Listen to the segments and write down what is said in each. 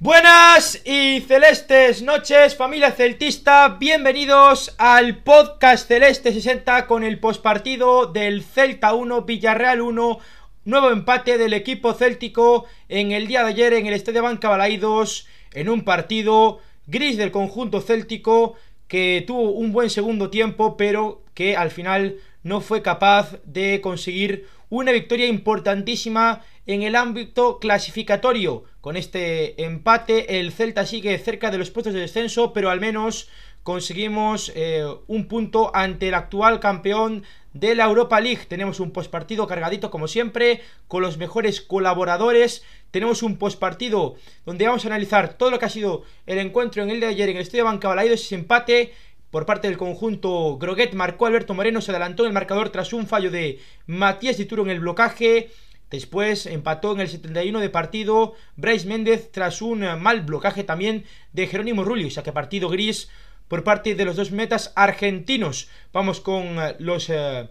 Buenas y celestes noches, familia celtista. Bienvenidos al podcast Celeste 60 con el pospartido del Celta 1, Villarreal 1. Nuevo empate del equipo céltico en el día de ayer en el Estadio Banca Balaidos en un partido gris del conjunto céltico que tuvo un buen segundo tiempo, pero que al final no fue capaz de conseguir una victoria importantísima en el ámbito clasificatorio. Con este empate el Celta sigue cerca de los puestos de descenso, pero al menos conseguimos eh, un punto ante el actual campeón de la Europa League. Tenemos un postpartido cargadito como siempre, con los mejores colaboradores. Tenemos un postpartido donde vamos a analizar todo lo que ha sido el encuentro en el de ayer en el Estadio Banca Balaidos, ese empate por parte del conjunto Groguet marcó Alberto Moreno, se adelantó en el marcador tras un fallo de Matías Dituro en el blocaje. Después empató en el 71 de partido Bryce Méndez tras un mal blocaje también de Jerónimo Rulli. O sea que partido gris por parte de los dos metas argentinos. Vamos con eh, los, eh,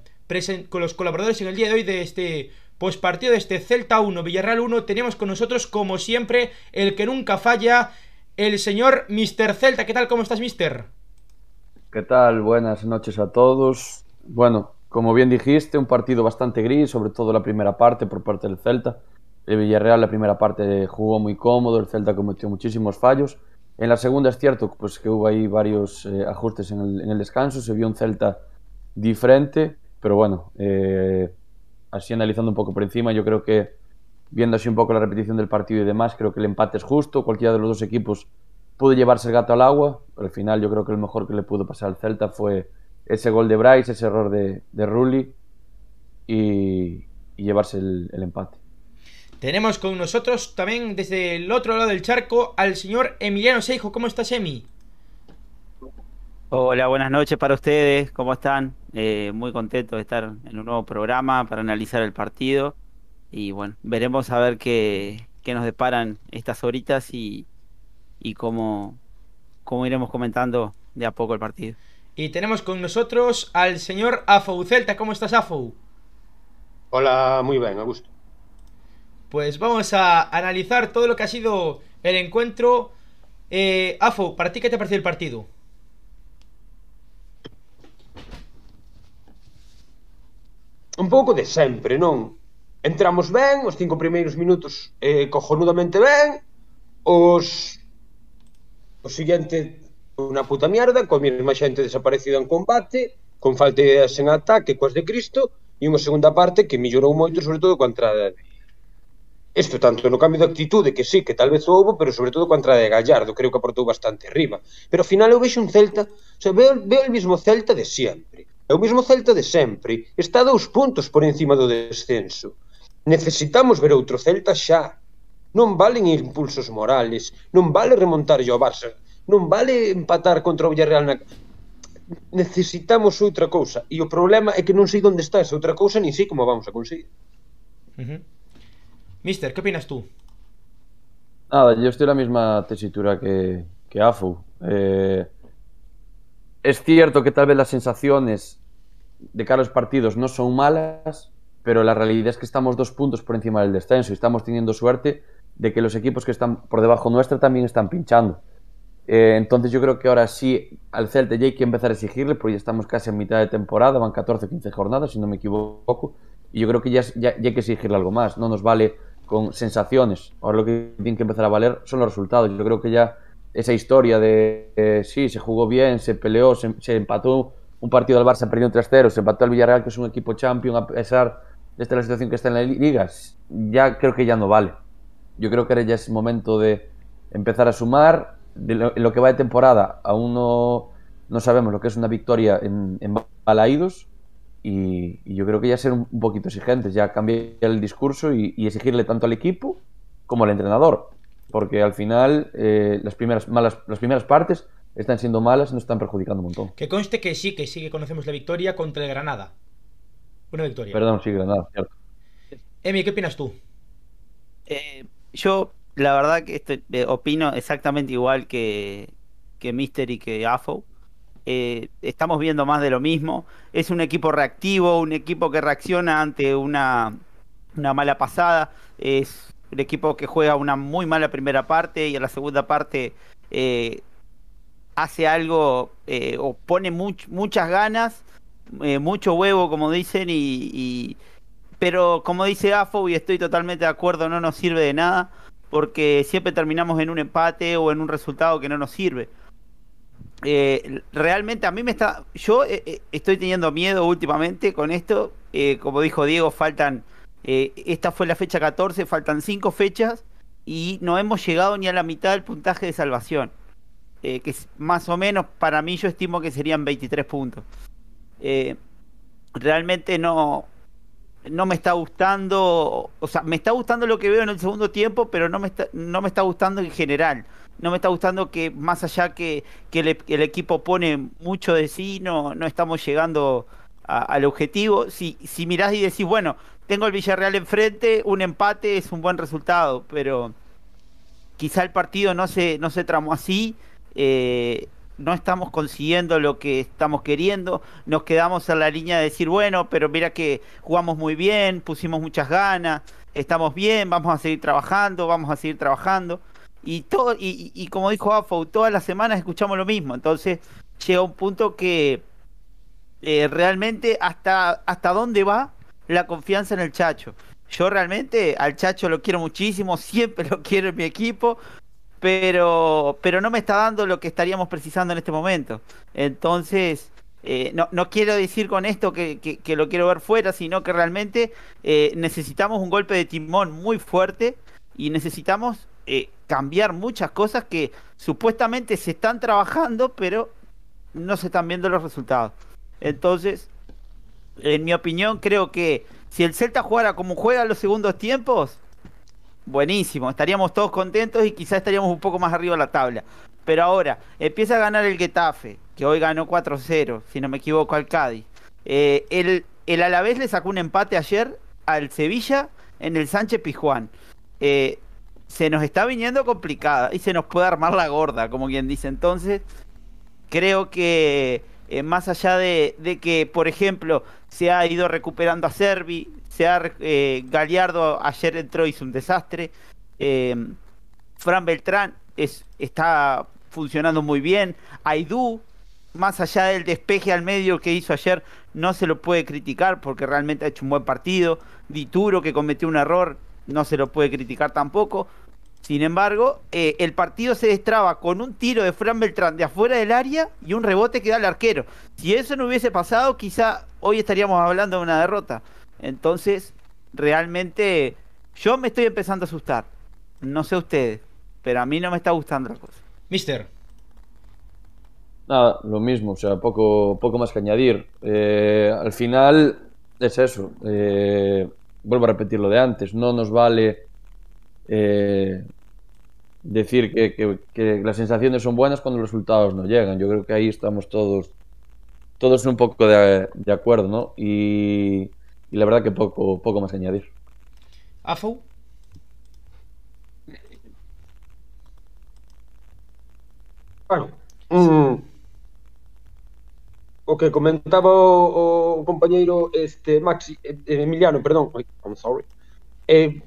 con los colaboradores en el día de hoy de este postpartido de este Celta 1, Villarreal 1. Tenemos con nosotros, como siempre, el que nunca falla, el señor Mr. Celta. ¿Qué tal? ¿Cómo estás, Mister? ¿Qué tal? Buenas noches a todos. Bueno, como bien dijiste, un partido bastante gris, sobre todo la primera parte por parte del Celta. El Villarreal la primera parte jugó muy cómodo, el Celta cometió muchísimos fallos. En la segunda es cierto pues, que hubo ahí varios eh, ajustes en el, descanso, se vio un Celta diferente, pero bueno, eh, así analizando un poco por encima, yo creo que viendo así un poco la repetición del partido y demás, creo que el empate es justo, cualquiera de los dos equipos pudo llevarse el gato al agua, pero al final yo creo que lo mejor que le pudo pasar al Celta fue ese gol de Bryce, ese error de, de Rulli y, y, llevarse el, el, empate. Tenemos con nosotros también desde el otro lado del charco al señor Emiliano Seijo. ¿Cómo estás, Emi? Hola, buenas noches para ustedes. ¿Cómo están? Eh, muy contento de estar en un nuevo programa para analizar el partido. Y bueno, veremos a ver qué, qué nos deparan estas horitas y, y cómo, cómo iremos comentando de a poco el partido. Y tenemos con nosotros al señor Afou Celta. ¿Cómo estás, Afou? Hola, muy bien, a gusto. Pues vamos a analizar todo lo que ha sido el encuentro. Eh, Afou, ¿para ti qué te pareció el partido? Un pouco de sempre, non? Entramos ben, os cinco primeiros minutos eh, cojonudamente ben, os o siguiente unha puta mierda, coa mesma xente desaparecida en combate, con falta de ideas en ataque, coas de Cristo, e unha segunda parte que millorou moito, sobre todo coa entrada de Isto tanto no cambio de actitude, que sí, que tal vez houbo, pero sobre todo coa entrada de Gallardo, creo que aportou bastante riba. Pero ao final eu vexo un Celta, o sea, veo, veo el mismo Celta de sempre. É o mismo Celta de sempre. Está a dous puntos por encima do descenso. Necesitamos ver outro Celta xa. Non valen impulsos morales, non vale remontar ao Barça, non vale empatar contra o Villarreal na necesitamos outra cousa e o problema é que non sei onde está esa outra cousa ni sei como vamos a conseguir uh -huh. Mister, que opinas tú? Nada, yo estoy en la misma tesitura que, que Afu eh, es cierto que tal vez las sensaciones de cara a los partidos no son malas, pero la realidad es que estamos dos puntos por encima del descenso y estamos teniendo suerte de que los equipos que están por debajo nuestra también están pinchando. Eh, entonces yo creo que ahora sí al Celta ya hay que empezar a exigirle, porque ya estamos casi en mitad de temporada, van 14 15 jornadas, si no me equivoco, y yo creo que ya, ya, ya hay que exigirle algo más, no nos vale con sensaciones, ahora lo que tienen que empezar a valer son los resultados, yo creo que ya esa historia de eh, sí, se jugó bien, se peleó, se, empató un partido del Barça perdió 3-0, se empató al Villarreal, que es un equipo champion, a pesar de esta la situación que está en la liga, ya creo que ya no vale. Yo creo que ahora ya es momento de empezar a sumar. De lo, en lo que va de temporada, aún no, no sabemos lo que es una victoria en, en Balaídos. Y, y, yo creo que ya ser un, un poquito exigentes, ya cambiar el discurso y, y, exigirle tanto al equipo como al entrenador. Porque al final, eh, las, primeras, malas, las primeras partes están siendo malas y nos están perjudicando un montón. Que conste que sí, que sí que conocemos la victoria contra el Granada. Una victoria. Perdón, sí, Granada, cierto. Emi, ¿qué opinas tú? Eh, yo, la verdad que este, eh, opino exactamente igual que, que Mister y que AFO. Eh, estamos viendo más de lo mismo. Es un equipo reactivo, un equipo que reacciona ante una, una mala pasada. Es un equipo que juega una muy mala primera parte y en la segunda parte eh, hace algo o pone muchas ganas, mucho huevo, como dicen, y, pero como dice Afo, y estoy totalmente de acuerdo, no nos sirve de nada, porque siempre terminamos en un empate o en un resultado que no nos sirve. realmente a mí me está, yo estoy teniendo miedo últimamente con esto, como dijo Diego, faltan eh, esta fue la fecha 14, faltan 5 fechas y no hemos llegado ni a la mitad del puntaje de salvación. Eh, que más o menos para mí yo estimo que serían 23 puntos. Eh, realmente no, no me está gustando, o sea, me está gustando lo que veo en el segundo tiempo, pero no me está, no me está gustando en general. No me está gustando que más allá que, el, equipo pone mucho de sí, no, no estamos llegando al objetivo. Si, si mirás y decís, bueno, tengo el Villarreal enfrente, un empate es un buen resultado, pero quizá el partido no se, no se tramó así, eh, no estamos consiguiendo lo que estamos queriendo, nos quedamos en la línea de decir, bueno, pero mira que jugamos muy bien, pusimos muchas ganas, estamos bien, vamos a seguir trabajando, vamos a seguir trabajando. Y, todo, y, como dijo Afo, todas las semanas escuchamos lo mismo, entonces llega un punto que eh, realmente hasta, hasta dónde va la confianza en el Chacho. Yo realmente al Chacho lo quiero muchísimo, siempre lo quiero en mi equipo, pero, pero no me está dando lo que estaríamos precisando en este momento. Entonces, eh, no, no, quiero decir con esto que, que, lo quiero ver fuera, sino que realmente eh, necesitamos un golpe de timón muy fuerte y necesitamos eh, cambiar muchas cosas que supuestamente se están trabajando, pero no se están viendo los resultados. Entonces, en mi opinión, creo que si el Celta jugara como juega los segundos tiempos, buenísimo, estaríamos todos contentos y quizás estaríamos un poco más arriba de la tabla. Pero ahora, empieza a ganar el Getafe, que hoy ganó 4-0, si no me equivoco, al Cádiz. Eh, el, el Alavés le sacó un empate ayer al Sevilla en el Sánchez Pizjuán. Eh, se nos está viniendo complicada y se nos puede armar la gorda, como quien dice. Entonces, creo que eh, más allá de, que, por ejemplo, se ha ido recuperando a Servi, se ha, eh, ayer entró y hizo un desastre, eh, Fran Beltrán es, está funcionando muy bien, Aidú, más allá del despeje al medio que hizo ayer, no se lo puede criticar porque realmente ha hecho un buen partido, Dituro que cometió un error, no se lo puede criticar tampoco, sin embargo, eh, el partido se destraba con un tiro de Fran Beltrán de afuera del área y un rebote que da al arquero. Si eso no hubiese pasado, quizá hoy estaríamos hablando de una derrota. Entonces, realmente yo me estoy empezando a asustar. No sé ustedes, pero a mí no me está gustando la cosa. Mister. Nada, lo mismo, o sea, poco, poco más que añadir. Eh, al final es eso. Eh, vuelvo a repetir lo de antes. No nos vale decir que, las sensaciones son buenas cuando los resultados no llegan. Yo creo que ahí estamos todos, todos un poco de, acuerdo, ¿no? Y, y la verdad que poco, poco más añadir. ¿Afo? Bueno, mm, o que comentaba o, o compañeiro este Maxi eh, Emiliano, perdón, I'm sorry. Eh,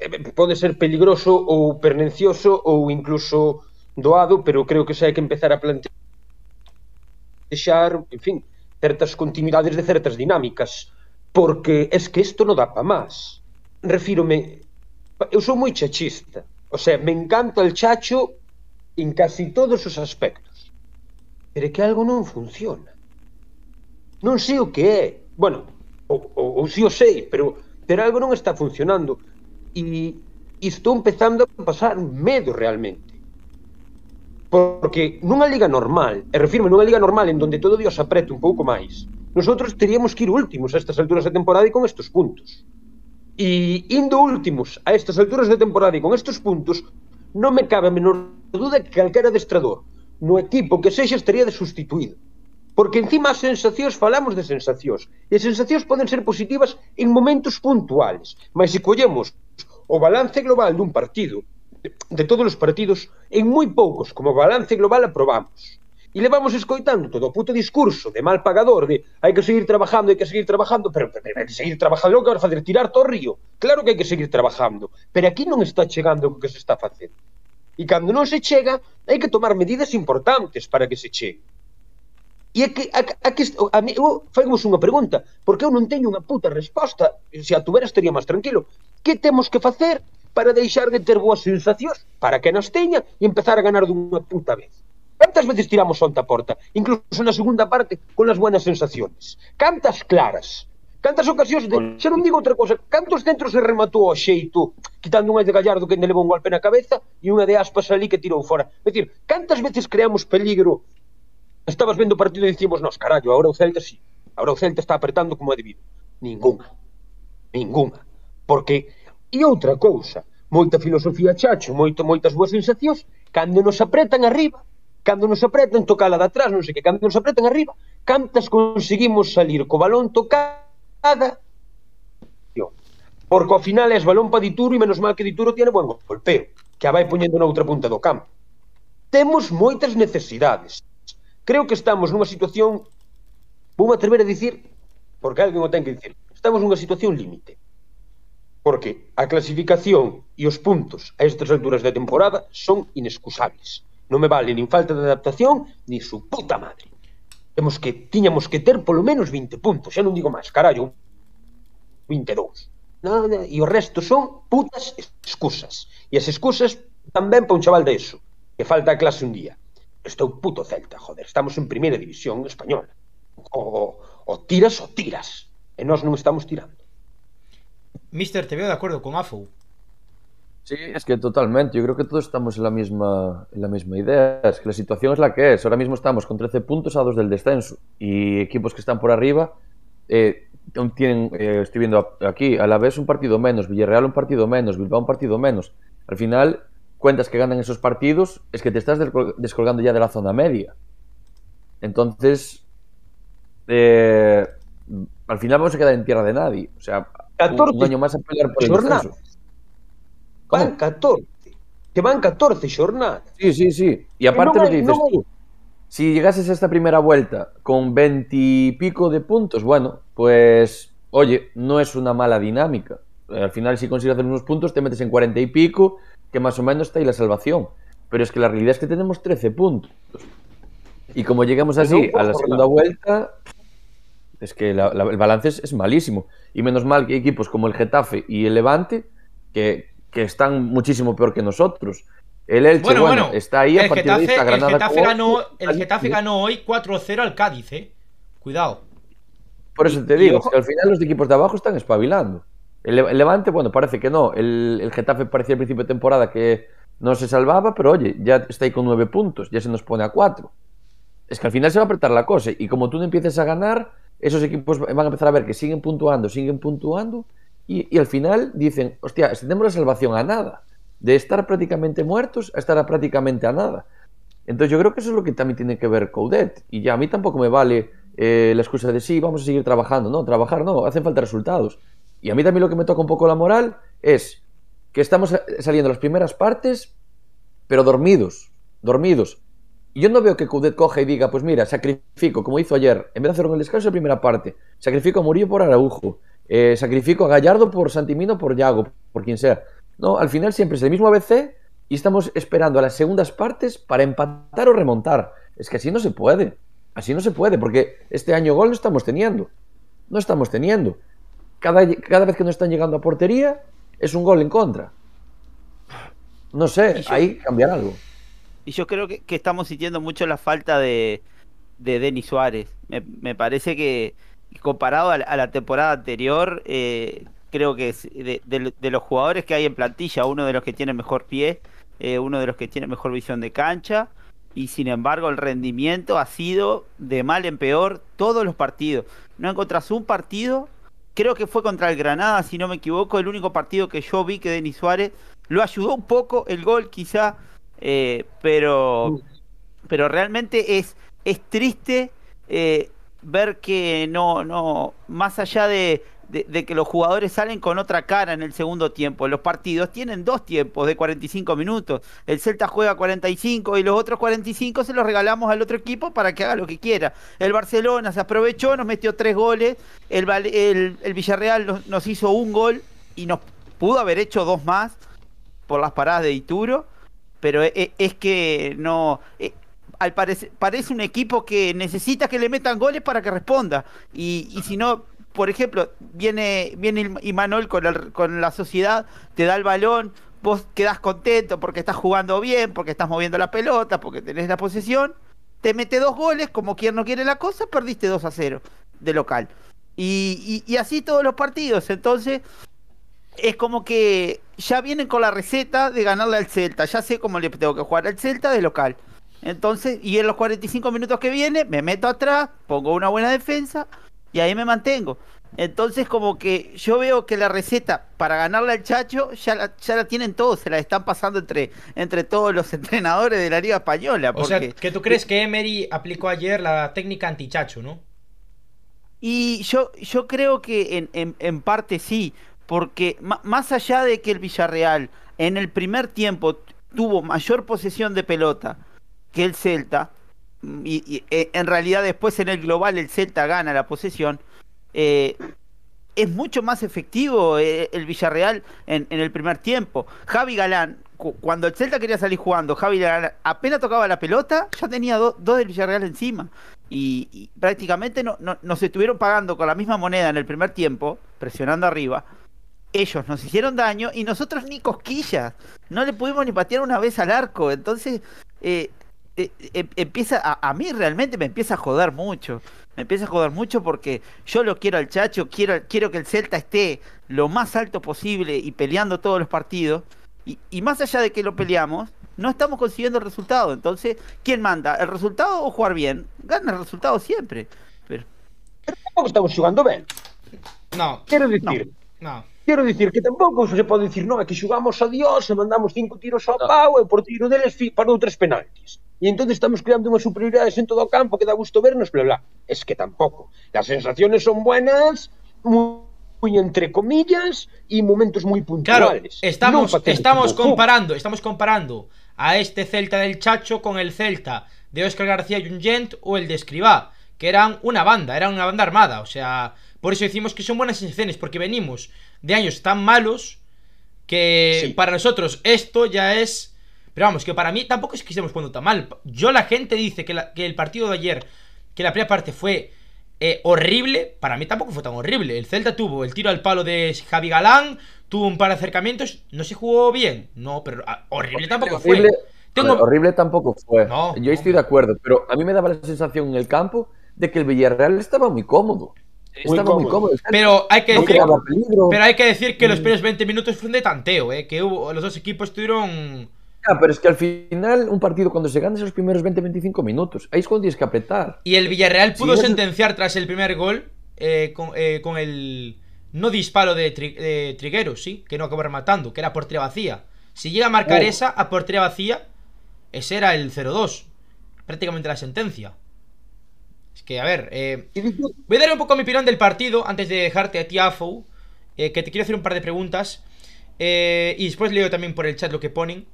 eh pode ser peligroso ou pernencioso ou incluso doado, pero creo que xa hai que empezar a plantear, en fin, certas continuidades de certas dinámicas porque es que isto non dá para máis. Refírome, eu sou moi chachista, o sea, me encanta el chacho en casi todos os aspectos, pero é que algo non funciona. Non sei o que é, bueno, ou, ou, ou si o sei, pero, pero algo non está funcionando e, e estou empezando a pasar medo realmente. Porque nunha liga normal, e refirme nunha liga normal en donde todo Dios aprete un pouco máis, Nosotros teríamos que ir últimos a estas alturas de temporada e con estes puntos. E indo últimos a estas alturas de temporada e con estes puntos, non me cabe a menor duda que calquera destrador no equipo que sexa estaría de sustituído. Porque encima as sensacións, falamos de sensacións, e as sensacións poden ser positivas en momentos puntuales, mas se collemos o balance global dun partido, de todos os partidos, en moi poucos como balance global aprobamos. E levamos escoitando todo o puto discurso de mal pagador, de hai que seguir trabajando, hai que seguir trabajando, pero, pero, pero hai que seguir trabajando, que vas facer tirar todo o río. Claro que hai que seguir trabajando, pero aquí non está chegando o que se está facendo. E cando non se chega, hai que tomar medidas importantes para que se chegue. E é que, a, a, que, a, mí, eu faimos unha pregunta, porque eu non teño unha puta resposta, se a tuvera estaría máis tranquilo. Que temos que facer para deixar de ter boas sensacións, para que nas teña e empezar a ganar dunha puta vez? Cantas veces tiramos onta porta? Incluso na segunda parte, con as buenas sensaciones. Cantas claras? Cantas ocasións de... Xa non digo outra cosa. Cantos centros se rematou ao xeito, quitando unha de Gallardo que ne levou un golpe na cabeza e unha de aspas ali que tirou fora. É dicir, cantas veces creamos peligro Estabas vendo o partido e dicimos, nos, carallo, agora o Celta sí. Agora o Celta está apertando como é debido. Ninguna. Ninguna. Porque, e outra cousa, moita filosofía chacho, moito, moitas boas sensacións, cando nos apretan arriba, Cando nos apretan, tocala de atrás, non sei que. Cando nos apretan arriba, cantas conseguimos salir co balón tocada porque ao final es balón para Dituro e menos mal que Dituro tiene buen golpeo, que a vai poñendo na outra punta do campo. Temos moitas necesidades. Creo que estamos nunha situación, vou atrever a dicir, porque alguén o ten que dicir, estamos nunha situación límite. Porque a clasificación e os puntos a estas alturas da temporada son inexcusables. Non me vale nin falta de adaptación, ni su puta madre. Temos que, tiñamos que ter polo menos 20 puntos, xa non digo máis, carallo, 22. Nada, e o resto son putas excusas. E as excusas tamén para un chaval de eso, que falta a clase un día. Estou puto celta, joder, estamos en primeira división española. O, o, o tiras o tiras. E nós non estamos tirando. Mister, te veo de acordo con Afou. Sí, es que totalmente. Yo creo que todos estamos en la misma, en la misma idea. Es que la situación es la que es. Ahora mismo estamos con 13 puntos a dos del descenso y equipos que están por arriba eh, tienen, eh, estoy viendo aquí, a la vez un partido menos, Villarreal un partido menos, Bilbao un partido menos. Al final, cuentas que ganan esos partidos, es que te estás descolgando ya de la zona media. Entonces, eh, al final vamos a quedar en tierra de nadie. O sea, 14 un año más a pelear por el descenso. Van 14. Que van 14 xornadas. Sí, sí, sí. Y aparte lo que dices tú, si llegases a esta primera vuelta con 20 y pico de puntos, bueno, pues, oye, no es una mala dinámica. Al final, si consigues hacer unos puntos, te metes en 40 y pico, que más o menos está ahí la salvación. Pero es que la realidad es que tenemos 13 puntos. Y como llegamos así a la segunda vuelta, es que la, la, el balance es, es, malísimo. Y menos mal que equipos como el Getafe y el Levante, que, que están muchísimo peor que nosotros. El Elche, bueno, bueno, bueno está ahí a partir Getafe, de esta Granada. El Getafe, ganó, el Getafe ganó hoy 4-0 al Cádiz, ¿eh? Cuidado. Por eso te digo, que al final los equipos de abajo están espabilando. El, el Levante, bueno, parece que no. El, el, Getafe parecía al principio de temporada que no se salvaba, pero oye, ya está ahí con nueve puntos, ya se nos pone a cuatro. Es que al final se va a apretar la cosa. Y como tú no empieces a ganar, esos equipos van a empezar a ver que siguen puntuando, siguen puntuando, y, al final dicen, hostia, extendemos la salvación a nada. De estar prácticamente muertos a estar prácticamente a nada. Entonces yo creo que eso es lo que también tiene que ver Coudet. Y ya a mí tampoco me vale eh, la excusa de sí, vamos a seguir trabajando. No, trabajar no, hacen falta resultados. Y a mí también lo que me toca un poco la moral es que estamos saliendo las primeras partes, pero dormidos, dormidos. Y yo no veo que Coudet coja y diga, pues mira, sacrifico, como hizo ayer, en vez de hacer un descanso en primera parte, sacrifico a Murillo por Araujo, eh, sacrifico a Gallardo por Santimino, por Yago, por quien sea. No, al final siempre es el mismo ABC y estamos esperando a las segundas partes para empatar o remontar. Es que así no se puede. Así no se puede, porque este año gol no estamos teniendo. No estamos teniendo. Cada, cada vez que nos están llegando a portería es un gol en contra. No sé, yo, ahí cambiar algo. Y yo creo que, que, estamos sintiendo mucho la falta de, de Denis Suárez. Me, me parece que, comparado a la, a la temporada anterior, eh, creo que es de, de, de, los jugadores que hay en plantilla, uno de los que tiene mejor pie, eh, uno de los que tiene mejor visión de cancha, y sin embargo el rendimiento ha sido de mal en peor todos los partidos. No encontrás un partido, creo que fue contra el Granada, si no me equivoco, el único partido que yo vi que Denis Suárez lo ayudó un poco, el gol quizá, eh, pero, pero realmente es, es triste. Eh, ver que no, no, más allá de, de, que los jugadores salen con otra cara en el segundo tiempo. Los partidos tienen dos tiempos de 45 minutos. El Celta juega 45 y los otros 45 se los regalamos al otro equipo para que haga lo que quiera. El Barcelona se aprovechó, nos metió tres goles. El, el, Villarreal nos, hizo un gol y nos pudo haber hecho dos más por las paradas de Ituro. Pero e, e, es, que no. E, al parece, parece un equipo que necesita que le metan goles para que responda. Y, y si no, por ejemplo, viene, viene Imanol con, con la sociedad, te da el balón, vos quedás contento porque estás jugando bien, porque estás moviendo la pelota, porque tenés la posesión, te mete dos goles, como quien no quiere la cosa, perdiste 2 a 0 de local. Y, y, así todos los partidos. Entonces, es como que ya vienen con la receta de ganarle al Celta. Ya sé cómo le tengo que jugar al Celta de local. Entonces, y en los 45 minutos que viene, me meto atrás, pongo una buena defensa y ahí me mantengo. Entonces como que yo veo que la receta para ganarle al Chacho ya la, ya la tienen todos, se la están pasando entre, entre todos los entrenadores de la Liga Española. O sea, que tú crees que Emery aplicó ayer la técnica anti-Chacho, ¿no? Y yo, yo creo que en, en, parte sí, porque más allá de que el Villarreal en el primer tiempo tuvo mayor posesión de pelota que el Celta, y, eh, en realidad después en el global el Celta gana la posesión, eh, es mucho más efectivo eh, el Villarreal en, el primer tiempo. Javi Galán, cuando el Celta quería salir jugando, Javi Galán apenas tocaba la pelota, ya tenía dos del Villarreal encima. Y, prácticamente no, nos estuvieron pagando con la misma moneda en el primer tiempo, presionando arriba. Ellos nos hicieron daño y nosotros ni cosquillas. No le pudimos ni patear una vez al arco. Entonces, eh, eh, em, empieza a, mí realmente me empieza a joder mucho. Me empieza a joder mucho porque yo lo quiero al Chacho, quiero, quiero que el Celta esté lo más alto posible y peleando todos los partidos. Y, más allá de que lo peleamos, no estamos consiguiendo el resultado. Entonces, ¿quién manda? ¿El resultado o jugar bien? Gana el resultado siempre. Pero, tampoco estamos jugando bien. No. Quiero decir. No. Quiero decir que tampouco se pode decir, non, é que xugamos a Dios e mandamos cinco tiros ao pau e por tiro deles parou tres penaltis y entonces estamos creando unas superioridades en todo el campo que da gusto vernos, bla, bla. Es que tampoco. Las sensaciones son buenas, muy, entre comillas, y momentos muy puntuales. Claro, estamos, estamos comparando, estamos comparando a este Celta del Chacho con el Celta de Oscar García Jungent o el de Escribá, que eran una banda, eran una banda armada, o sea, por eso decimos que son buenas sensaciones, porque venimos de años tan malos que para nosotros esto ya es pero vamos, que para mí tampoco es que estemos jugando tan mal. Yo la gente dice que, el partido de ayer, que la primera parte fue eh, horrible, para mí tampoco fue tan horrible. El Celta tuvo el tiro al palo de Javi Galán, tuvo un par de acercamientos, no se jugó bien, no, pero ah, horrible tampoco fue. horrible tampoco fue. Yo estoy de acuerdo, pero a mí me daba la sensación en el campo de que el Villarreal estaba muy cómodo. Estaba muy cómodo. Pero hay que decir, pero hay que decir que los mm. primeros 20 minutos fueron de tanteo, eh, que hubo, los dos equipos tuvieron pero es que al final un partido cuando se gana esos primeros 20-25 minutos, ahí es cuando tienes que apretar. Y el Villarreal pudo sentenciar tras el primer gol eh, eh, con, el no disparo de, Triguero, sí, que no acabó rematando, que era portería vacía. Si llega a marcar oh. esa a portería vacía, ese era el 0-2, prácticamente la sentencia. Es que, a ver, eh, voy a dar un poco mi opinión del partido antes de dejarte a ti, Afo, que te quiero hacer un par de preguntas. y después leo también por el chat lo que ponen.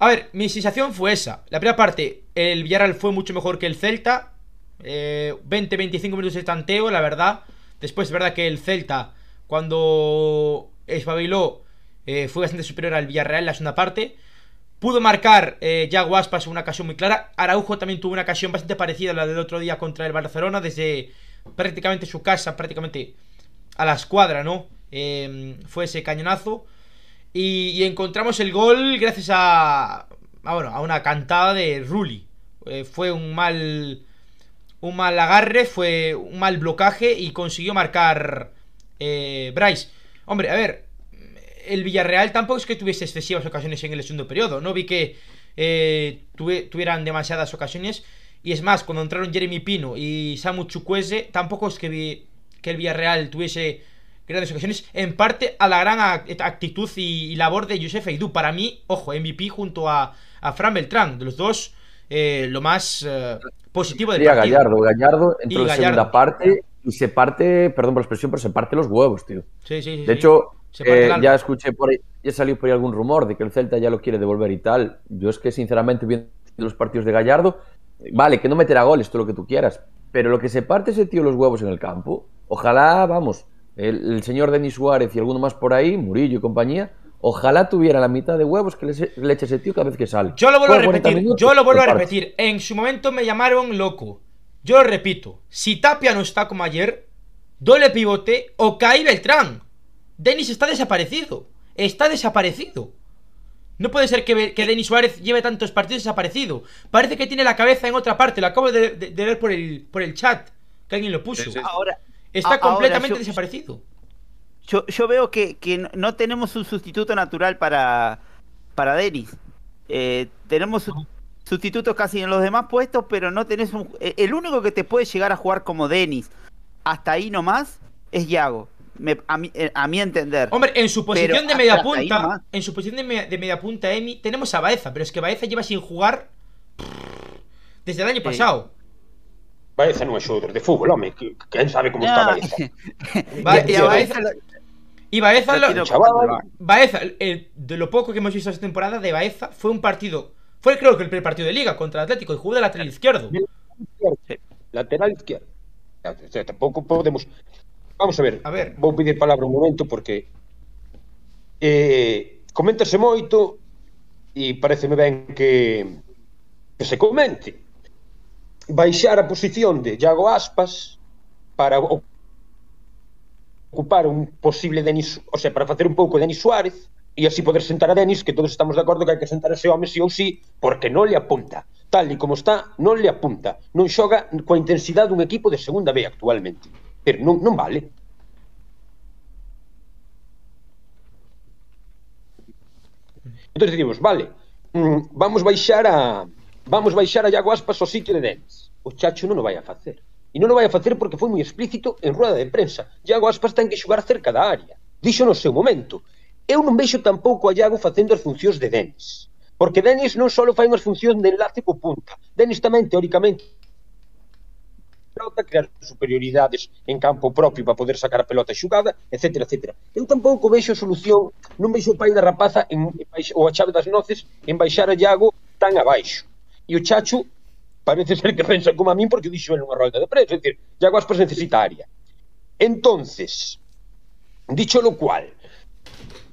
A ver, mi sensación fue esa. La primera parte, el Villarreal fue mucho mejor que el Celta. 20-25 eh, minutos de tanteo, la verdad. Después, es verdad que el Celta, cuando espabiló, eh, fue bastante superior al Villarreal en la segunda parte. Pudo marcar eh, ya Guaspas una ocasión muy clara. Araujo también tuvo una ocasión bastante parecida a la del otro día contra el Barcelona, desde prácticamente su casa, prácticamente a la escuadra, ¿no? fue ese cañonazo. Y, encontramos el gol gracias a, bueno, a una cantada de Rulli. Eh, fue un mal un mal agarre, fue un mal blocaje y consiguió marcar eh, Bryce. Hombre, a ver, el Villarreal tampoco es que tuviese excesivas ocasiones en el segundo periodo. No vi que eh, tuvieran demasiadas ocasiones. Y es más, cuando entraron Jeremy Pino y Samu Chukwese, tampoco es que vi que el Villarreal tuviese grandes ocasiones, en parte a la gran actitud y, labor de Josef Eidú. Para mí, ojo, MVP junto a, a Fran Beltrán, de los dos, eh, lo más eh, positivo del partido. Gallardo, Gallardo entró en la segunda parte y se parte, perdón por la expresión, pero se parte los huevos, tío. Sí, sí, sí. De hecho, eh, ya escuché por ahí, ya salió por ahí algún rumor de que el Celta ya lo quiere devolver y tal. Yo es que, sinceramente, viendo los partidos de Gallardo, vale, que no meterá goles, todo lo que tú quieras, pero lo que se parte ese tío los huevos en el campo, ojalá, vamos, el, el señor Denis Suárez y alguno más por ahí, Murillo y compañía, ojalá tuviera la mitad de huevos que le, eche ese tío cada vez que sale. Yo lo vuelvo a Juega 40 repetir, minutos, yo lo vuelvo a repetir. En su momento me llamaron loco. Yo lo repito. Si Tapia no está como ayer, doble pivote o Kai Beltrán. Denis está desaparecido. Está desaparecido. No puede ser que, que Denis Suárez lleve tantos partidos desaparecido. Parece que tiene la cabeza en otra parte. Lo acabo de, de- de ver por el, por el chat. Que alguien lo puso. Ahora, Está a- ahora completamente yo- desaparecido. yo, yo veo que, que no- tenemos un sustituto natural para, para Denis. Eh, tenemos su- sustitutos casi en los demás puestos, pero no tenés un... eh, El único que te puede llegar a jugar como Denis, hasta ahí nomás, es Yago. Me- a, mi, eh, a mi entender. Hombre, en su posición Pero de media punta, nomás. en su posición de, me- de media punta, Emi, tenemos a Baeza, pero es que Baeza lleva sin jugar desde el año pasado. Baeza non é xogador de fútbol, que quen sabe como está No, Baeza. Y Baeza lo- Y Baeza, lo chaval. Baeza, el- de lo poco que hemos visto esta temporada de Baeza, fue un partido, fue creo que el primer partido de liga contra el Atlético y jugó de lateral izquierdo. Sí. Lateral izquierdo. O sea, tampouco podemos... Vamos a ver, a ver. vou pedir palabra un momento porque eh, coméntase moito e pareceme ben que, que se comente baixar a posición de Iago Aspas para ocupar un posible Denis, o sea, para facer un pouco Denis Suárez e así poder sentar a Denis, que todos estamos de acordo que hai que sentar a ese home sí ou sí, porque non le apunta. Tal e como está, non le apunta. Non xoga coa intensidade dun equipo de segunda B actualmente pero non, non vale Entón dicimos, vale, mm, vamos baixar a vamos baixar a Iago Aspas ao sitio de Denis. O Chacho non o vai a facer. E non o vai a facer porque foi moi explícito en rueda de prensa. Iago Aspas ten que xogar cerca da área. Dixo no seu momento. Eu non veixo tampouco a Iago facendo as funcións de Denis. Porque Denis non só fai unhas funcións de enlace co punta. Denis tamén, teóricamente pelota, crear superioridades en campo propio para poder sacar a pelota xugada, etc. etc. Eu tampouco vexo solución, non vexo o pai da rapaza en, en baix, ou a chave das noces en baixar a Iago tan abaixo. E o Chacho parece ser que pensa como a min porque dixo en unha rolda de prensa, é dicir, Iago Aspas necesita área. Entonces, dicho lo cual,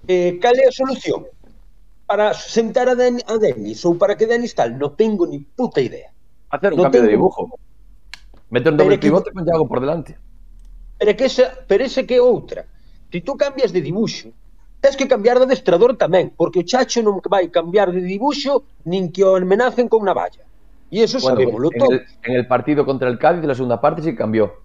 eh, cal é a solución? Para sentar a, Den a Denis ou para que Denis tal, non tengo ni puta idea. Hacer un no cambio de dibujo. Meter un Pero doble que- pivote con Yago por delante. Pero que esa, pero ese que é outra. Se tú cambias de dibuixo, tens que cambiar de adestrador tamén, porque o Chacho non vai cambiar de dibuixo nin que o amenacen con unha valla. E eso Bueno, sabémoslo en, todo. el, en el partido contra el Cádiz de la segunda parte sí cambió.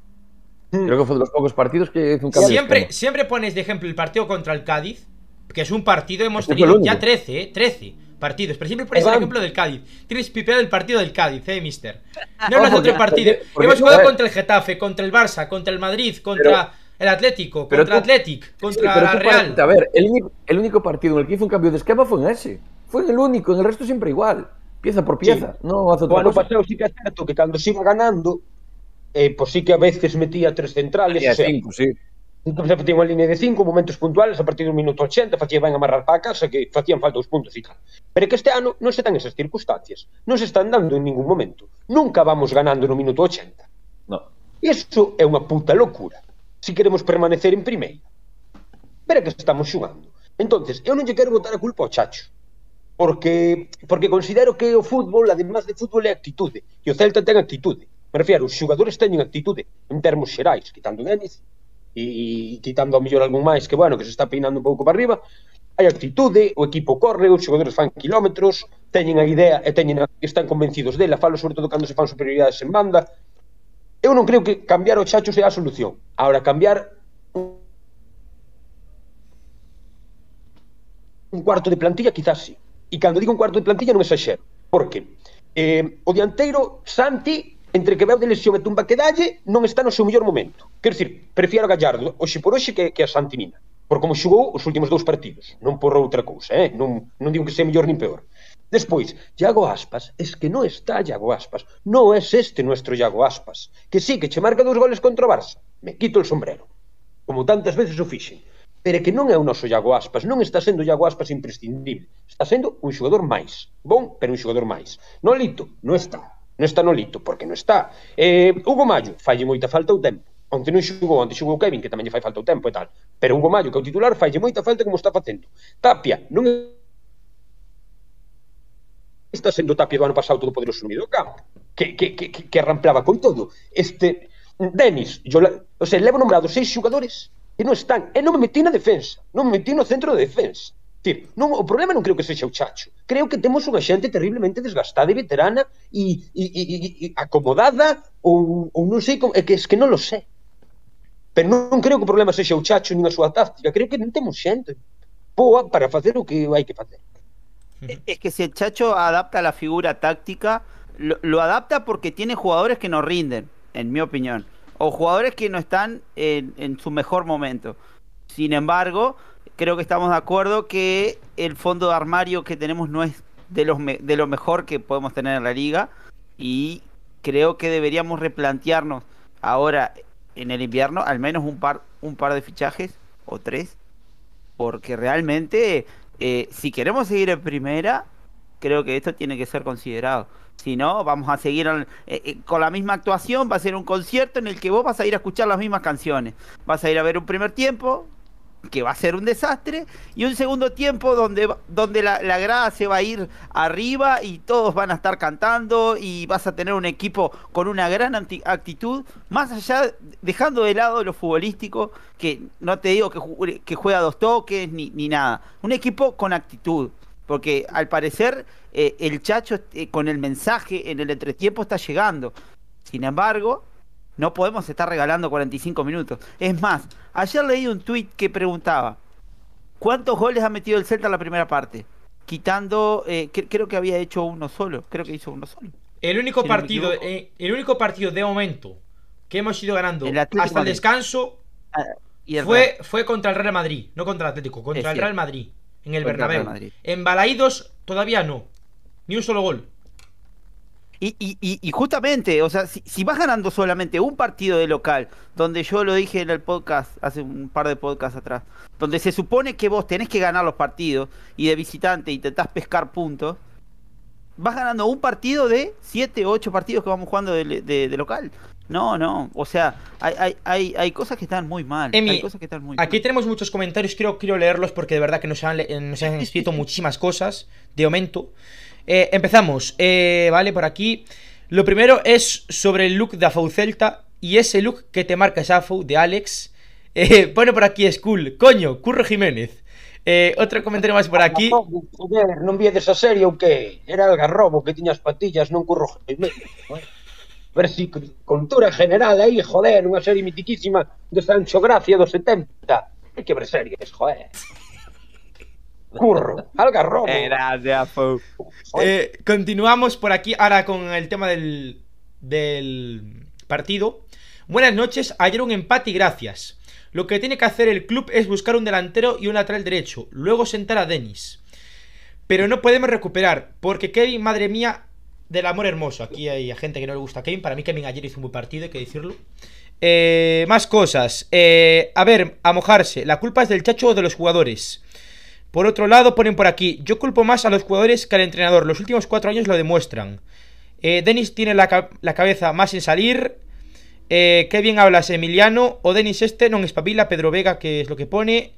Mm. Creo que fue de los pocos partidos que hizo un cambio. Siempre, siempre pones de ejemplo el partido contra el Cádiz, que es un partido, hemos Ese fue tenido ya único. 13, ¿eh? 13 partidos, pero siempre pones el ejemplo del Cádiz. Tienes pipeado el partido del Cádiz, eh, mister. No hablas de otro partido. porque- porque- hemos jugado contra el Getafe, contra el Barça, contra el Madrid, contra el Atlético, pero contra tú- Athletic, Sí, contra pero la Real. A ver, el único, el único partido en el que hizo un cambio de esquema fue en ese. Fue en el único, en el resto siempre igual. Pieza por pieza. No hace otra cosa. pasado sí que é certo que cando se iba ganando, eh, pois sí que a veces metía tres centrales, cinco, sí. Por exemplo, tiña unha línea de 5 momentos puntuales a partir do minuto 80 facía ben amarrar para a casa que facían falta os puntos e tal. Pero que este ano non se dan esas circunstancias. Non se están dando en ningún momento. Nunca vamos ganando no minuto 80. No. Iso é unha puta locura. Se si queremos permanecer en primeira. Pero que estamos xugando. Entonces, eu non lle quero botar a culpa ao Chacho. Porque porque considero que o fútbol, además de fútbol, é actitude. E o Celta ten actitude. Me refiero, os xogadores teñen actitude en termos xerais, quitando Denis, e quitando ao mellor algún máis que, bueno, que se está peinando un pouco para arriba, hai actitude, o equipo corre, os xogadores fan kilómetros, teñen a idea e teñen a, están convencidos dela, falo sobre todo cando se fan superioridades en banda. Eu non creo que cambiar o Chacho sea a solución. Ahora, cambiar un cuarto de plantilla quizás sí. E cando digo un cuarto de plantilla non exaxero, porque eh, o dianteiro Santi entre que veu de lesión e tumba que dalle, non está no seu mellor momento. Quero dicir, prefiero a Gallardo hoxe por hoxe que, que a Santinina, por como xogou os últimos dous partidos, non por outra cousa, eh? non, non digo que sea mellor nin peor. Despois, Iago Aspas, es que non está Iago Aspas, non é es este nuestro Iago Aspas, que sí, que che marca dous goles contra o Barça, me quito o sombrero, como tantas veces o fixen, pero que non é o noso Iago Aspas, non está sendo Iago Aspas imprescindible, está sendo un xogador máis, bon, pero un xogador máis. Nolito, non está, non está Nolito, porque non está. Eh, Hugo Mayo, falle moita falta o tempo. Onte non xugou, onte xugou Kevin, que tamén lle fai falta o tempo e tal. Pero Hugo Mayo, que é o titular, falle moita falta como está facendo. Tapia, non está sendo Tapia do ano pasado todo poderoso no medio do campo. Que, que, que, que arramplaba con todo. Este, Denis, yo, o sea, levo nombrado seis xogadores que non están. E non me metí na defensa, non me metí no centro de defensa. Tir, non, problema non creo que sexa o Chacho. Creo que temos unha xente terriblemente desgastada e veterana e, e, e, acomodada ou, ou non sei como, é que es que non lo sé. Pero non creo que o problema sexa o Chacho nin a súa táctica. Creo que non temos xente para facer o que hai que facer. Es que si el Chacho adapta la figura táctica, lo, lo adapta porque tiene jugadores que no rinden, en mi opinión o jugadores que no están en, en, su mejor momento. Sin embargo, creo que estamos de acuerdo que el fondo de armario que tenemos no es de, los me, de lo mejor que podemos tener en la liga y creo que deberíamos replantearnos ahora en el invierno al menos un par, un par de fichajes o tres, porque realmente eh, si queremos seguir en primera, creo que esto tiene que ser considerado. Si no, vamos a seguir eh, eh, con la misma actuación, va a ser un concierto en el que vos vas a ir a escuchar las mismas canciones. Vas a ir a ver un primer tiempo, que va a ser un desastre, y un segundo tiempo donde, donde la, la, grada se va a ir arriba y todos van a estar cantando y vas a tener un equipo con una gran actitud, más allá, dejando de lado lo futbolístico, que no te digo que, que juega dos toques ni, ni nada, un equipo con actitud porque al parecer eh, el Chacho eh, con el mensaje en el entretiempo está llegando. Sin embargo, no podemos estar regalando 45 minutos. Es más, ayer leí un tweet que preguntaba, ¿cuántos goles ha metido el Celta en la primera parte? Quitando, eh, que, creo que había hecho uno solo, creo que hizo uno solo. El único si partido, no eh, el único partido de momento que hemos ido ganando el hasta el descanso ah, el fue, fue contra el Real Madrid, no contra el Atlético, contra es el Real Madrid en el Bernabéu. En Balaídos todavía no. Ni un solo gol. Y, y, y, justamente, o sea, si, si, vas ganando solamente un partido de local, donde yo lo dije en el podcast, hace un par de podcasts atrás, donde se supone que vos tenés que ganar los partidos y de visitante intentás pescar puntos, vas ganando un partido de 7 o 8 partidos que vamos jugando de, de, de local. No, no, o sea, hay, hay, hay, hay cosas que están muy mal. Emi, hay cosas que están muy aquí mal. tenemos muchos comentarios, quiero, quiero leerlos porque de verdad que nos han, nos han escrito muchísimas cosas de momento. Eh, empezamos, eh, vale, por aquí. Lo primero es sobre el look de Afau Celta y ese look que te marca Afau de Alex. Eh, pone por aquí Skull, coño, Curro Jiménez. Eh, outro comentario máis por aquí. Joder, non viedes a serie ou que? Era el garrobo que tiñas patillas, non Curro Jiménez. ver si cultura general aí, joder, unha serie mitiquísima de Sancho Gracia dos 70. Hai que ver series, joder. Curro, algarrobo. Gracias. Eh, continuamos por aquí ahora con el tema del, del partido. Buenas noches, ayer un empate y gracias. Lo que tiene que hacer el club es buscar un delantero y un lateral derecho, luego sentar a Denis. Pero no podemos recuperar, porque Kevin, madre mía, del amor hermoso. Aquí hay gente que no le gusta a Kevin. Para mí, Kevin ayer hizo un buen partido, hay que decirlo. Eh, más cosas. Eh, a ver, a mojarse. La culpa es del chacho o de los jugadores. Por otro lado, ponen por aquí. Yo culpo más a los jugadores que al entrenador. Los últimos cuatro años lo demuestran. Eh, Denis tiene la, la, cabeza más en salir. Eh, qué bien hablas, Emiliano. O Denis este, non espabila. Pedro Vega, que es lo que pone.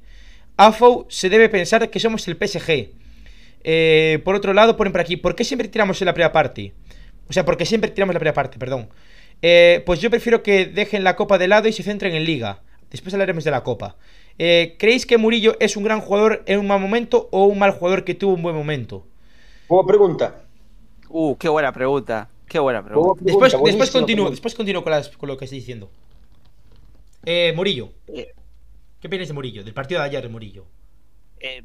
Afou se debe pensar que somos el PSG. Eh, por otro lado, ponen por aquí, ¿por qué siempre tiramos en la primera parte? O sea, porque siempre tiramos la primera parte, perdón. Eh, pues yo prefiero que dejen la copa de lado y se centren en liga. Después hablaremos de la copa. Eh, ¿Creéis que Murillo es un gran jugador en un mal momento o un mal jugador que tuvo un buen momento? Buena pregunta. Uh, qué buena pregunta. Qué buena pregunta. Después, después continúo, después continúo con, las, con, lo que estoy diciendo. Eh, Murillo. ¿Qué piensas de Murillo? Del partido de ayer de Murillo. Eh,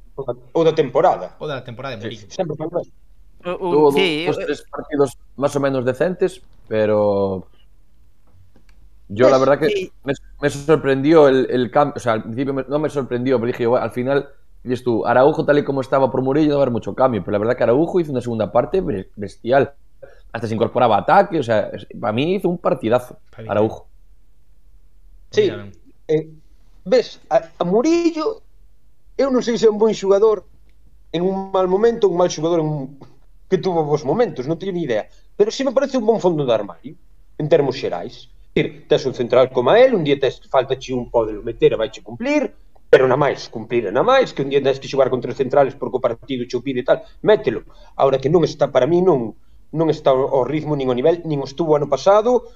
ou da temporada. O da temporada de Murillo. Sí, uh, uh, Tuvo sí, dos, tres partidos más o menos decentes, pero yo la verdad que sí. me, me, sorprendió el, el cambio, o sea, al principio me, no me sorprendió, pero dije, bueno, al final, dices tú, Araujo tal y como estaba por Murillo no va a haber mucho cambio, pero la verdad que Araujo hizo una segunda parte bestial, hasta se incorporaba ataque, o sea, para mí hizo un partidazo, Araujo. Sí, eh, ves, a, a Murillo eu non sei se é un bon xogador en un mal momento, un mal xogador en un, que tuvo bons momentos, non teño ni idea. Pero si me parece un bon fondo de armario, en termos xerais. decir, tes un central como el, un día tes faltache un podelo meter e vaiche cumplir, pero na máis, cumplir na máis, que un día tes que xogar contra os centrales porque o partido che pide e tal, mételo. Ahora que non está para mí non non está o ritmo nin o nivel, nin o estuvo ano pasado,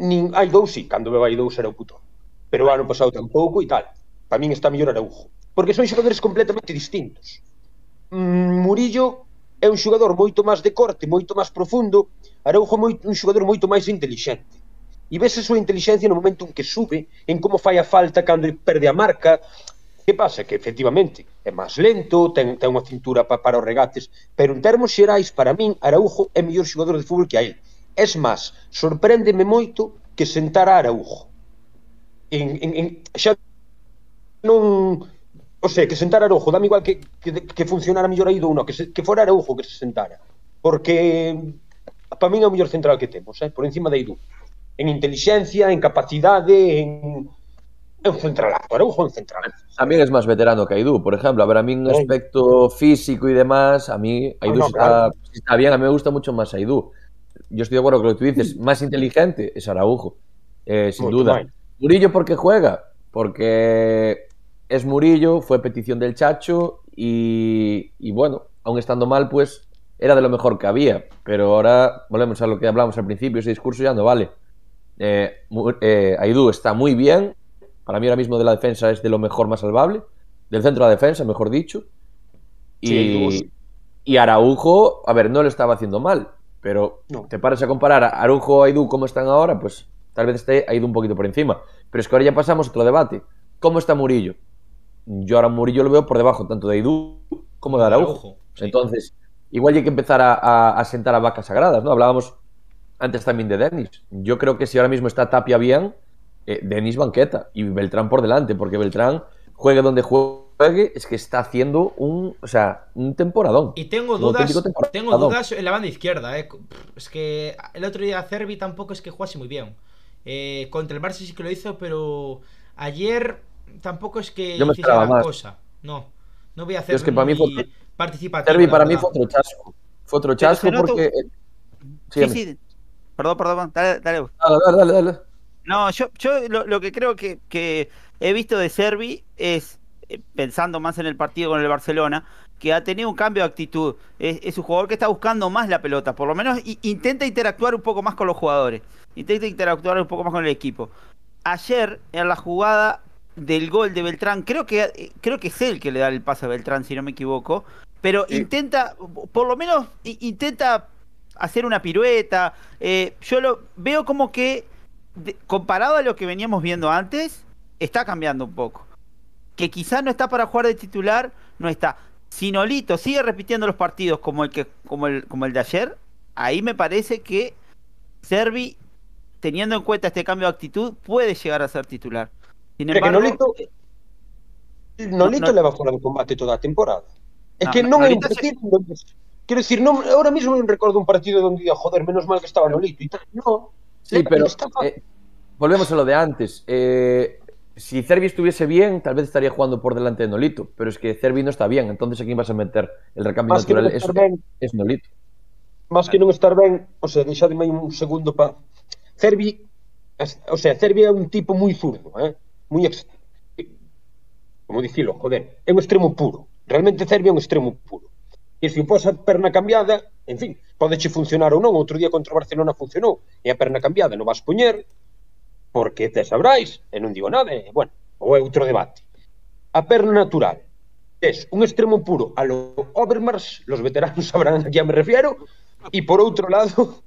nin hai dous si, sí, cando me vai dous era o puto. Pero o ano pasado tampouco e tal. Para min está mellor Araujo, porque son xogadores completamente distintos. Mm, Murillo é un xogador moito máis de corte, moito máis profundo, Araujo moi, un xogador moito máis intelixente e ves a súa inteligencia no momento en que sube, en como fai a falta cando perde a marca. Que pasa? Que efectivamente é máis lento, ten, ten unha cintura pa, para os regates, pero en termos xerais, para min, Araujo é mellor xogador de fútbol que a ele. Es máis, sorpréndeme moito que sentara Araujo. En, en, en, xa non... O sea, que sentara Araujo, dame igual que, que, que funcionara mellor aí do uno, que, se, que fora Araujo que se sentara. Porque para min é o mellor central que temos, eh? por encima de Aidu. En inteligencia, en capacidade, en... É un centralazo, Araujo é un centralazo. También es más veterano que Aidú, por ejemplo. A ver, a mí en Sí. aspecto físico y demás, a mí Aidú no, está, bien, a mí me gusta mucho más Aidú. Yo estoy de acuerdo con lo que tú dices, más inteligente es Araujo, eh, sin Mucho duda. Murillo, ¿por qué juega? Porque es Murillo, fue petición del Chacho y, y bueno, aún estando mal, pues era de lo mejor que había. Pero ahora volvemos a lo que hablamos al principio, ese discurso ya no vale. Eh, eh, Aidú está muy bien, para mí ahora mismo de la defensa es de lo mejor más salvable, del centro de la defensa, mejor dicho. Y, Sí, Araujo, a ver, no lo estaba haciendo mal, pero No. te paras a comparar a Araujo o Aidú como están ahora, pues tal vez esté Aidú un poquito por encima. Pero es que ahora ya pasamos a otro debate. ¿Cómo está Murillo? Yo ahora Murillo lo veo por debajo tanto de Aidú como de Araujo. Araujo, sí. Entonces, igual hay que empezar a, a- a sentar a vacas sagradas, ¿no? Hablábamos antes también de Denis. Yo creo que si ahora mismo está Tapia bien, eh, Denis banqueta y Beltrán por delante, porque Beltrán juegue donde juegue, es que está haciendo un, o sea, un temporadón. Y tengo dudas, tengo dudas en la banda izquierda, eh. Es que el otro día Cervi tampoco es que jugase muy bien. Eh, contra el Barça sí que lo hizo, pero ayer tampoco es que Yo me hiciese gran más. cosa. No, no voy a Yo hacer es que para mí fue- participativo. Para mí fue otro chasco. Fue otro chasco porque... Sí, dame. sí. Perdón, perdón, dale, dale. Dale, dale, dale, dale. No, yo, yo lo, lo que creo que, que he visto de Servi es, eh, pensando más en el partido con el Barcelona, que ha tenido un cambio de actitud. Es, es un jugador que está buscando más la pelota, por lo menos intenta interactuar un poco más con los jugadores, intenta interactuar un poco más con el equipo. Ayer, en la jugada del gol de Beltrán, creo que, eh, creo que es él que le da el pase a Beltrán, si no me equivoco, pero Sí. intenta, por lo menos intenta hacer una pirueta. eh, yo lo veo como que de- comparado a lo que veníamos viendo antes, está cambiando un poco. Que quizás no está para jugar de titular, no está. Si Nolito sigue repitiendo los partidos como el que, como el, como el de ayer, ahí me parece que Servi, teniendo en cuenta este cambio de actitud, puede llegar a ser titular. Sin que embargo, Nolito, Nolito no- leva fora do combate toda a temporada. No, que no, Nolito se- dicir, non, ahora mismo non recordo un partido donde diga, joder, menos mal que estaba Nolito e tal. No, Sí, le- pero eh, volvemos a lo de antes. Eh, si Cervi estuviese bien, tal vez estaría jugando por delante de Nolito, pero es que Cervi no está bien, entonces ¿a quién vas a meter? El recambio Más natural es, estar ben, es Nolito. máis que non estar ben, o sea, deixademe un segundo pa... Cervi, o sea, Cervi é un tipo moi zurdo, eh? Moi ex... Como dicilo, joder, é un extremo puro. Realmente Cervi é un extremo puro. Que se pos a perna cambiada, en fin, pode che funcionar ou non, outro día contra o Barcelona funcionou, e a perna cambiada non vas poñer, porque te sabrais, e non digo nada, e, bueno, ou é outro debate. A perna natural, tes un extremo puro a lo Overmars, los veteranos sabrán a que me refiero, e por outro lado,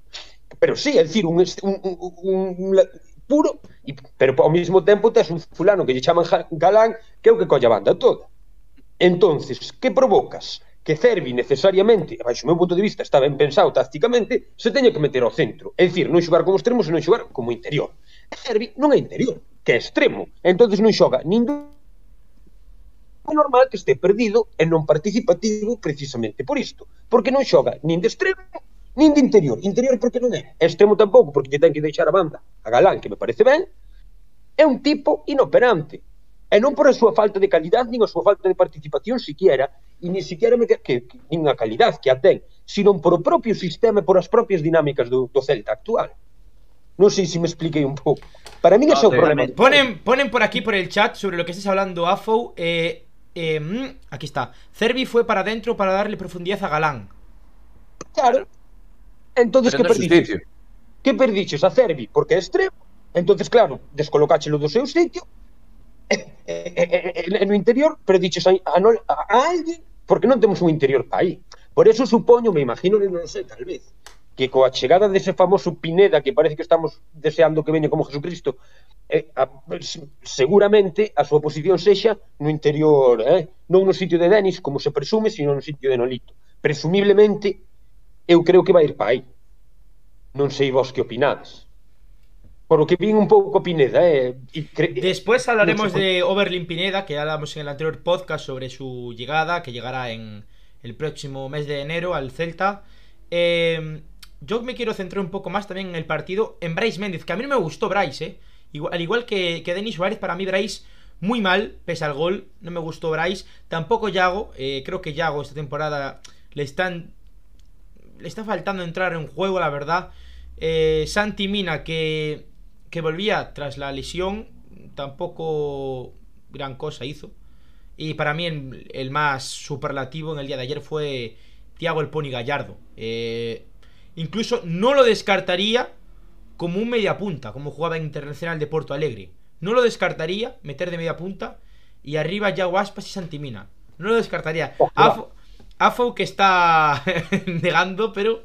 pero sí, é dicir, un, un, un, un, un puro, e, pero ao mesmo tempo tes un fulano que lle chaman Galán, que é o que colla a banda toda. Entonces, que provocas? que Cervi necesariamente, baixo o meu punto de vista, está ben pensado tácticamente, se teña que meter ao centro. É dicir, non xogar como extremo, senón xogar como interior. E Cervi non é interior, que é extremo. Entonces non xoga nin do... É normal que este perdido e non participativo precisamente por isto. Porque non xoga nin de extremo, nin de interior. Interior porque non é. Extremo tampouco, porque lle ten que deixar a banda a Galán, que me parece ben. É un tipo inoperante E non por a súa falta de calidad, nin a súa falta de participación siquiera, e nin siquiera me que, que, que nin a calidad que a ten, sino por o propio sistema e por as propias dinámicas do, do Celta actual. Non sei se me expliquei un pouco. Para min ese é o problema. Ponen, ponen por aquí, por el chat, sobre lo que estás hablando, Afo. Eh, eh, mm, aquí está. Cervi fue para adentro para darle profundidad a Galán. Claro. Entonces, Pero que no perdiches? Que perdiches a Cervi? Porque é extremo. Entonces, claro, descolocáchelo do seu sitio no interior, pero diches a, a, a alguén porque non temos un interior pa aí. Por eso supoño, me imagino, non sei, tal vez, que coa chegada dese famoso Pineda que parece que estamos deseando que veña como Jesucristo, eh, a, seguramente a súa posición sexa no interior, eh? non no sitio de Denis, como se presume, sino no sitio de Nolito. Presumiblemente, eu creo que vai ir pa aí. Non sei vos que opinades. Por lo que vin un pouco a Pineda, eh? E cre... Después hablaremos No de Oberlin Pineda, que ya hablamos en el anterior podcast sobre su llegada, que llegará en el próximo mes de enero al Celta. Eh, yo me quiero centrar un poco más también en el partido, en Bryce Méndez, que a mí no me gustó Bryce, ¿eh? Igual- al igual que, que Denis Suárez, para mí Bryce muy mal, pese al gol, no me gustó Bryce. Tampoco Yago, eh, creo que Yago esta temporada le están le está faltando entrar en juego, la verdad. Eh, Santi Mina, que, que volvía tras la lesión, tampoco gran cosa hizo. Y para mí el, el más superlativo en el día de ayer fue Tiago El Pony Gallardo. Eh, incluso no lo descartaría como un media punta, como jugaba en Internacional de Porto Alegre. No lo descartaría meter de media punta y arriba Yago Aspas y Santi Mina. No lo descartaría. Afo, Afo que está negando, pero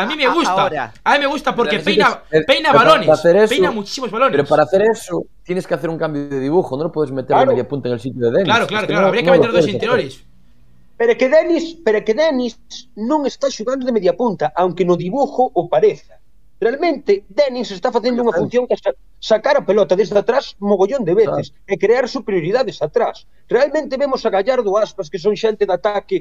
a mí me A- gusta. ahora. A mí me gusta porque Pero peina, peina balones. hacer eso- peina muchísimos balones. Pero para hacer eso tienes que hacer un cambio de dibujo, no lo puedes meter Claro. de media punta en el sitio de Denis. Claro, Es claro, que claro. no- Habría que no meter dos hacer. interiores. Pero que Denis, pero que Denis non está xogando de media punta, aunque no dibujo o pareza. Realmente, Denis está facendo unha función que sa- sacar a pelota desde atrás mogollón de veces e crear superioridades atrás. Realmente vemos a Gallardo Aspas que son xente de ataque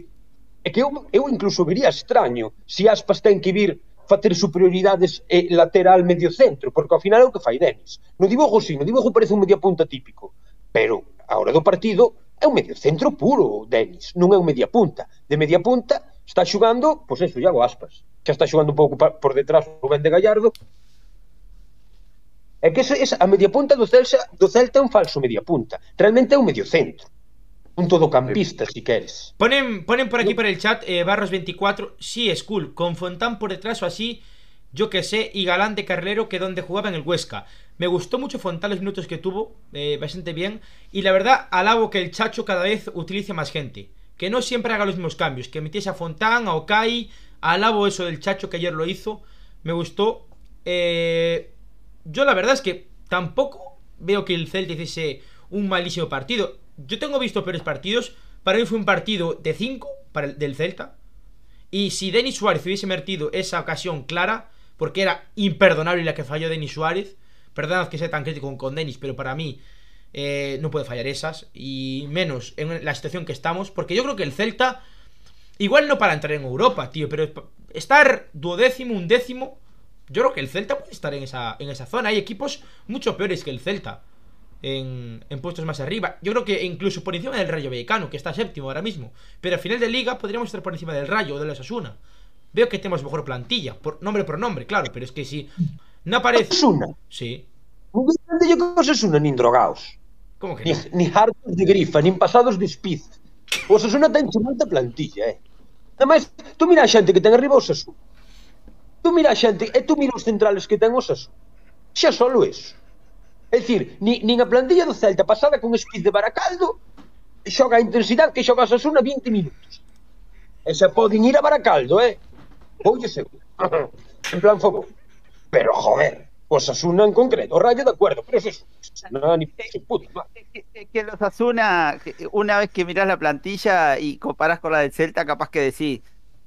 É que eu, eu incluso vería extraño se Aspas ten que vir facer superioridades eh, lateral medio centro, porque ao final é o que fai Denis. No dibujo sí, no dibujo parece un media punta típico, pero a hora do partido é un medio centro puro, Denis, non é un media punta. De media punta está xogando, pois eso, Iago Aspas, que está xogando un pouco por detrás o Ben de Gallardo, É que esa, esa, a media punta do Celta, do Celta é un falso media punta. Realmente é un medio centro. Un todocampista, si queres. Ponen, ponen por aquí por el chat eh, Barros24. Sí, es cool. Con Fontán por detrás o así, yo que sé. Y Galán de Carlero, que donde jugaba en el Huesca. Me gustó mucho Fontán los minutos que tuvo. eh, bastante bien. Y la verdad, alabo que el Chacho cada vez utilice más gente. Que no siempre haga los mismos cambios. Que metiese a Fontán, a Okai. Alabo eso del Chacho que ayer lo hizo. Me gustó. Eh, yo la verdad es que tampoco veo que el Celta hiciese un malísimo partido. Yo tengo visto peores partidos. Para mí fue un partido de 5 para el del Celta. Y si Denis Suárez hubiese metido esa ocasión clara, porque era imperdonable la que falló Denis Suárez. Perdonad que sea tan crítico con, Denis, pero para mí eh, no puede fallar esas. Y menos en la situación que estamos. Porque yo creo que el Celta, igual no para entrar en Europa, tío, pero estar duodécimo, undécimo. Yo creo que el Celta puede estar en esa, en esa zona. Hay equipos mucho peores que el Celta en, en puestos más arriba. Yo creo que incluso por encima del Rayo Vallecano, que está séptimo ahora mismo. Pero a final de liga podríamos estar por encima del Rayo o de la Osasuna. Veo que tenemos mejor plantilla, por nombre por nombre, claro, pero es que si no aparece. Osasuna. Sí, grande yo que Osasuna nin drogaos. ¿cómo que Ni, no? ni hartos de grifa, nin pasados de espiz. O Osasuna ten chumanta plantilla, eh. Ademais, tú mira a xente que ten arriba o. Tú mira a xente, e tú mira os centrales que ten o Osasuna. Xa solo eso. É dicir, ni, nin a plantilla do Celta pasada con espiz de Baracaldo xoga a intensidade que xoga a Osasuna 20 minutos. E se ir a Baracaldo, eh? Voulle seguro. en plan fogo. Pero, joder, o Osasuna en concreto, Rayo de acuerdo, pero eso es no, ni. Que, los Asuna, una vez que mirás la plantilla y comparás con la del Celta, capaz que decís,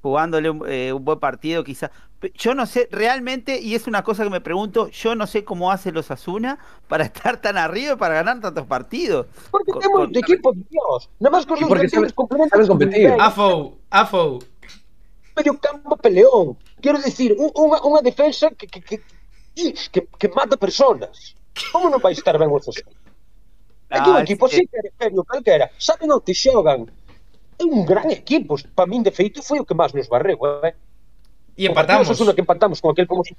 jugándole un, eh, un buen partido, quizás. Yo no sé, realmente, y es una cosa que me pregunto, yo no sé cómo hacen los Asuna para estar tan arriba y para ganar tantos partidos. Porque Con- ten con- moito equipo, Dios. Nada máis que os Y dos porque saben su competir. Afo, Afo. medio campo peleón. Quero decir, un- unha, unha defensa que, que, que, que, que mata personas. Como non vai estar ben o Sassuolo? Aquí un equipo sí. así que serio, calquera, saben o que xogan. É un gran equipo, para min de feito foi o que máis nos barreu, eh? Y empatamos. Una que empatamos con aquel famoso,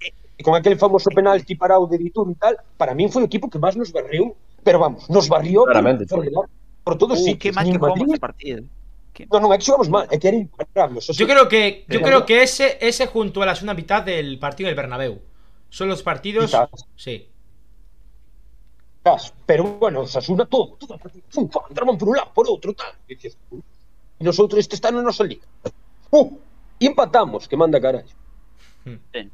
con aquel famoso penalti parado de Dituro y tal, para mí fue el equipo que más nos barrió, pero vamos, nos barrió Claramente. por, por, por todos Uh, sitios. qué mal que jugamos Madrid- ese partido. Qué- No, no, é que xogamos mal, é que era imparable. Eso sí. Yo creo que, yo creo que ese, ese junto a la segunda mitad del partido del Bernabéu. Son los partidos. Quizás. Sí. Pero bueno, Osasuna todo, todo, fum, entraban por un lado, por outro, tal. E dices, E nosotros este está na nosa liga. Uh, e empatamos, que manda carallo. Sí.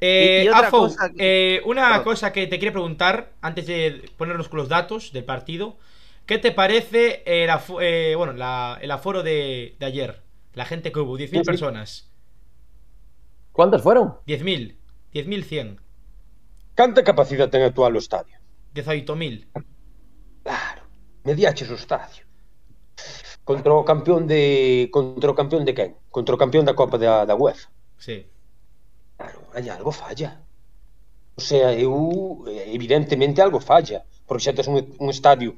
Eh, Y- y otra Afo, cosa que- eh, una Perdón. cosa que te quería preguntar antes de ponernos con los datos del partido. ¿Qué te parece el, afo- eh, bueno, la- el aforo de, de ayer? La gente que hubo, 10.000 Sí, sí. personas. ¿Cuántas fueron? 10.000. 10.100. Canta capacidade ten actual o estadio? 18.000. Claro, mediaches o estadio. Contra o campeón de contra o campeón de quen? Contra o campeón da Copa da, da UEFA. Sí. Claro, aí algo falla. O sea, eu evidentemente algo falla, porque xa tes un, un estadio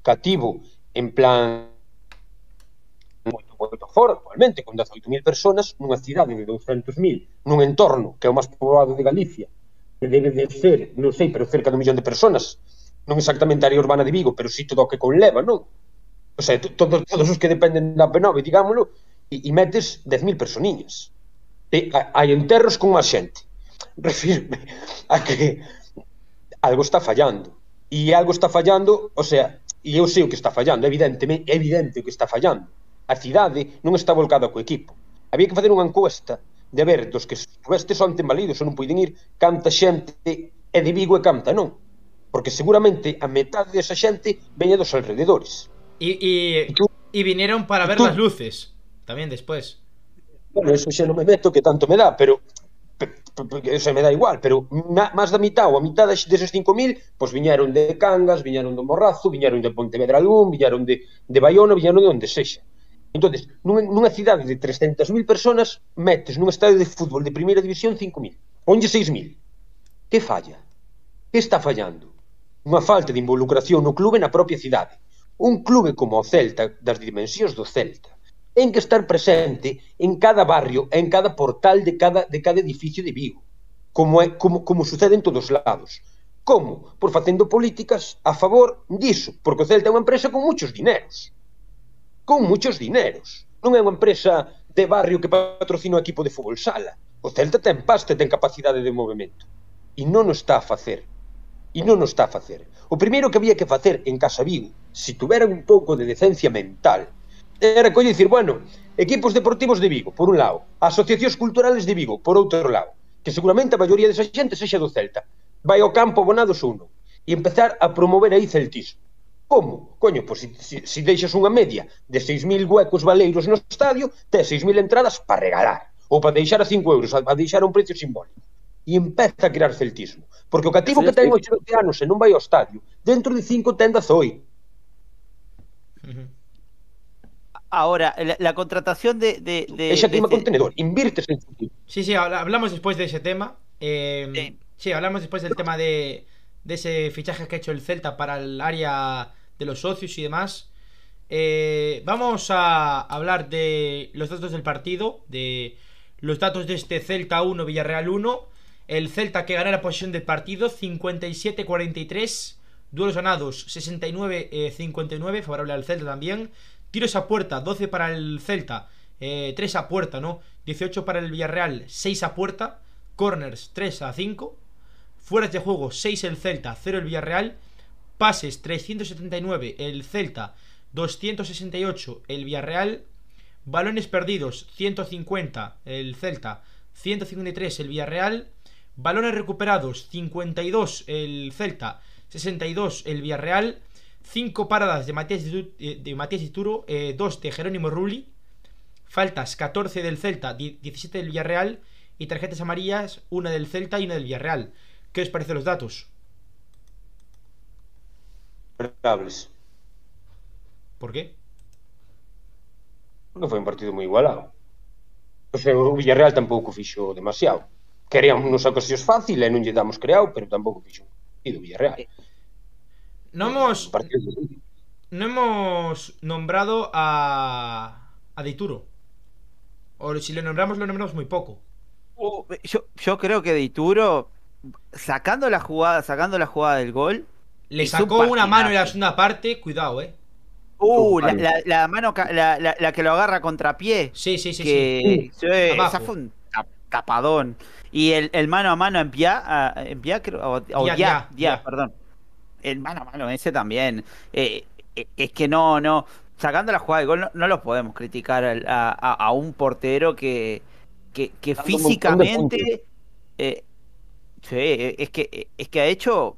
cativo en plan moito, moito fora, actualmente, con 18.000 personas nunha cidade de 200.000, nun entorno que é o máis poboado de Galicia, que debe de ser, non sei, pero cerca de un millón de personas, non exactamente a área urbana de Vigo, pero sí todo o que conleva, non? o sea, todos, todos os que dependen da P9, digámoslo, e, e metes 10.000 personiñas. E, hai enterros con máis xente. Refirme a que algo está fallando. E algo está fallando, o sea, e eu sei o que está fallando, evidentemente, é evidente o que está fallando. A cidade non está volcada co equipo. Había que facer unha encuesta de ver dos que estiveste son tembalidos ou non poden ir, canta xente é de Vigo e canta non. Porque seguramente a metade desa xente veña dos alrededores. Y, y, y vinieron para ver tú? las luces, también después. Bueno, eso xa non me meto, que tanto me dá, pero eso me dá igual, pero máis da mitad ou a mitad deses 5.000 pois viñeron de Cangas, viñeron do Morrazo, viñeron de Pontevedra Algún, viñeron de, de Bayona, viñeron de onde sexa. entonces nunha, nunha cidade de 300.000 personas metes nun estadio de fútbol de primeira división 5.000. Ponlle 6.000. Que falla? Que está fallando? Unha falta de involucración no clube na propia cidade un clube como o Celta, das dimensións do Celta, ten que estar presente en cada barrio, en cada portal de cada, de cada edificio de Vigo, como, é, como, como sucede en todos lados. Como? Por facendo políticas a favor diso, porque o Celta é unha empresa con muchos dineros. Con muchos dineros. Non é unha empresa de barrio que patrocina o equipo de fútbol sala. O Celta ten pasta, ten capacidade de movimento. E non o está a facer. E non o está a facer. O primeiro que había que facer en Casa Vigo se tuveran un pouco de decencia mental, era coño dicir, bueno, equipos deportivos de Vigo, por un lado, asociacións culturales de Vigo, por outro lado, que seguramente a maioría desa xente sexa do Celta. Vai ao campo abonados uno e empezar a promover aí celtismo. Como? Coño, pois se, se, si deixas unha media de 6.000 huecos valeiros no estadio, tes 6.000 entradas para regalar, ou para deixar a 5 euros, para deixar a un precio simbólico. E empeza a crear celtismo. Porque o cativo que ten 8 anos e non vai ao estadio, dentro de 5 ten 18 Ahora, la, la contratación de. de, de- contenedor, invirtes en. Sí, sí, habla- hablamos después de ese tema. Eh, Sí. sí, hablamos después del tema de, de ese fichaje que ha hecho el Celta para el área de los socios y demás. Eh, vamos a hablar de los datos del partido, de los datos de este Celta 1, Villarreal 1. El Celta que gana la posición del partido 57-43. Duelos ganados 69-59, favorable al Celta también. Tiros a puerta, 12 para el Celta, eh, 3 a puerta, ¿no? 18 para el Villarreal, 6 a puerta. Corners, 3 a 5. Fueras de juego, 6 el Celta, 0 el Villarreal. Pases, 379 el Celta, 268 el Villarreal. Balones perdidos, 150 el Celta, 153 el Villarreal. Balones recuperados, 52 el Celta, 62 el Villarreal. 5 paradas de Matías, eh, de Matías Dituro, 2 de Jerónimo Rulli. Faltas 14 del Celta, 10 17 del Villarreal. Y tarjetas amarillas, una del Celta y una del Villarreal. ¿Qué os parecen los datos? ¿Por qué? Porque foi un partido moi igualado. O sea, o Villarreal tampouco fixo demasiado. Queríamos nos ocasións fácil e non lle damos creado, pero tampouco fixo Villarreal. No hemos, no hemos nombrado a, a Deituro. O si lo nombramos, lo nombramos muy poco. Uh, yo, yo creo que Dituro, sacando la jugada, sacando la jugada del gol, Le sacó un una mano en la segunda parte, cuidado, eh. uh, la, Total. la- la mano, la, la- la que lo agarra contra pie, Sí, sí, sí, sí. que sí, Abajo. esa fue un tap- tapadón. Y el, el mano a mano en Pia, ah, en Pia creo, o, Dia, Dia. perdón. El mano a mano ese también. Eh, eh, es que no, no, sacando la jugada de gol, no, no lo podemos criticar a, a- a un portero que, que, que físicamente eh, sí, es que es que ha hecho,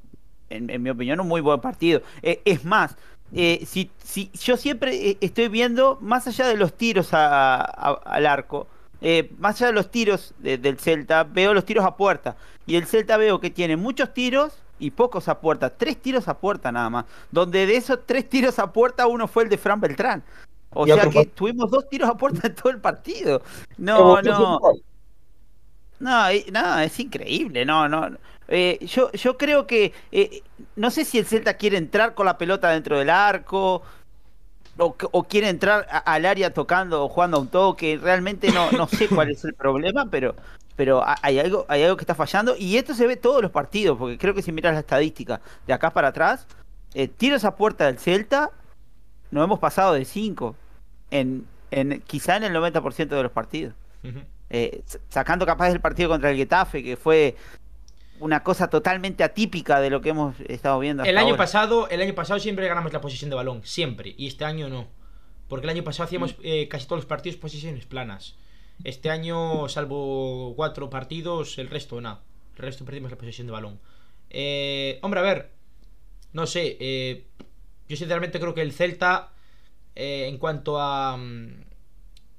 en, en mi opinión, un muy buen partido. Eh, es más, eh, si, si yo siempre estoy viendo, más allá de los tiros a- al arco, más allá de los tiros de- del Celta, veo los tiros a puerta. Y el Celta veo que tiene muchos tiros y pocos a puerta. Tres tiros a puerta nada más. Donde de esos tres tiros a puerta, uno fue el de Fran Beltrán. O sea que tuvimos dos tiros a puerta en todo el partido. No, no. No, y- no, es increíble, no, no. Eh, yo, yo creo que eh, no sé si el Celta quiere entrar con la pelota dentro del arco o, o quiere entrar a- al área tocando o jugando a un toque. Realmente no, no sé cuál es el problema, pero, pero ha- hay algo, hay algo que está fallando y esto se ve todos los partidos, porque creo que si miras la estadística de acá para atrás, eh, tiros a puerta del Celta, no hemos pasado de 5 en, en quizá en el 90% de los partidos eh, sacando capaz el partido contra el Getafe, que fue una cosa totalmente atípica de lo que hemos estado viendo. El hasta año ahora. pasado, el año pasado siempre ganamos la posesión de balón, siempre, y este año no. Porque el año pasado hacíamos eh, casi todos los partidos posiciones planas. Este año, salvo cuatro partidos, el resto no. El resto perdimos la posesión de balón. Eh, hombre, a ver, no sé, eh, yo sinceramente creo que el Celta, eh, en cuanto a, mm,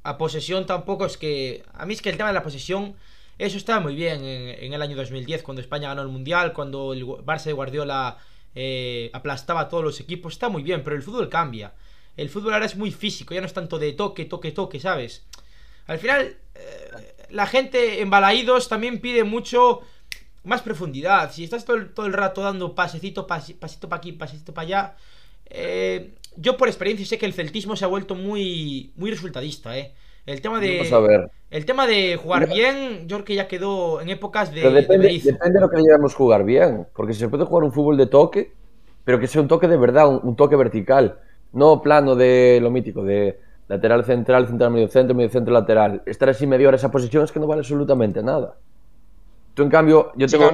a posesión, tampoco es que... A mí es que el tema de la posesión, eso estaba muy bien en, el año 2010, cuando España ganó el Mundial, cuando el Barça de Guardiola eh, aplastaba a todos los equipos, está muy bien, pero el fútbol cambia. El fútbol ahora es muy físico, ya no es tanto de toque, toque, toque, ¿sabes? Al final, eh, la gente en Balaídos también pide mucho más profundidad. Si estás todo el, todo el rato dando pasecito, pasi- pasito para aquí, pasito para allá. eh, yo por experiencia sé que el celtismo se ha vuelto muy, muy resultadista, ¿eh? El tema de. Vamos a ver. El tema de jugar bien, yo creo que ya quedó en épocas de, Pero de depende, depende de lo que llevamos jugar bien. Porque se puede jugar un fútbol de toque, pero que sea un toque de verdad, un, un toque vertical. No plano de lo mítico, de lateral central, central medio centro, medio centro lateral. Estar así media hora esa posición es que no vale absolutamente nada. Tú, en cambio, yo tengo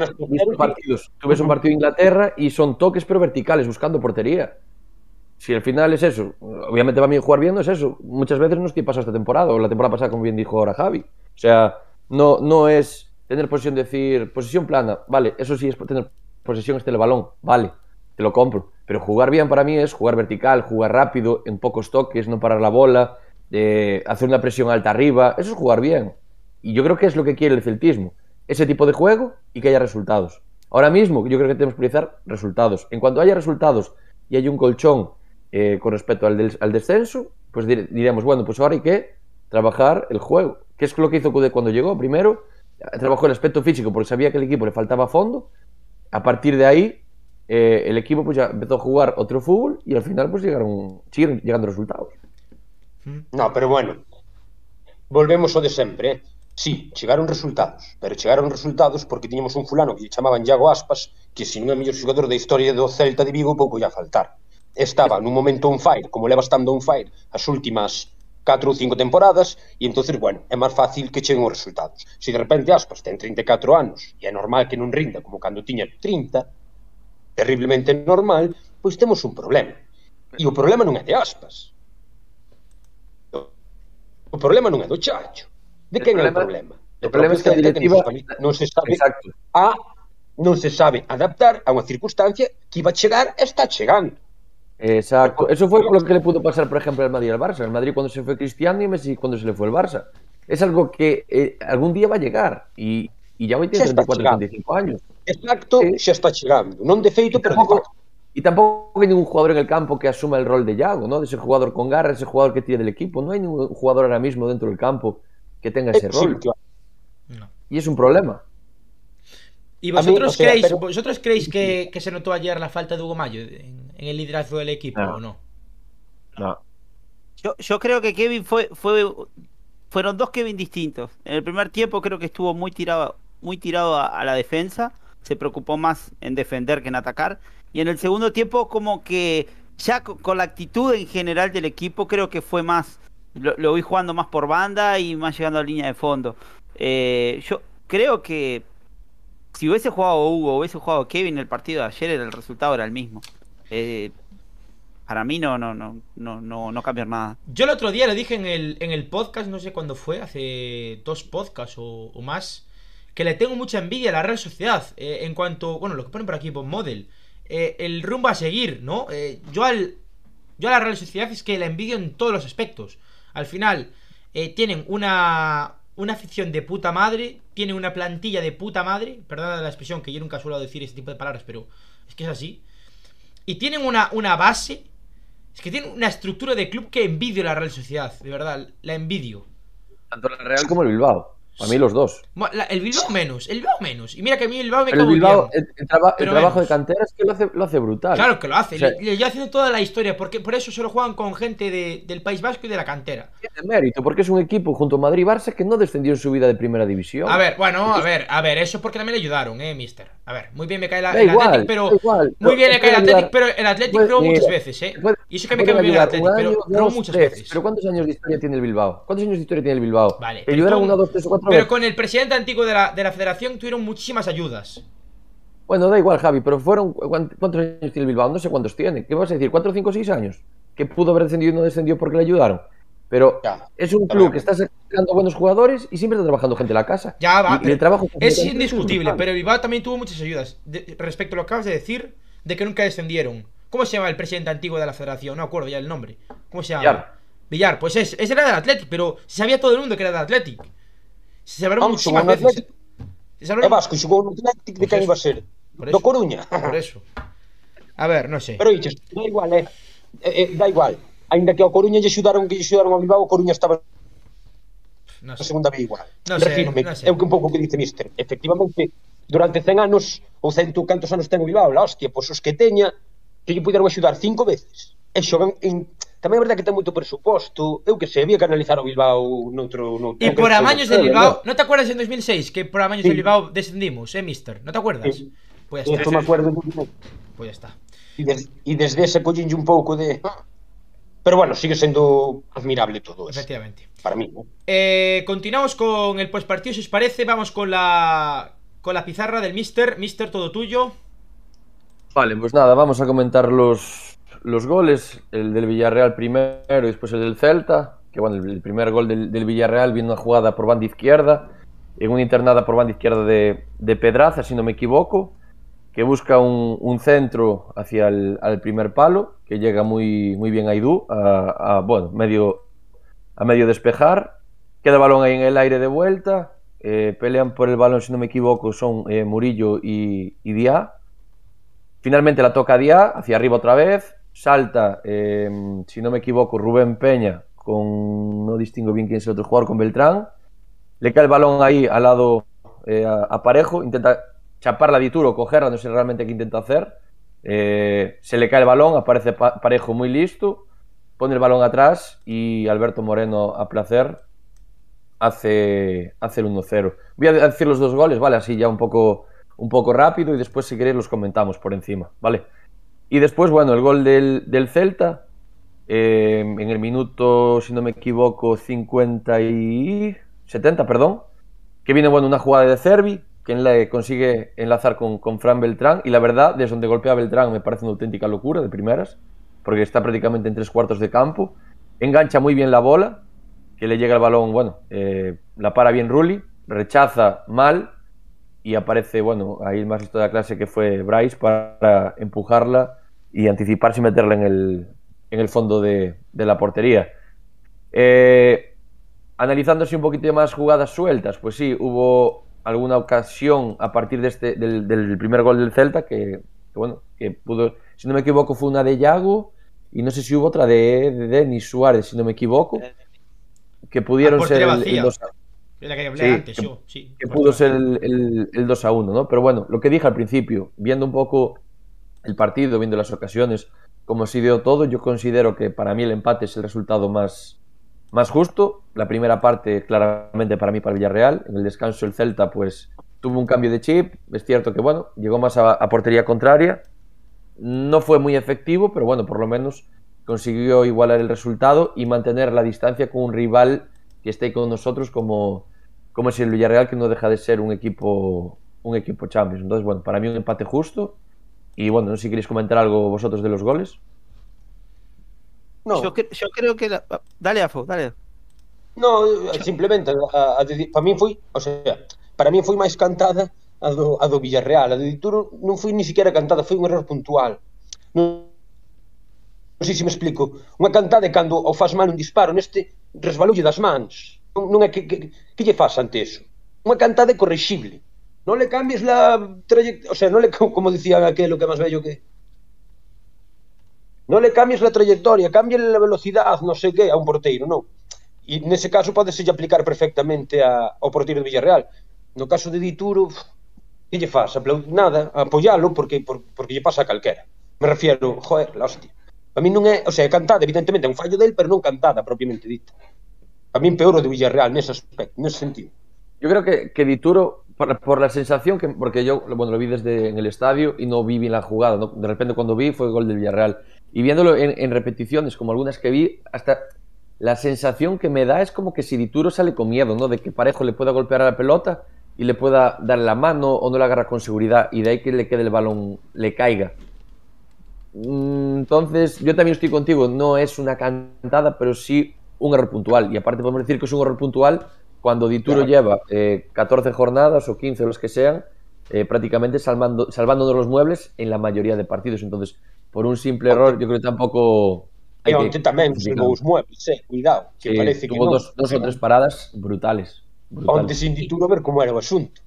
partidos. Tú ves un partido de Inglaterra y son toques, pero verticales, buscando portería. Si al final es eso, obviamente va a mí jugar bien, no es eso. Muchas veces no estoy pasado esta temporada, o la temporada pasada, como bien dijo ahora Javi. O sea, no, no es tener posesión, decir, posesión plana, vale, eso sí es tener posesión, este el balón, vale, te lo compro. Pero jugar bien para mí es jugar vertical, jugar rápido, en pocos toques, no parar la bola, eh, hacer una presión alta arriba, eso es jugar bien. Y yo creo que es lo que quiere el celtismo, ese tipo de juego y que haya resultados. Ahora mismo yo creo que tenemos que priorizar resultados. En cuanto haya resultados y hay un colchón eh, con respecto al, descenso, pues dir- diremos, bueno, pues ahora hay que trabajar el juego. ¿Qué es lo que hizo Coudet cuando llegó? Primero, trabajó el aspecto físico porque sabía que al equipo le faltaba fondo. A partir de ahí, eh, el equipo pues ya empezó a jugar otro fútbol y al final pues llegaron, siguieron llegando resultados. Hmm. No, pero bueno, volvemos ao de sempre, eh? Sí, chegaron resultados, pero chegaron resultados porque tiñamos un fulano que chamaban Iago Aspas, que se non é o mellor xogador da historia do Celta de Vigo, pouco ia faltar. Estaba nun momento on fire, como leva estando on fire as últimas 4 ou 5 temporadas, e entonces, bueno, é máis fácil que cheguen os resultados. Se de repente Aspas ten 34 anos, e é normal que non rinda como cando tiña 30, terriblemente normal, pois temos un problema. E o problema non é de aspas. O problema non é do Chacho. De quen é o problema? O problema é que a directiva non se sabe Exacto. a non se sabe adaptar a unha circunstancia que iba a chegar e está chegando. Exacto. Eso fue lo que le pudo pasar, por ejemplo, al Madrid al Barça. El Madrid cuando se fue Cristiano y Messi cuando se le fue el Barça. Es algo que eh, algún día va a llegar y, y ya hoy tiene 34, 35 años. Exacto, Sí. xa está chegando. Non de feito, pero de tampoco, facto. y tampoco hay ningún jugador en el campo que asuma el rol de Yago, ¿no? De ese jugador con garra, ese jugador que tire del equipo. No hay ningún jugador ahora mismo dentro del campo que tenga ese Eh, sí, rol. claro. No. Y es un problema. ¿Y mí, vosotros o sea, creéis, pero- vosotros creéis que, que se notó ayer la falta de Hugo Mayo en, en el liderazgo del equipo No. o no? No. Yo, yo creo que Kevin fue, fue, fueron dos Kevin distintos. En el primer tiempo creo que estuvo muy tirado, muy tirado a, a la defensa, se preocupó más en defender que en atacar. Y en el segundo tiempo como que ya co- con, la actitud en general del equipo creo que fue más, lo, vi jugando más por banda y más llegando a línea de fondo. Eh, yo creo que si hubiese jugado Hugo, hubiese jugado Kevin el partido de ayer, el resultado era el mismo. Eh, para mí no, no, no, no, no, no cambió nada. Yo el otro día le dije en el, en el podcast, no sé cuándo fue, hace dos podcasts o más, que le tengo mucha envidia a la Real Sociedad eh, en cuanto, bueno, lo que ponen por aquí, por model, eh, el rumbo a seguir, ¿no? Eh, yo al yo a la Real Sociedad es que la envidio en todos los aspectos. Al final, eh, tienen una, una afición de puta madre, tienen una plantilla de puta madre, perdona la expresión que yo nunca suelo decir este tipo de palabras, pero es que es así. Y tienen una, una base, es que tienen una estructura de club que envidio la Real Sociedad, de verdad, la envidio. Tanto el Real como el Bilbao. Para mí los dos. La- el Bilbao menos, el Bilbao menos. Y mira que a mí el Bilbao me Pero el Bilbao, bien. el, el traba- el Pero trabajo menos. de cantera es que lo hace, lo hace brutal. Claro que lo hace, O sea, le, le lleva haciendo toda la historia, porque por eso solo juegan con gente de- del País Vasco y de la cantera. tiene mérito, porque es un equipo junto a Madrid y Barça que no descendió en su vida de primera división. A ver, bueno, a ver, a ver, eso porque también le ayudaron, eh, mister. A ver, muy bien me cae la, el igual, Athletic, pero. igual. Muy bien No, me cae el Athletic, ayudar. pero el Athletic probó muchas mira, veces, eh. Puede- Y eso que me cae muy bien el Athletic, pero año, probó dos, muchas tres. veces. Pero ¿cuántos años de historia tiene el Bilbao? ¿Cuántos años de historia tiene el Bilbao? Vale, ¿Te pero ayudaron una, dos, tres o cuatro Pero con el presidente antiguo de la, de la federación tuvieron muchísimas ayudas. Bueno, da igual, Javi, pero fueron. ¿cuán- ¿Cuántos años tiene el Bilbao? No sé cuántos tiene. ¿Qué vas a decir? ¿Cuatro, cinco, seis años? Que pudo haber descendido y no descendió porque le ayudaron. Pero Ya. es un club que está sacando buenos jugadores y siempre está trabajando gente en la casa. Ya va, Y- y, pero el trabajo Es indiscutible, pero el Bilbao también tuvo muchas ayudas. De- respecto a lo que acabas de decir, de que nunca descendieron. ¿Cómo se llama el presidente antiguo de la federación? No acuerdo ya el nombre. ¿Cómo se llama? Villar. Villar, pues es, ese era del Athletic, pero se sabía todo el mundo que era del Athletic. Se sabrá Anto, muchísimas veces. Eh. Se sabrá... É vasco, xogou no Atlético de quen iba a ser. Do Coruña. Por eso. A ver, non sei. Pero dices, da igual, eh. eh, eh da igual. Ainda que ao Coruña lle xudaron que lle xudaron ao Bilbao, o Coruña estaba no sé. a segunda vez igual. No Refírome, no sé. é o que un pouco que dice Mister. Efectivamente, durante 100 anos ou cento cantos anos ten o Bilbao, la hostia, pois os que teña que lle puderon axudar cinco veces e xogan en Tamén é verdade que ten moito presuposto, eu que sei, había que analizar o Bilbao noutro... noutro Y por amaños no, Bilbao, ¿no te acuerdas en 2006 que por amaños Sí. del Bilbao descendimos, eh, mister? ¿No te acuerdas? Sí. Pues ya Esto está. me acuerdo de... Pues ya está. E, des, e desde ese collinlle un pouco de... Pero bueno, sigue sendo admirable todo eso. Efectivamente. Para mí, ¿no? Eh, continuamos con el postpartido, si os parece. Vamos con la con la pizarra del Mister. Mister, todo tuyo. Vale, pues nada, vamos a comentar los, los goles. El del Villarreal primero y después el del Celta. Que bueno, el, primer gol del, Villarreal viene una jugada por banda izquierda. En una internada por banda izquierda de, Pedraza, si no me equivoco. Que busca un, centro hacia el primer palo. Que llega muy, muy bien a Idú. A, bueno, medio, a medio despejar. Queda balón ahí en el aire de vuelta. eh, pelean por el balón, si no me equivoco, son eh, Murillo y, y. Finalmente la toca Diá, hacia arriba otra vez, salta, eh, si no me equivoco, Rubén Peña con, no distingo bien quién es el otro jugador, con Beltrán, le cae el balón ahí al lado eh, a, Parejo, intenta chaparla de Turo, cogerla, no sé realmente qué intenta hacer, eh, se le cae el balón, aparece Pa- Parejo muy listo, pone el balón atrás y Alberto Moreno a placer hace, hace el 1-0. Voy a decir los dos goles, ¿vale? Así ya un poco, un poco rápido y después si queréis los comentamos por encima, ¿vale? Y después, bueno, el gol del, del Celta, eh, en el minuto, si no me equivoco, 50 y... 70, perdón, que viene, bueno, una jugada de Cervi, que le consigue enlazar con, con Fran Beltrán, y la verdad, desde donde golpea a Beltrán me parece una auténtica locura de primeras, porque está prácticamente en tres cuartos de campo, engancha muy bien la bola, que le llega el balón, bueno, eh, la para bien Rulli, rechaza mal y aparece, bueno, ahí el más listo de la clase que fue Bryce para empujarla y anticiparse y meterla en el, en el fondo de, de la portería. Eh, analizándose un poquito más jugadas sueltas, pues sí, hubo alguna ocasión a partir de este, del, del primer gol del Celta que, que, bueno, que pudo, si no me equivoco, fue una de Yago y no sé si hubo otra de, de Denis Suárez, si no me equivoco, que pudieron A ser el, el vacía. dos- la que hablé Sí, antes, que- yo, sí. que pudo ser el, el- el 2 a 1, ¿no? Pero bueno, lo que dije al principio, viendo un poco el partido, viendo las ocasiones, cómo se dio todo, yo considero que para mí el empate es el resultado más, más justo. La primera parte, claramente, para mí, para Villarreal. En el descanso, el Celta, pues, tuvo un cambio de chip. Es cierto que, bueno, llegó más a, portería contraria. No fue muy efectivo, pero bueno, por lo menos consiguió igualar el resultado y mantener la distancia con un rival que esté con nosotros como, como es el Villarreal, que no deja de ser un equipo, un equipo Champions. Entonces, bueno, para mí un empate justo. Y bueno, no sé si queréis comentar algo vosotros de los goles. No. Yo, yo creo que. La... Ah, dale, Afo, dale. No, eh, simplemente, a, a, a, para mí foi, o sea, para mí foi máis cantada a do, a do Villarreal, a do Dituro non foi ni siquiera cantada, foi un error puntual. Non, non sei se me explico. Unha cantada é cando o faz mal un disparo, neste resvaloulle das mans. Non, non é que, que, que lle faz ante eso. Unha cantada é correxible. no le cambies la trayectoria, o sea, no le, como decían aquello que más bello que... No le cambies la trayectoria, cámbiale la velocidad, no sé qué, a un porteiro, non. E nese caso podese aplicar perfectamente a, ao porteiro do Villarreal. No caso de Dituro, que lle faz? Aplaud nada, apoialo porque, por, porque lle pasa a calquera. Me refiero, joder, la hostia. A mí non é, o sea, é cantada, evidentemente, é un fallo del, pero non cantada propiamente dita. A mí peor o de Villarreal nese aspecto, nese sentido. Yo creo que, que Dituro por, la sensación que. Porque yo bueno, lo vi desde en el estadio y no vi bien la jugada. ¿no? De repente, cuando vi, fue gol del Villarreal. Y viéndolo en, en repeticiones, como algunas que vi, hasta la sensación que me da es como que si Dituro sale con miedo, ¿no? De que Parejo le pueda golpear a la pelota y le pueda dar la mano o no la agarra con seguridad y de ahí que le quede el balón, le caiga. Mm, Entonces, yo también estoy contigo, no es una cantada, pero sí un error puntual. Y aparte podemos decir que es un error puntual cuando Dituro Claro. lleva eh, 14 jornadas o 15 los que sean, eh, prácticamente salvando, salvándonos los muebles en la mayoría de partidos. Entonces, por un simple error, yo creo que tampoco... Hay que onte tamén justificar. salvou os muebles, eh, cuidado, que Sí, parece que dos, dos o tres paradas brutales. Brutales. sin Dituro a ver como era o asunto.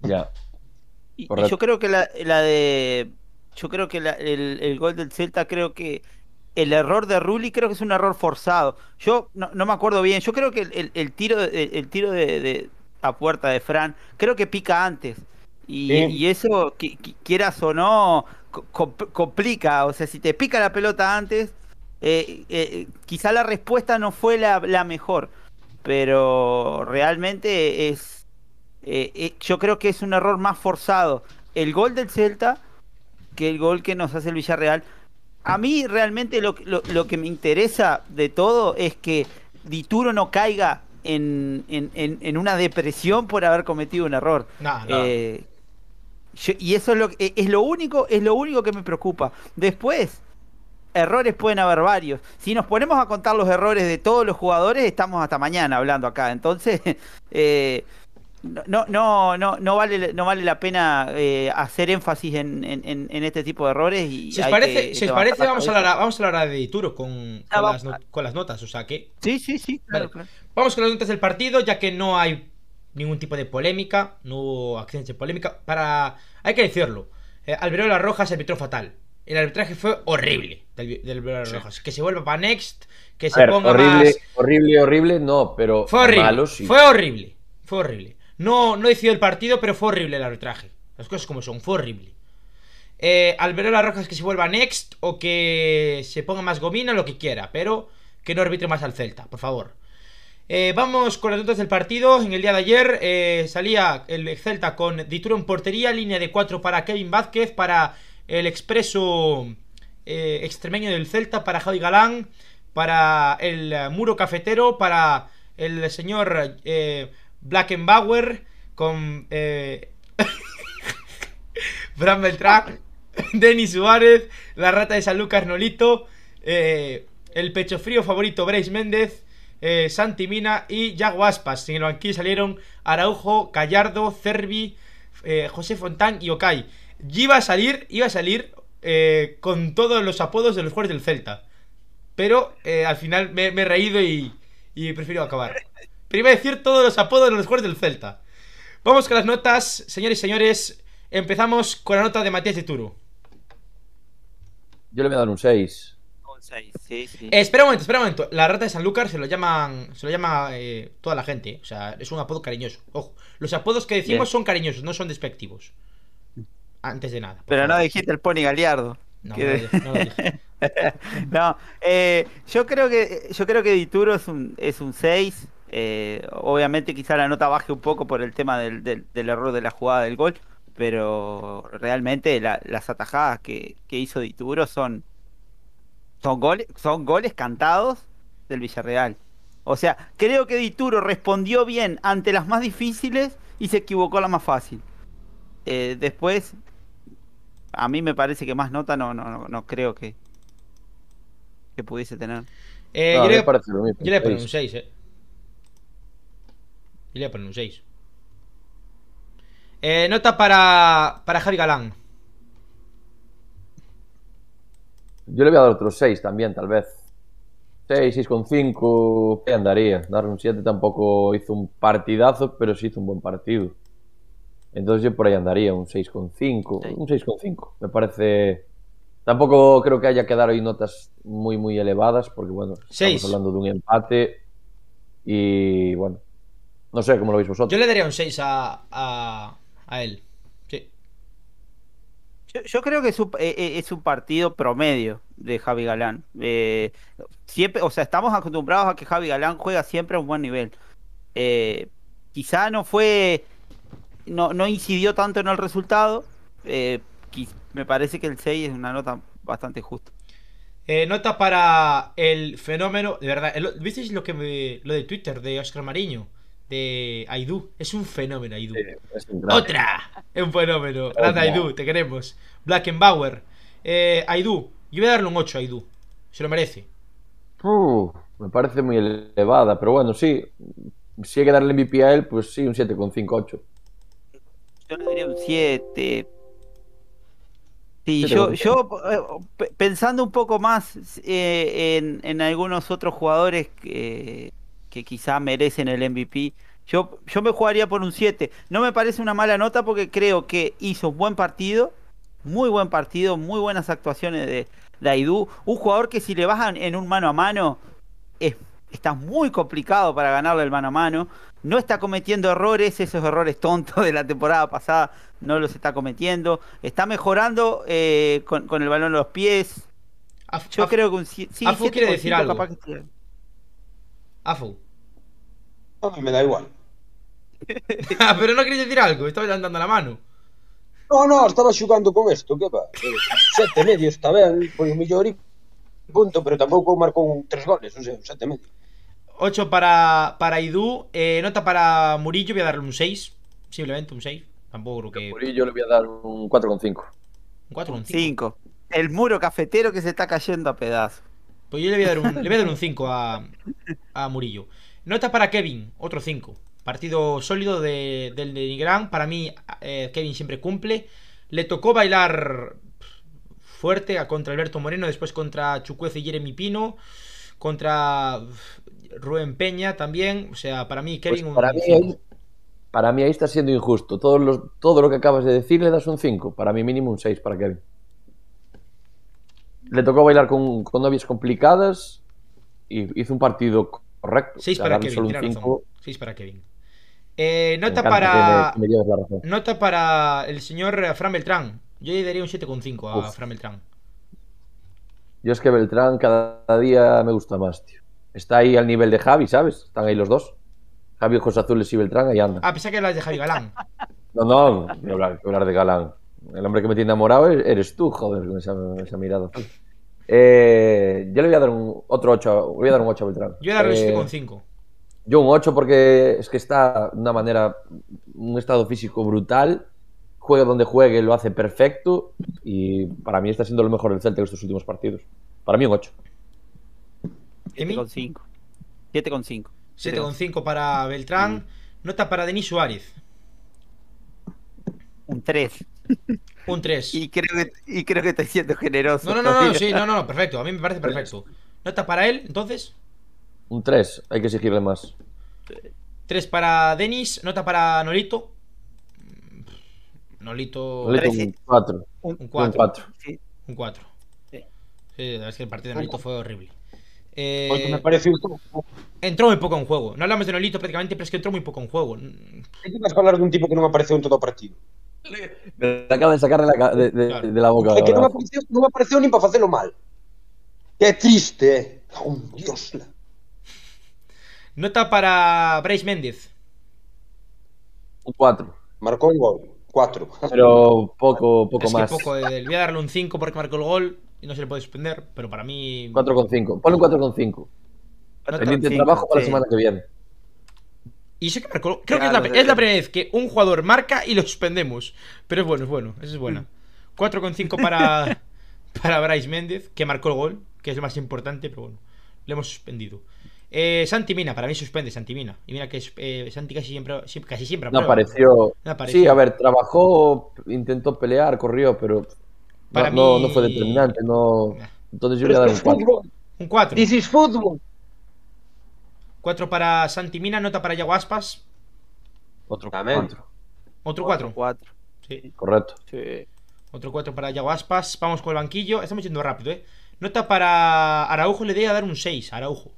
Ya. Y- yo creo que la, la de. Yo creo que la- el, el gol del Celta, creo que el error de Rulli creo que es un error forzado. Yo no, no me acuerdo bien. Yo creo que el, el- el tiro, de- el, tiro de, de- a puerta de Fran, creo que pica antes. Y, Sí. y eso, qui- quieras o no, co- com- complica. O sea, si te pica la pelota antes, eh, eh, quizá la respuesta no fue la, la mejor. Pero realmente es. eh, eh, yo creo que es un error más forzado el gol del Celta que el gol que nos hace el Villarreal. A mí realmente lo, que- lo, lo que me interesa de todo es que Dituro no caiga en, en, en- en una depresión por haber cometido un error. No, no. Eh, yo- y eso es lo, que- es lo único, es lo único que me preocupa. Después, errores pueden haber varios. Si nos ponemos a contar los errores de todos los jugadores, estamos hasta mañana hablando acá. Entonces, eh, no, no, no, no vale, no vale la pena eh, hacer énfasis en, en- en- este tipo de errores. Y Si os parece, que si os parece vamos, a hablar, vamos a hablar de Dituro con, Ah, con, las, no- con las notas. O sea que Sí, sí, sí, claro, Vale. claro. Vamos con las notas del partido, ya que no hay ningún tipo de polémica, no hubo accidentes de polémica. Para. Hay que decirlo. Eh, Alberola Rojas arbitró fatal. El arbitraje fue horrible del, del Alberola Sí. Rojas. Que se vuelva para Next, que A se ver, ponga horrible, más. horrible, horrible, no, pero Fue horrible. malo sí. Fue horrible. Fue horrible. No, no decidió el partido, pero fue horrible el arbitraje. Las cosas como son, fue horrible. Eh, Alberola Rojas que se vuelva next o que se ponga más gomina, lo que quiera, pero que no arbitre más al Celta, por favor. Eh, vamos con las notas del partido. En el día de ayer eh, salía el Celta con Dituro en portería, línea de 4 para Kevin Vázquez, para el expreso eh, extremeño del Celta, para Javi Galán, para el muro cafetero, para el señor Blackenbauer, con eh, Fran Denis Suárez, la rata de San Lucas Nolito, eh, el pecho frío favorito Bryce Méndez, eh, Santi Mina y Yago Aspas. En el banquillo salieron Araujo, Gallardo, Cervi, eh, José Fontán y Okai. Y iba a salir, iba a salir con todos los apodos de los jugadores del Celta. Pero al final me, me he reído y, y prefiero acabar. Pero iba a decir todos los apodos de los jugadores del Celta. Vamos con las notas, señores y señores. Empezamos con la nota de Matías de Turo. Yo le voy a dar un 6. Con seis, sí, sí. Eh, espera un momento, espera un momento. La rata de Sanlúcar se lo llaman. Se lo llama eh, toda la gente. O sea, es un apodo cariñoso. Ojo. Los apodos que decimos Bien. son cariñosos, no son despectivos. Antes de nada. Pero no favor. dijiste el Pony Galiardo. No, que- no lo dije, no lo dije. No, eh, yo creo que yo creo que Dituro es un es un 6. Eh, obviamente quizá la nota baje un poco por el tema del, del- del error de la jugada del gol, pero realmente la- las atajadas que, que hizo Dituro son son goles son goles cantados del Villarreal. O sea, creo que Dituro respondió bien ante las más difíciles y se equivocó a la más fácil. Eh, después, a mí me parece que más nota no, no, no, no creo que, que pudiese tener. Eh, No, yo, le, yo le a poner un seis. 6. Yo le voy a poner un 6. Eh, nota para, para Javi Galán. Yo le voy a dar otro 6 también, tal vez. 6, 6,5, ¿qué andaría? Darle un 7 tampoco hizo un partidazo, pero sí hizo un buen partido. Entonces yo por ahí andaría, un 6,5, Sí. un 6,5. Me parece... Tampoco creo que haya que dar hoy notas muy, muy elevadas, porque bueno, Seis. estamos hablando de un empate y bueno, no sé cómo lo veis vosotros. Yo le daría un 6 a, a, a él. Sí. Yo, yo creo que es un, eh, eh, es un partido promedio de Javi Galán. Eh, siempre, o sea, estamos acostumbrados a que Javi Galán juega siempre a un buen nivel. Eh, quizá no fue, no, no incidió tanto en el resultado. eh, me parece que el 6 es una nota bastante justa. Eh, nota para el fenómeno. De verdad, ¿visteis lo que me- lo de Twitter de Oscar Mariño? De Aidú. Es un fenómeno, Aidú. Sí, es un crack. ¡Otra! Es un fenómeno. Grande Otra. Aidú, te queremos. Blackenbauer. Eh, Aidú. Yo voy a darle un 8 a Aidú. Se lo merece. Uh, me parece muy elevada, pero bueno, sí. Si hay que darle MVP a él, pues sí, un 7,58. Yo le daría un 7. Sí, Siete yo, con yo eh, pe- pensando un poco más eh, en, en algunos otros jugadores que, que quizá merecen el MVP, yo, yo me jugaría por un 7. No me parece una mala nota porque creo que hizo un buen partido, muy buen partido, muy buenas actuaciones de, de Aidú. Un jugador que si le bajan en un mano a mano, es, está muy complicado para ganarle el mano a mano. No está cometiendo errores, esos errores tontos de la temporada pasada no los está cometiendo. Está mejorando eh, con, con el balón en los pies. Af- Yo Af- creo que un si- sí, Afu quiere 7,5 decir algo. capaz que sí. Afu. A mí me da igual. Ah, pero no queréis decir algo. Estaba dando la mano. No, no, estaba xugando con isto, que va? Eh, Sete medio está ben, foi o mellor e punto, pero tampouco marcou un tres goles, non sei, un sete medio. 8 para, para Aidú. Eh, nota para Murillo. Voy a darle un 6. Simplemente un 6. Tampoco creo que. Murillo le voy a dar un 4,5. Un 4 un 5. 5. El muro cafetero que se está cayendo a pedazos. Pues yo le voy a dar un, le voy a dar un 5 a, a Murillo. Nota para Kevin, otro 5. Partido sólido de, del de Nigrán. Para mí, eh, Kevin siempre cumple. Le tocó bailar fuerte a contra Alberto Moreno, después contra Chucuez y Jeremy Pino, contra Rubén Peña también. O sea, para mí, Pues Kevin un para, mí cinco. ahí, para mí ahí está siendo injusto. Todos los, todo lo que acabas de decir le das un 5. Para mí mínimo un 6 para Kevin. Le tocó bailar con, con novias complicadas y hizo un partido correcto. 6 O sea, para Kevin, solo un tiene razón. cinco, 6 para Kevin. Eh, nota para. me, me. Nota para el señor Fran Beltrán. Yo le daría un 7,5 a Uf. Fran Beltrán. Yo es que Beltrán cada día me gusta más, tío. Está ahí al nivel de Javi, ¿sabes? Están ahí los dos. Javi Ojos Azules y Beltrán, ahí anda. Ah, pensé que hablas de Javi Galán. No, no, voy a hablar, voy a hablar de Galán. El hombre que me tiene enamorado e- eres tú, joder, con esa, esa mirada. Eh, yo le voy a dar un otro 8, voy a dar un 8 a Beltrán. Yo a darle Eh, un 7,5. Yo un 8 porque es que está de una manera, un estado físico brutal. Juegue donde juegue, lo hace perfecto. Y para mí está siendo lo mejor del Celta en estos últimos partidos. Para mí un 8. Emi, 7,5. 7,5. 7,5 para Beltrán. Nota para Denis Suárez. Un 3. Un 3. Y creo que, y creo que estoy siendo generoso. No, no, no, no, sí, no, no, no, perfecto. A mí me parece perfecto. Nota para él, entonces. Un 3, hay que exigirle más. 3 para Denis. Nota para Nolito. Nolito. Le Tres, un sí. 4. Un Un 4. 4. Sí. Un 4. Sí. Sí, la verdad es que el partido de Nolito fue horrible. Eh, me pareceu todo. entró muy poco en juego. No hablamos de Nolito prácticamente, pero es que entró muy poco en juego. É que vas falar dun tipo que non apareceu en todo o partido. Me acaba de sacar de la, de, de- Claro. de la boca. É que non ahora. apareceu, non apareceu nin para facelo mal. Que é triste, eh. Oh, Dios. la- Nota para Bryce Méndez. Un 4. Marcou un gol. 4. Pero poco, poco es más. que poco. eh, voy a darle un 5 porque marcó el gol y no se le puede suspender, pero para mí. 4,5. Ponle un 4,5. Pendiente trabajo para la sí. semana que viene. Y sé que marcó. Creo que es la, de- es la primera vez que un jugador marca y lo suspendemos. Pero es bueno, es bueno. Eso es Mm. buena. 4,5 para, para Bryce Méndez, que marcó el gol, que es lo más importante, pero bueno, le hemos suspendido. Eh, Santi Mina, para mí suspende Santi Mina. Y mira que es, eh, Santi casi siempre, casi siempre No apareció. No apareció. Sí, a ver, trabajó, intentó pelear, corrió, pero no, Para no, mí- no fue determinante. No... Entonces yo le voy a dar un 4. Un 4. This is football. 4 para Santi Mina, nota para Yago Aspas. Otro Tamén. 4. Otro 4. Cuatro. Sí. Correcto. Sí. Otro 4 para Yago Aspas. Vamos con el banquillo. Estamos yendo rápido, ¿eh? Nota para Araujo, le voy a dar un 6. Araujo.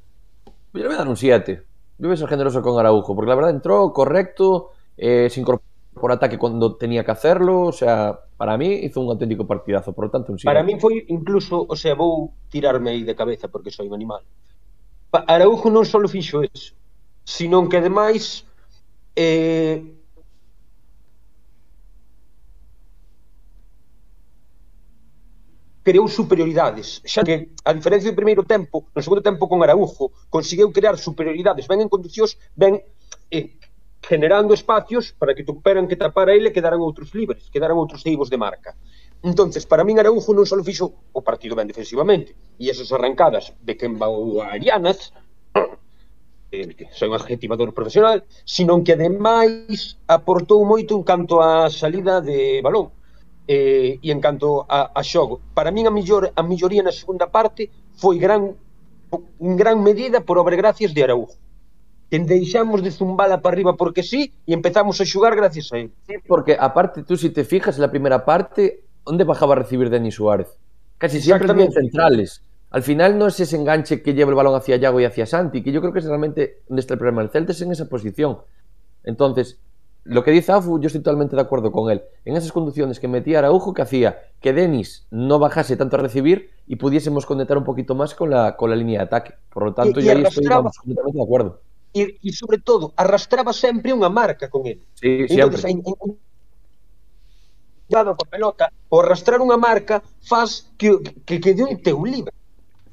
Yo le voy a dar un 7. Yo voy a ser generoso con Araujo, porque la verdad entró correcto, eh, se incorporó por ataque cuando tenía que hacerlo. O sea, para mí hizo un auténtico partidazo, por lo tanto un 7. Para min foi incluso, o sea, vou tirarme aí de cabeza porque soy un animal. Araujo non só fixo eso, senón que ademais eh, creou superioridades, xa que a diferencia do primeiro tempo, no segundo tempo con Araujo, conseguiu crear superioridades, ben en conducións, ben eh, generando espacios para que tuperan que tapar a ele quedaran outros libres, quedaran outros eivos de marca. Entonces, para min Araujo non só fixo o partido ben defensivamente, e esas arrancadas de Kemba a Arianas, eh, que soy un adjetivador profesional, sino que ademais aportou moito en canto á salida de balón eh, e en canto a, a xogo. Para min a mellor a melloría na segunda parte foi gran en gran medida por obra gracias de Araujo que deixamos de zumbala para arriba porque sí e empezamos a xugar gracias a él. Sí, porque aparte tú si te fijas la primera parte ¿dónde bajaba a recibir Denis Suárez? Casi siempre bien centrales. Al final no es ese enganche que lleva el balón hacia Yago y hacia Santi, que yo creo que es realmente donde está el problema del Celta, es en esa posición. Entonces, lo que dice Afu, yo estoy totalmente de acuerdo con él. En esas conducciones que metía Araujo, que hacía que Denis no bajase tanto a recibir y pudiésemos conectar un poquito más con la, con la línea de ataque. Por lo tanto, Y- y yo ahí estoy vamos, completamente de acuerdo. E sobre todo, arrastraba sempre unha marca con él. Sí, siempre. Entonces, en, en, cuidado coa pelota, o arrastrar unha marca faz que, que, que de un teu libre.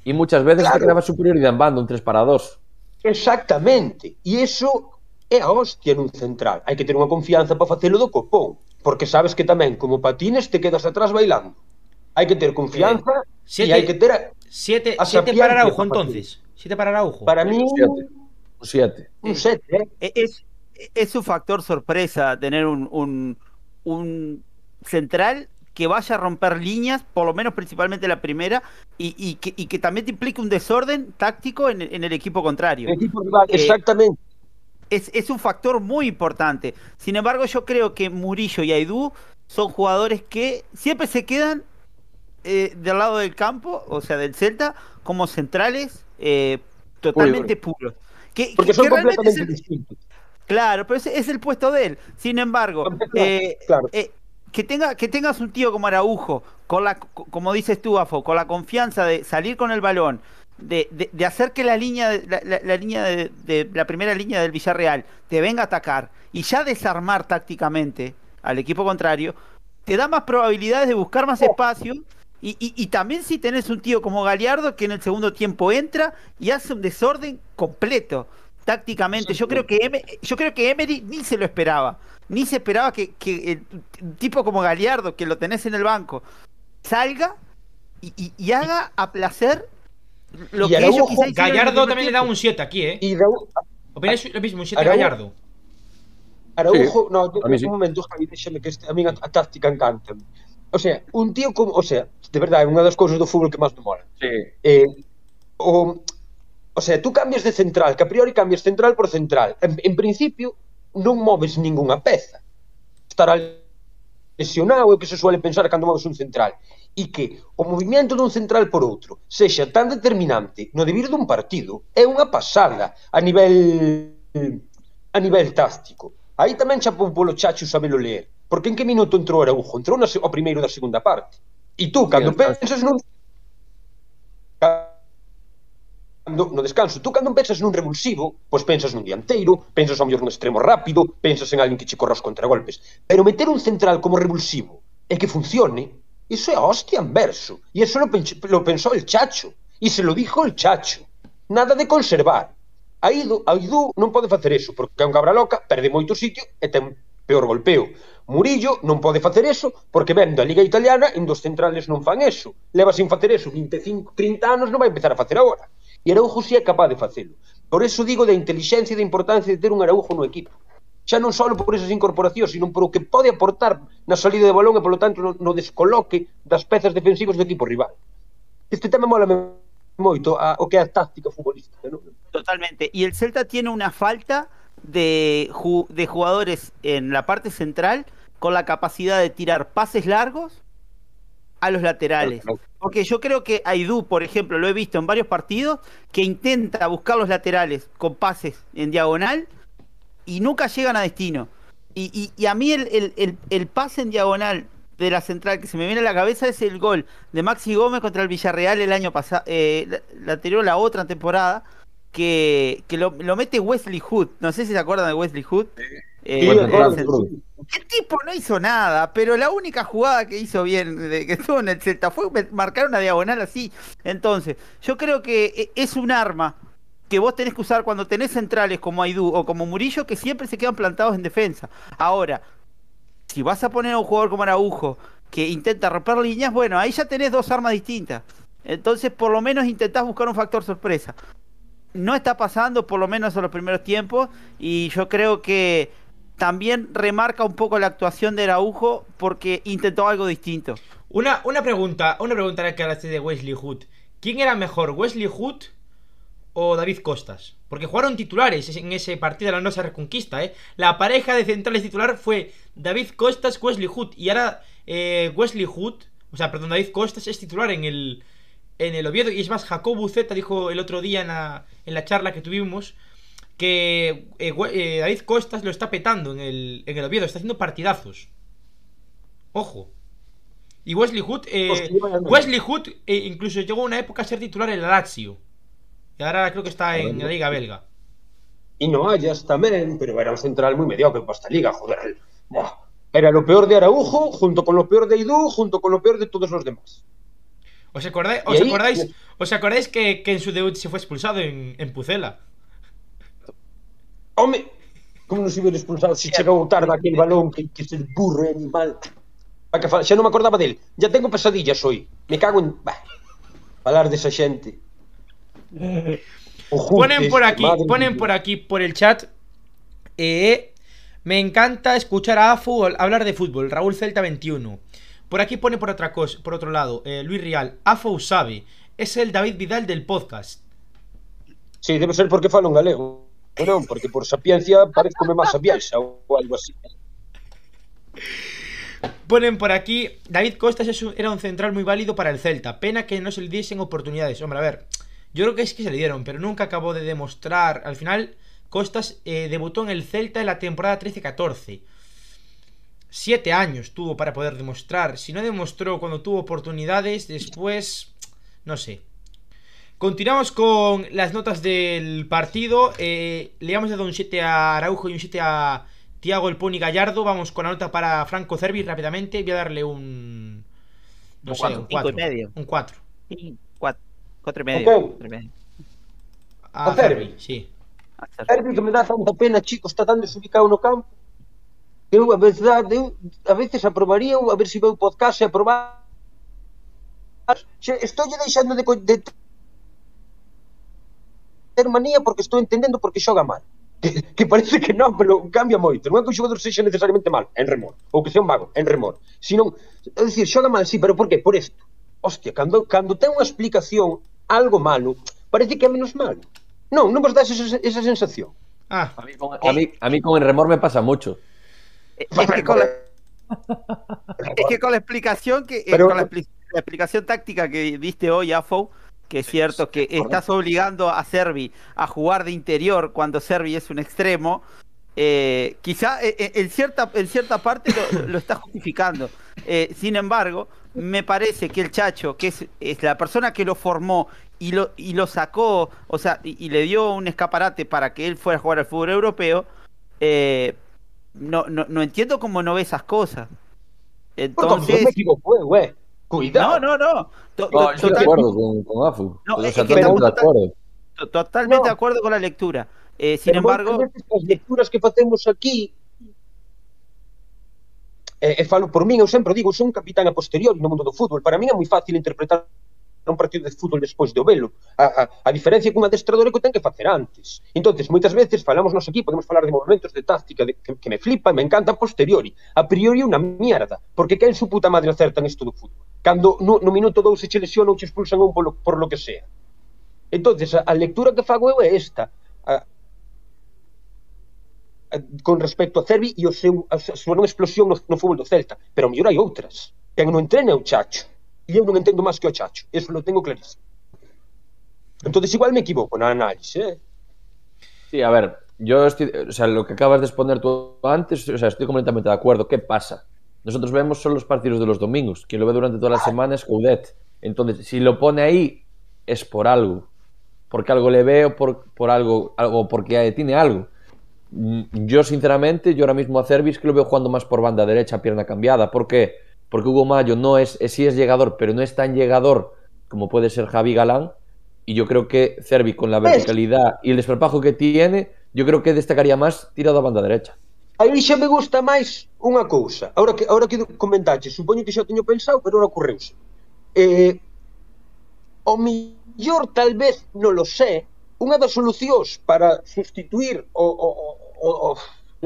E muchas veces claro. te creaba superioridade en bando, un 3 para 2. Exactamente. E iso é a hostia nun central. Hai que ter unha confianza para facelo do copón, porque sabes que tamén, como patines, te quedas atrás bailando. Hai que ter confianza eh, e hai que ter a, Siete, a siete para Araujo, entonces. Siete para Araujo. Para mí... Un siete. Un siete, ¿eh? Es, es un factor sorpresa tener un, un, un central que vaya a romper líneas, por lo menos principalmente la primera, y, y que, y que también te implique un desorden táctico en, el- en el equipo contrario. El equipo rival, Eh, exactamente. es, es un factor muy importante. Sin embargo, yo creo que Murillo y Aidú son jugadores que siempre se quedan eh, del lado del campo, o sea, del Celta, como centrales eh, totalmente puros. Que, Porque que- son completamente el- distintos. Claro, pero ese es el puesto de él. Sin embargo, Claro, eh, claro. eh, que, tenga, que tengas un tío como Araujo, con la, co- como dices tú, Afo, con la confianza de salir con el balón, de, de- hacer que la línea, la, la- la línea de, la primera línea del Villarreal te venga a atacar y ya desarmar tácticamente al equipo contrario, te da más probabilidades de buscar más espacio. Y, y- y también si tenés un tío como Galeardo que en el segundo tiempo entra y hace un desorden completo tácticamente. Yo creo que Em- yo creo que Emery ni se lo esperaba. Ni se esperaba que, que el- un tipo como Galeardo, que lo tenés en el banco, salga y, y- y haga a placer lo Y que ellos en Gallardo también le da un 7 aquí, ¿eh? Y Raúl, ¿Opináis lo mismo? Un 7 a Araujo- Gallardo. Araujo, Sí, no, a mí un momento, Javi, déxame que este, a mí a, a táctica encanta. O sea, un tío como, o sea, de verdade, unha das cousas do fútbol que máis me mola. Sí. Eh, o, O sea, tú cambias de central, que a priori cambias central por central. En, en principio, non moves ningunha peza. Estará lesionado, é o que se suele pensar cando moves un central. E que o movimento dun central por outro sexa tan determinante no debir dun partido é unha pasada a nivel a nivel táctico. Aí tamén chapou polo chacho sabelo ler. Porque en que minuto entrou Araujo? Entrou na, o primeiro da segunda parte. E tú, cando sí, pensas nun no, no descanso. Tú cando pensas nun revulsivo, pois pensas nun dianteiro, pensas ao mellor nun extremo rápido, pensas en alguén que che corra os contragolpes. Pero meter un central como revulsivo e que funcione, iso é a hostia en verso. E iso lo, lo pensou el Chacho. E se lo dijo el Chacho. Nada de conservar. Aidu, Aidu non pode facer eso, porque é un cabra loca, perde moito sitio e ten peor golpeo. Murillo non pode facer eso porque ven da Liga Italiana e dos centrales non fan eso. Leva sin facer eso 25, 30 anos non vai empezar a facer agora. E Araujo si é capaz de facelo. Por eso digo da inteligencia e da importancia de ter un Araujo no equipo xa non só por esas incorporacións, sino por o que pode aportar na salida de balón e, polo tanto, no, descoloque das pezas defensivas do equipo rival. Este tema mola moito a, o que é a táctica futbolística. ¿no? Totalmente. Y el Celta tiene una falta de jugadores en la parte central con la capacidad de tirar pases largos a los laterales. Porque yo creo que Aidú, por ejemplo, lo he visto en varios partidos, que intenta buscar los laterales con pases en diagonal y nunca llegan a destino. Y, y, a mí el, el, el, pase en diagonal de la central que se me viene a la cabeza es el gol de Maxi Gómez contra el Villarreal el año pasado, eh, la, anterior, la otra temporada, que, que lo, lo, mete Wesley Hood. No sé si se acuerdan de Wesley Hood. Eh, el, tipo no hizo nada, pero la única jugada que hizo bien, de, que estuvo en el Celta, fue marcar una diagonal así. Entonces, yo creo que eh, es un arma que vos tenés que usar cuando tenés centrales como Aidú o como Murillo que siempre se quedan plantados en defensa. Ahora, si vas a poner a un jugador como Araujo que intenta romper líneas, bueno, ahí ya tenés dos armas distintas. Entonces, por lo menos intentás buscar un factor sorpresa. No está pasando, por lo menos en los primeros tiempos, y yo creo que también remarca un poco la actuación de Araujo porque intentó algo distinto. Una, una pregunta, una pregunta que hablaste de Wesley Hood. ¿Quién era mejor, Wesley Hood o David Costas. Porque jugaron titulares en ese partido de la Nosa Reconquista, ¿eh? La pareja de centrales titular fue David Costas, Wesley Hood. Y ahora eh, Wesley Hood, o sea, perdón, David Costas es titular en el, en el Oviedo. Y es más, Jacob Buceta dijo el otro día en la, en la charla que tuvimos que eh, eh, David Costas lo está petando en el, en el Oviedo, está haciendo partidazos. Ojo. Y Wesley Hood, Wesley Hood incluso llegó a una época a ser titular en el Lazio. E agora creo que está en la Liga Belga. E no Ayas tamén, pero era un central moi mediocre para esta liga, joder. Era lo peor de Araujo, junto con lo peor de Idú, junto con lo peor de todos los demás. ¿Os acordáis, os acordáis, os acordáis que, que, en su debut se fue expulsado en, en Pucela? Home, como non se iba expulsado se chegou tarde aquel balón que, que se burro animal. A que xa non me acordaba del. Ya tengo pesadillas hoy. Me cago en... Bah, falar desa xente. Ponen por aquí, ponen por aquí, por el chat. Eh, me encanta escuchar a Afu hablar de fútbol. Raúl Celta 21. Por aquí pone por otra cosa, por otro lado, eh, Luis Rial. Afu sabe. Es el David Vidal del podcast. Sí, debe ser porque falo en galego. No, porque por sapiencia parezco más sapienza o algo así. Ponen por aquí, David Costas era un central muy válido para el Celta. Pena que no se le diesen oportunidades. Hombre, a ver, yo creo que es que se le dieron, pero nunca acabó de demostrar. Al final, Costas eh, debutó en el Celta en la temporada 13-14. Siete años tuvo para poder demostrar. Si no demostró cuando tuvo oportunidades, después... No sé. Continuamos con las notas del partido. Eh, le hemos dado un 7 a Araujo y un 7 a Tiago El Pony Gallardo. Vamos con la nota para Franco Cervi rápidamente. Voy a darle un... No sé, un 4. Un 4. 4. Cuatro y medio. Okay. Cuatro y medio. A, a Cervi, sí. A Cervi que me dá tanta pena, chico, está tan desubicado no campo. Eu, a verdade, eu a veces aprobaría a ver se si veu podcast e aprobar estou lle deixando de, de ter manía porque estou entendendo porque xoga mal que, que parece que non, pero cambia moito non é que o xogador sexa necesariamente mal, en remor ou que sea un vago, en remor sino, é dicir, xoga mal, sí, pero por qué? por isto hostia, cando, cando ten unha explicación algo malo, parece que é menos malo. Non, non vos das esa, esa sensación. Ah, a mí, con, a, mí, a mí con el remor me pasa mucho. Es que con la, Es que con la explicación que eh, Pero- con la, la explicación táctica que diste hoy, Afo, que es cierto que estás obligando a Servi a jugar de interior cuando Servi es un extremo, eh, quizá eh, eh, en cierta, en cierta parte lo, lo está justificando. Eh, sin embargo, me parece que el Chacho, que es, es la persona que lo formó y lo, y lo sacó, o sea, y, y le dio un escaparate para que él fuera a jugar al fútbol europeo, eh, no, no, no entiendo cómo no ve esas cosas. Entonces, me equivoqué, güey. Cuidado. No, no, no. To, no yo de acuerdo con, con Afu. No, o sea, es que estamos acuerdo. Totalmente no. de acuerdo con a lectura. Eh, sin Pero embargo, as lecturas que facemos aquí e, e falo por min, eu sempre digo, son un capitán a posteriori no mundo do fútbol. Para min é moi fácil interpretar un partido de fútbol despois do velo. A, a, a diferencia cun adestrador é que ten que facer antes. entonces moitas veces falamos nos aquí, podemos falar de movimentos de táctica de, que, que me flipa, me encanta a posteriori. A priori é unha mierda, porque quen su puta madre acerta en isto do fútbol? cando no, no minuto 2 se che lesiona ou che expulsan un polo, por lo que sea. Entonces, a, a lectura que fago eu é esta. A, a, con respecto a Cervi e o seu, a, a súa non explosión no, no fútbol do Celta. Pero ao mellor hai outras. Quen non entrena é o Chacho. E eu non entendo máis que o Chacho. Eso lo tengo clarísimo. Entonces igual me equivoco na análise. Eh? Sí, a ver, yo estoy, o sea, lo que acabas de exponer tú antes, o sea, estoy completamente de acuerdo. ¿Qué pasa? Nosotros vemos solo los partidos de los domingos. Quien lo ve durante toda la semana es Coudet. Entonces, si lo pone ahí, es por algo. Porque algo le veo, por, por algo, algo, porque tiene algo. Mm, Yo, sinceramente, yo ahora mismo a Cervis que lo veo jugando más por banda derecha, pierna cambiada. ¿Por qué? Porque Hugo Mayo no es, es- sí es llegador, pero no es tan llegador como puede ser Javi Galán. Y yo creo que Cervi, con la verticalidad y el desparpajo que tiene, yo creo que destacaría más tirado a banda derecha. aí xa me gusta máis unha cousa. Ahora que ahora que comentache, supoño que xa teño pensado, pero ahora ocorreuse. Eh, o millor tal vez non lo sé, unha das solucións para sustituir o, o, o, o,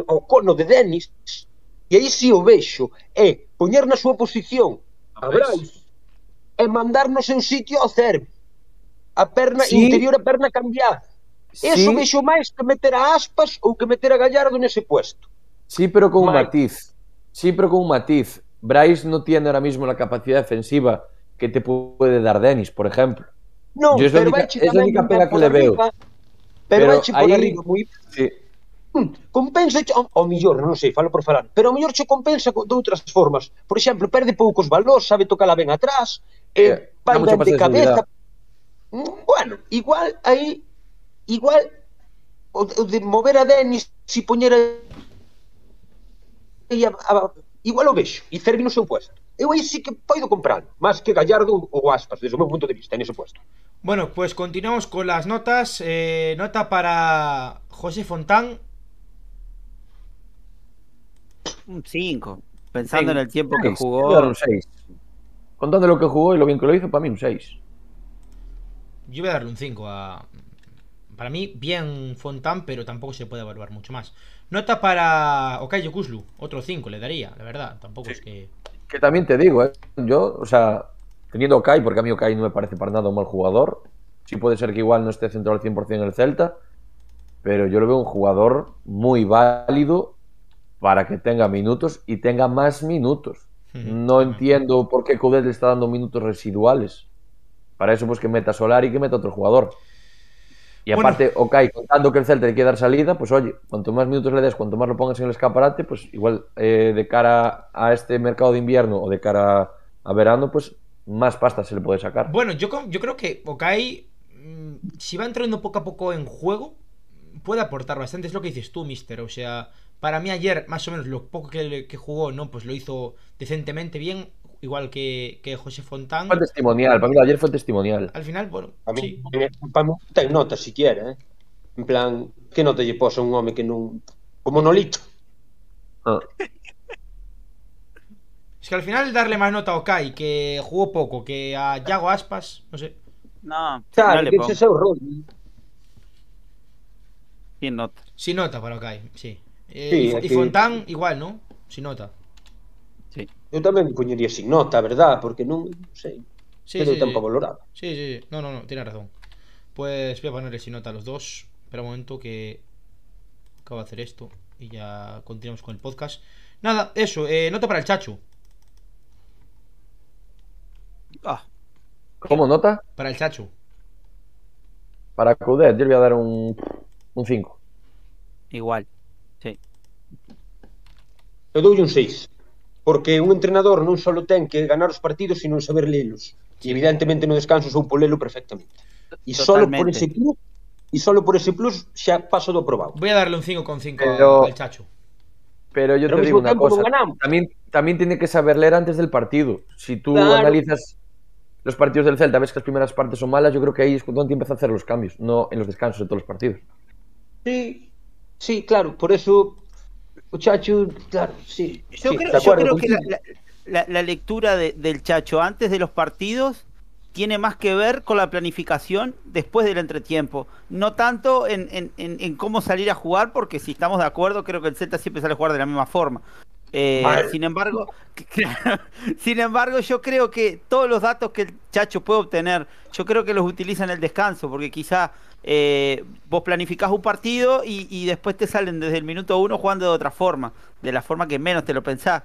o cono de Denis e aí si o vexo é poñer na súa posición a Brais e mandar no seu sitio ao Cervi a perna sí. interior a perna cambiada Eso sí. vexo máis que meter a aspas ou que meter a Gallardo nese puesto. Sí, pero con un matiz. Sí, pero con un matiz. Bryce no tiene ahora mismo la capacidad defensiva que te puede dar Dennis, por ejemplo. Yo es la pero única- vai che es la única pega que le veo. arriba, Pero, Pero por aí- arriba moi Sí. Hmm, compensa ao, ao millor, non sei, falo por falar, pero ao millor che compensa co- de outras formas. Por exemplo, perde poucos valores, sabe tocala ben atrás, Eh, eh, vai ben de cabeza. seguridad. Mm, Bueno, igual aí igual o, o de mover a Denis si poñer a, a, a, igual o vexo e Cervi no seu puesto. Eu aí sí que podo comprarlo, máis que Gallardo ou Aspas, desde o meu punto de vista, nese puesto. Bueno, pues continuamos con las notas. Eh, nota para José Fontán. un 5. Pensando en el tiempo que jugó. Un 6. Contando lo que jugó y lo bien que lo hizo, para mí un 6. Yo voy a darle un 5 a. Para mí, bien Fontán, pero tampoco se puede evaluar mucho más. Nota para Okayo Kuslu, otro 5 le daría, la verdad. Tampoco es que. Que también te digo, ¿eh? yo, o sea, teniendo a Okai, porque a mí Okai no me parece para nada un mal jugador. Sí puede ser que igual no esté centrado al 100% en el Celta, pero yo lo veo un jugador muy válido para que tenga minutos y tenga más minutos. No entiendo por qué Coudet le está dando minutos residuales. Para eso, pues que meta Solari y que meta otro jugador. Y Bueno. aparte, Okai, contando que el Celta le quiere dar salida, pues oye, cuanto más minutos le des, cuanto más lo pongas en el escaparate, pues igual eh, de cara a este mercado de invierno o de cara a verano, pues más pasta se le puede sacar. Bueno, yo, yo creo que Okai, mm, si va entrando poco a poco en juego, puede aportar bastante. Es lo que dices tú, mister. O sea, para mí ayer, más o menos, lo poco que, que jugó, ¿no? Pues lo hizo decentemente bien, igual que, que José Fontán. Fue testimonial, para mí ayer fue testimonial. Al final, bueno, A mí, sí. para mí ten nota siquiera, eh? En plan, que nota lle posa un home que non... Como Nolito. Ah. Es que al final darle más nota a Okai, que jugó poco, que a Yago Aspas, no sé. No, Claro, no le ese rol. Sin nota. Sin nota para Okai, sí. Eh, Sí, y, Fo- y aquí- Fontán, igual, ¿no? Sin nota. Sí. Eu tamén me poñería sin nota, verdad, porque non, non sei, Sí, pero sí, sí. valorado. Sí, sí, sí. No, no, no, tiene razón. Pues voy a ponerle sin nota a los dos. Espera un momento que acabo de hacer esto y ya continuamos con el podcast. Nada, eso, eh, nota para el Chacho. Ah, ¿Cómo nota? Para el Chacho. Para Coudet, yo le voy a dar un 5. igual. Sí. Eu doulle un 6. Porque un entrenador non só ten que ganar os partidos, sino saber lelos. E evidentemente no descanso sou polelo perfectamente. E solo por ese plus, e solo por ese plus xa paso do aprobado. Voy a darle un 5,5 Pero- al Chacho. Pero yo Pero te digo una cosa. También, también tiene que saber leer antes del partido. Si tú Claro. analizas los partidos del Celta, ves que las primeras partes son malas, yo creo que ahí es cuando empieza a hacer los cambios, no en los descansos de todos los partidos. Sí, sí, claro, por eso Chacho, claro, sí. Yo sí, creo, yo que la, lectura de- del Chacho antes de los partidos tiene más que ver con la planificación después del entretiempo. No tanto en, en- en- en cómo salir a jugar, porque si estamos de acuerdo, creo que el Celta siempre sale a jugar de la misma forma. Eh, sin embargo, sin embargo, yo creo que todos los datos que el Chacho puede obtener, yo creo que los utiliza en el descanso, porque quizá eh, vos planificás un partido y, y después te salen desde el minuto uno jugando de otra forma, de la forma que menos te lo pensás.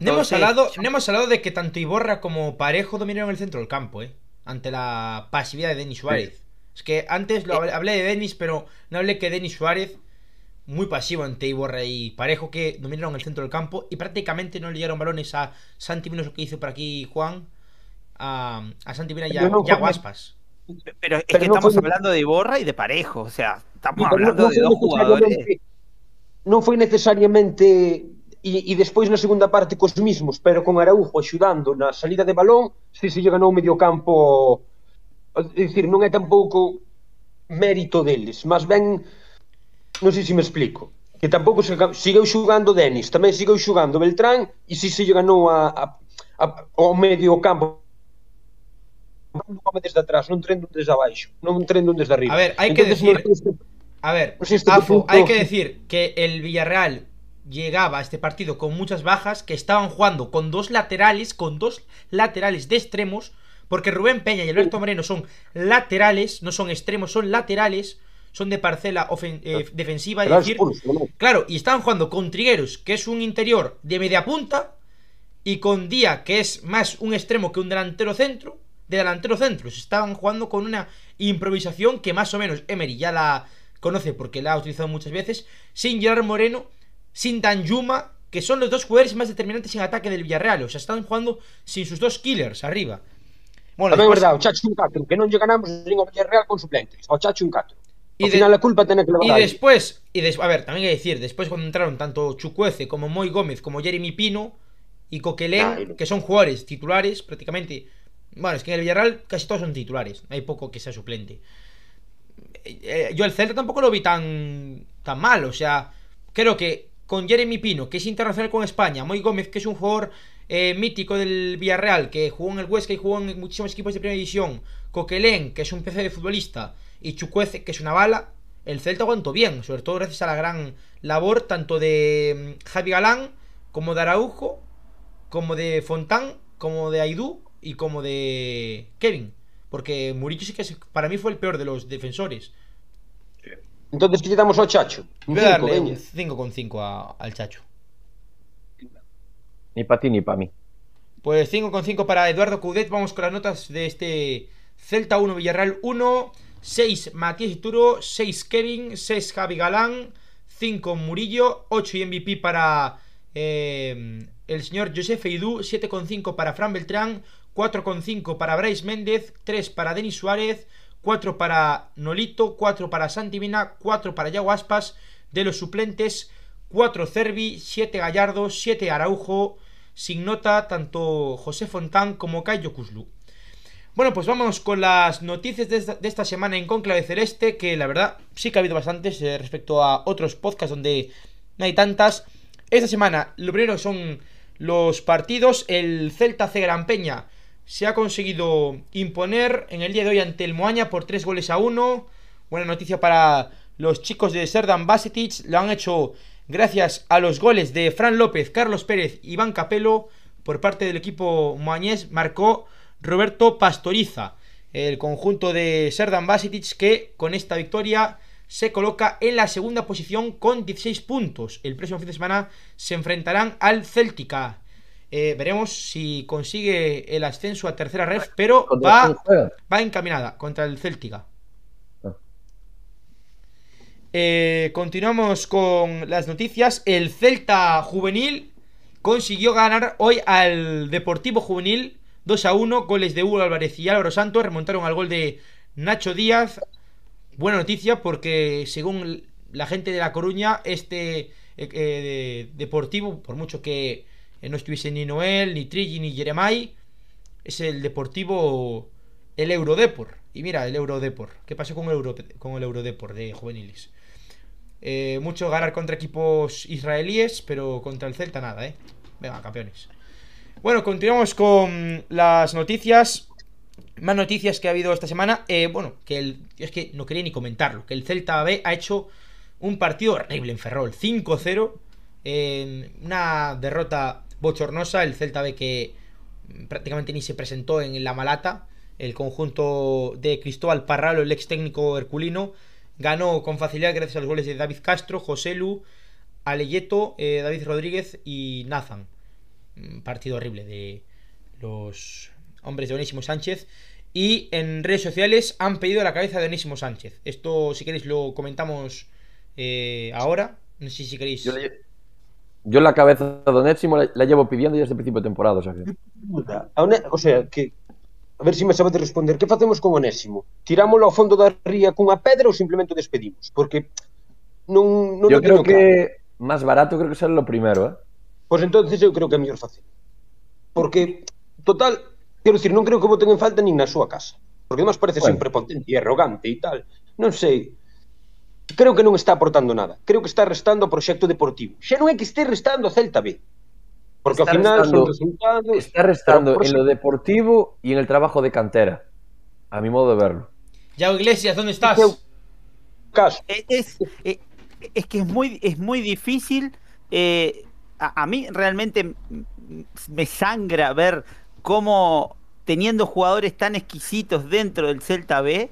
No hemos, hablado, no hemos hablado de que tanto Iborra como Parejo dominaron el centro del campo, ¿eh? Ante la pasividad de Denis Suárez. Es que antes lo hablé, hablé de Denis, pero no hablé que Denis Suárez, muy pasivo ante Iborra y Parejo, que dominaron el centro del campo y prácticamente no le dieron balones a Santi Mina, lo que hizo por aquí Juan, a, a Santi Mina y a, Pero no y a Guaspas. Pero es Pero que no estamos fue- hablando de Iborra y de Parejo, o sea, estamos Pero hablando non de dos jugadores. Non foi necesariamente e, e despois na segunda parte cos mismos, pero con Araujo axudando na salida de balón, si se lle ganou o medio campo, é dicir, non é tampouco mérito deles, mas ben non sei se me explico, que tampouco se segueu xugando Denis, tamén segueu xugando Beltrán e si se ganou a, a, a, ao medio campo. Non come desde atrás, non trendo desde abaixo, non trendo desde arriba. A ver, hai que decir- A ver, No sé hay que decir que el Villarreal llegaba a este partido con muchas bajas, que estaban jugando con dos laterales, con dos laterales de extremos, porque Rubén Peña y Alberto Moreno son laterales, no son extremos, son laterales, son de parcela ofen- eh, defensiva, es decir? Claro, y estaban jugando con Trigueros, que es un interior de media punta, y con Día, que es más un extremo que un delantero centro, de delantero centro. Se estaban jugando con una improvisación que más o menos Emery ya la conoce porque la ha utilizado muchas veces, sin Gerard Moreno, sin Danjuma, que son los dos jugadores más determinantes en ataque del Villarreal. O sea, están jugando sin sus dos killers arriba. Bueno, Tamén é después- verdade, o Chacho un 4, que non lle ganamos nin ao Villarreal con suplentes, ao Chacho un 4. Y final culpa que Y después, y des- a ver, también hay que decir, después cuando entraron tanto Chucuece como Moy Gómez, como Jeremy Pino y Coquelén, no. que son jugadores titulares prácticamente. Bueno, es que en el Villarreal casi todos son titulares, hay poco que sea suplente. Eh, eh, yo el Celta tampoco lo vi tan, tan mal, o sea, creo que con Jeremy Pino, que es internacional con España, Moy Gómez, que es un jugador eh, mítico del Villarreal, que jugó en el Huesca y jugó en muchísimos equipos de primera división, Coquelén, que es un PC de futbolista, y Chucuece, que es una bala, el Celta aguantó bien, sobre todo gracias a la gran labor tanto de mm, Javi Galán, como de Araujo, como de Fontán, como de Aidú y como de Kevin. Porque Murillo sí que es- para mí fue el peor de los defensores. Entonces, que lle damos ao Chacho? Voy a cinco, darle un 5,5 a- al Chacho. Ni para ti ni para mí. Pues 5,5 para Eduardo Coudet. Vamos con las notas de este Celta 1, Villarreal 1. 6 Matías Ituro, 6 Kevin, 6 Javi Galán, 5 Murillo, 8 y MVP para eh, el señor Josef Eidú, 7,5 para Fran Beltrán, 4,5 para Bryce Méndez, 3 para Denis Suárez, 4 para Nolito, 4 para Santi Mina, 4 para Yago Aspas, de los suplentes, 4 Cervi, 7 Gallardo, 7 Araujo, sin nota tanto José Fontán como Cayo Cuslu. Bueno, pues vamos con las noticias de esta, semana en Conclave Celeste, que la verdad sí que ha habido bastantes eh, respecto a otros podcasts donde no hay tantas. Esta semana, lo primero son los partidos. El Celta C Gran Peña se ha conseguido imponer en el día de hoy ante el Moaña por 3 goles a 1. Buena noticia para los chicos de Serdan Basetic. Lo han hecho gracias a los goles de Fran López, Carlos Pérez y Iván Capello. Por parte del equipo moañés marcó Roberto Pastoriza. El conjunto de Serdan Basetic que con esta victoria se coloca en la segunda posición con 16 puntos. El próximo fin de semana se enfrentarán al Celtica. Eh, veremos si consigue el ascenso a tercera ref, pero va, va encaminada contra el Celtica. Ah. Eh, continuamos con las noticias. El Celta juvenil consiguió ganar hoy al Deportivo Juvenil 2 a 1. Goles de Hugo Álvarez y Álvaro Santos remontaron al gol de Nacho Díaz. Buena noticia porque según la gente de La Coruña, este eh, Deportivo, por mucho que no estuviese ni Noel, ni Trigi, ni Jeremai, es el Deportivo, el Eurodepor. Y mira, el Eurodepor. ¿Qué pasó con el, Euro, con el Eurodepor de juveniles? Eh, mucho ganar contra equipos israelíes, pero contra el Celta nada, ¿eh? Venga, campeones. Bueno, continuamos con las noticias. Más noticias que ha habido esta semana. Eh, bueno, que el, es que no quería ni comentarlo. Que el Celta B ha hecho un partido horrible en Ferrol. 5-0. En una derrota bochornosa. El Celta B que prácticamente ni se presentó en la Malata. El conjunto de Cristóbal Parralo, el ex técnico herculino Ganó con facilidad gracias a los goles de David Castro, José Lu, Aleyeto, eh, David Rodríguez y Nathan. Partido horrible de los hombres de Onésimo Sánchez. Y en redes sociales han pedido la cabeza de Onésimo Sánchez. Esto, si queréis, lo comentamos eh, ahora. No sé si queréis. Yo, la cabeza de Onésimo la, llevo pidiendo desde el principio de temporada. O sea, o sea que A ver se me sabedes responder. Que facemos con Onésimo? Tirámoslo ao fondo da ría cunha pedra ou simplemente o despedimos? Porque non, non Yo creo que máis barato creo que será lo primero, eh? Pois pues entonces eu creo que é mellor facer. Porque, total, quero dicir, non creo que voten en falta nin na súa casa. Porque además parece bueno. sempre potente e arrogante e tal. Non sei. Creo que non está aportando nada. Creo que está restando ao proxecto deportivo. Xa non é que este restando a Celta B. Porque está al final restando, son resultados. Está restando en lo deportivo y en el trabajo de cantera. A mi modo de verlo. Yao Iglesias, ¿dónde estás? Es, es, es, que es muy, es muy difícil. Eh, a, a, mí realmente me sangra ver cómo teniendo jugadores tan exquisitos dentro del Celta B,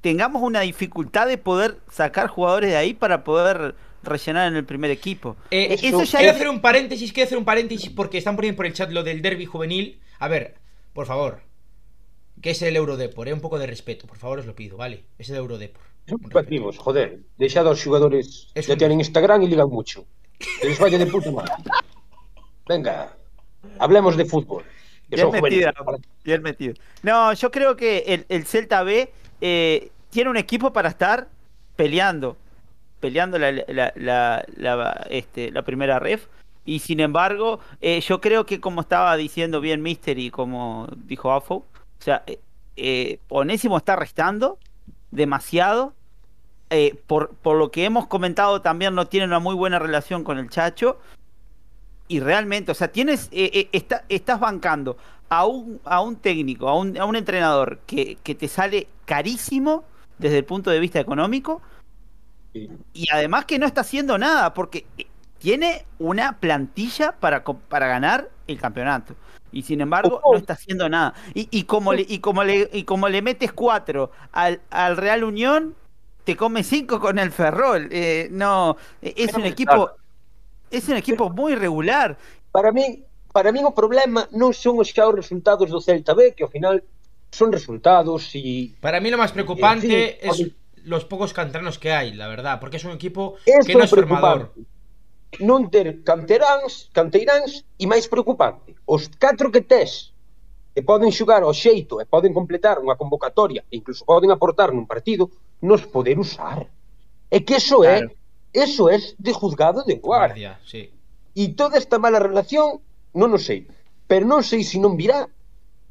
tengamos una dificultad de poder sacar jugadores de ahí para poder rellenar en el primer equipo. Eh, eso, ya quiero hacer un paréntesis, quiero hacer un paréntesis porque están poniendo por el chat lo del derby juvenil. A ver, por favor, que es el Eurodepor, eh? un pouco de respeto, por favor, os lo pido, vale? Es el Eurodepor. Patimos, joder, deixado aos xogadores es ya un... tienen Instagram e ligan mucho. Que les vaya de puta madre. Venga, hablemos de fútbol. Que bien, metido, bien metido. No, yo creo que el, el Celta B eh, tiene un equipo para estar peleando peleando la, la, la, este, la primera ref. Y sin embargo, eh, yo creo que como estaba diciendo bien Mister y como dijo Afo, o sea, eh, eh, Onésimo está restando demasiado. Por, por lo que hemos comentado también no tiene una muy buena relación con el Chacho. Y realmente, o sea, tienes, está, estás bancando a un, a un técnico, a un, a un entrenador que, que te sale carísimo desde el punto de vista económico y además que no está haciendo nada, porque eh, tiene una plantilla para, para ganar el campeonato. Y sin embargo, no está haciendo nada. Y, y como, le, y, como le, y como le metes cuatro al, al Real Unión, te come cinco con el Ferrol. Eh, no, e, es un equipo. Es un equipo muy regular. Para mí, para mí o problema non son os xa os resultados do Celta B, que ao final son resultados e... Para mí lo máis preocupante en fin, es los pocos canteranos que hay, la verdad, porque es un equipo Esto que no es formador. Non ter canteráns, canteiráns e máis preocupante, os catro que tes que poden xogar ao xeito e poden completar unha convocatoria e incluso poden aportar nun partido, nos poder usar. É que eso claro. é eso é de juzgado de guardia. guardia sí. E toda esta mala relación, non o sei, pero non sei se non virá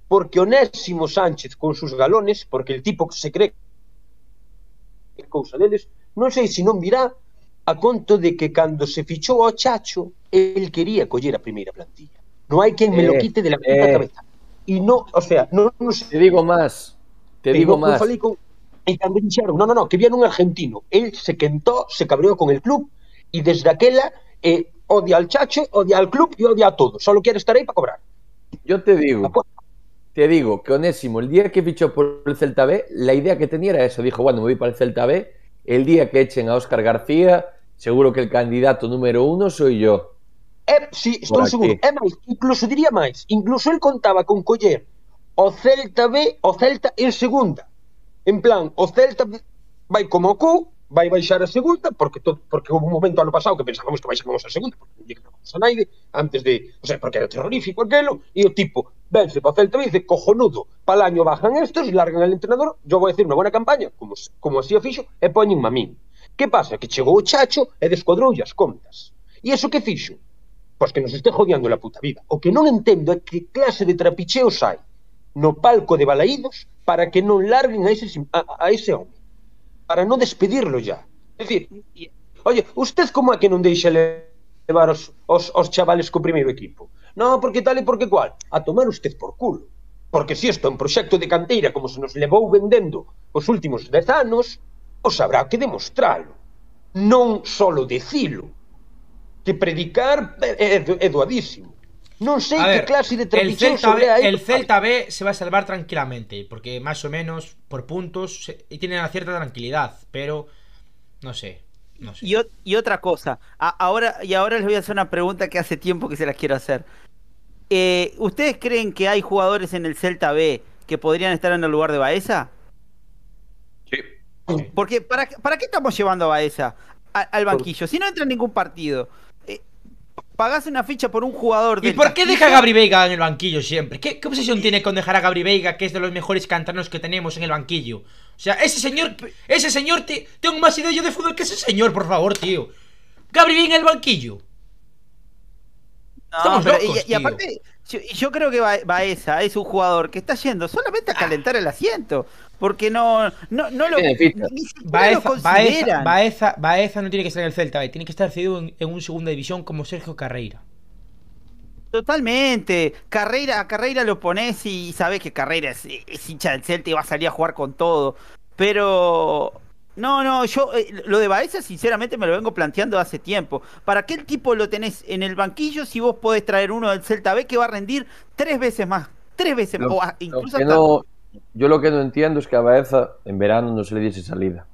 porque Onésimo Sánchez con sus galones, porque el tipo que se cree cousa deles, non sei se non virá a conto de que cando se fichou ao Chacho, el quería coller a primeira plantilla. Non hai quen me lo eh, quite de la eh, cabeza. E non, o sea, non, non sei. Te digo máis. Te digo. Falei con e cando dixeron, no, no, no, que viene un argentino. El se quentó, se cabreou con el club e desde aquela eh, odia al Chacho, odia al club e odia a todo. Solo quere estar aí para cobrar. Yo te digo, te digo que Onésimo, el día que fichó por el Celta B, la idea que tenía era eso. Dijo, bueno, me voy para el Celta B el día que echen a Óscar García, seguro que el candidato número uno soy yo. É, si, estou seguro. É máis, incluso diría máis. Incluso el contaba con coller o Celta B, o Celta en segunda. En plan, o Celta vai como o cu, vai baixar a segunda, porque to, porque houve un momento ano pasado que pensábamos que baixábamos a segunda, porque non lle a naide, antes de, o sea, porque era terrorífico aquelo, e o tipo, vence para Celta dice, cojonudo, pal año bajan estos, largan al entrenador, yo vou a decir unha buena campaña, como, como así o fixo, e poñen min. Que pasa? Que chegou o Chacho e descuadroulle as contas. E eso que fixo? Pois que nos este jodiando la puta vida. O que non entendo é que clase de trapicheos hai no palco de Balaídos para que non larguen a ese, a, a ese home para non despedirlo ya. É dicir, oye, usted como é que non deixa levar os, os, os chavales co primeiro equipo? Non, porque tal e porque cual. A tomar usted por culo. Porque si isto é un proxecto de canteira como se nos levou vendendo os últimos dez anos os habrá que demostralo. Non solo dicilo que predicar é, é, é doadísimo. A que ver, clase de el Celta, B, el Celta B se va a salvar tranquilamente, porque más o menos por puntos y tiene una cierta tranquilidad, pero no sé, no sé. Y, otra cosa, a- ahora, y ahora les voy a hacer una pregunta que hace tiempo que se las quiero hacer. Eh, ¿Ustedes creen que hay jugadores en el Celta B que podrían estar en el lugar de Baeza? Sí. Porque ¿para, qué- ¿para qué estamos llevando a Baeza a- al banquillo? Si no entra en ningún partido, pagás una ficha por un jugador ¿Y por qué deja a? Gabri Veiga en el banquillo siempre? ¿Qué, qué obsesión tiene con dejar a Gabri Veiga, que es de los mejores canteranos que tenemos en el banquillo? O sea, ese señor, ese señor, te, tengo más idea yo de fútbol que ese señor, por favor, tío. Gabri Veiga en el banquillo. No, Estamos pero- locos, y, aparte, yo, yo creo que Ba- Baeza es un jugador que está yendo solamente a calentar el asiento. Porque no, no, no lo, ni lo Baeza, Baeza, consideran. Baeza, Baeza no tiene que estar en el Celta, eh, tiene que estar cedido en, en un segunda división como Sergio Carreira. Totalmente. Carreira, a Carreira lo pones y sabes que Carreira es, es hincha del Celta y va a salir a jugar con todo. Pero. No, no, yo eh, lo de Baeza sinceramente me lo vengo planteando hace tiempo. ¿Para qué el tipo lo tenés en el banquillo si vos podés traer uno del Celta B que va a rendir tres veces más? Tres veces más. Lo- incluso hasta- no- yo lo que no entiendo es que a Baeza en verano no se le diese salida.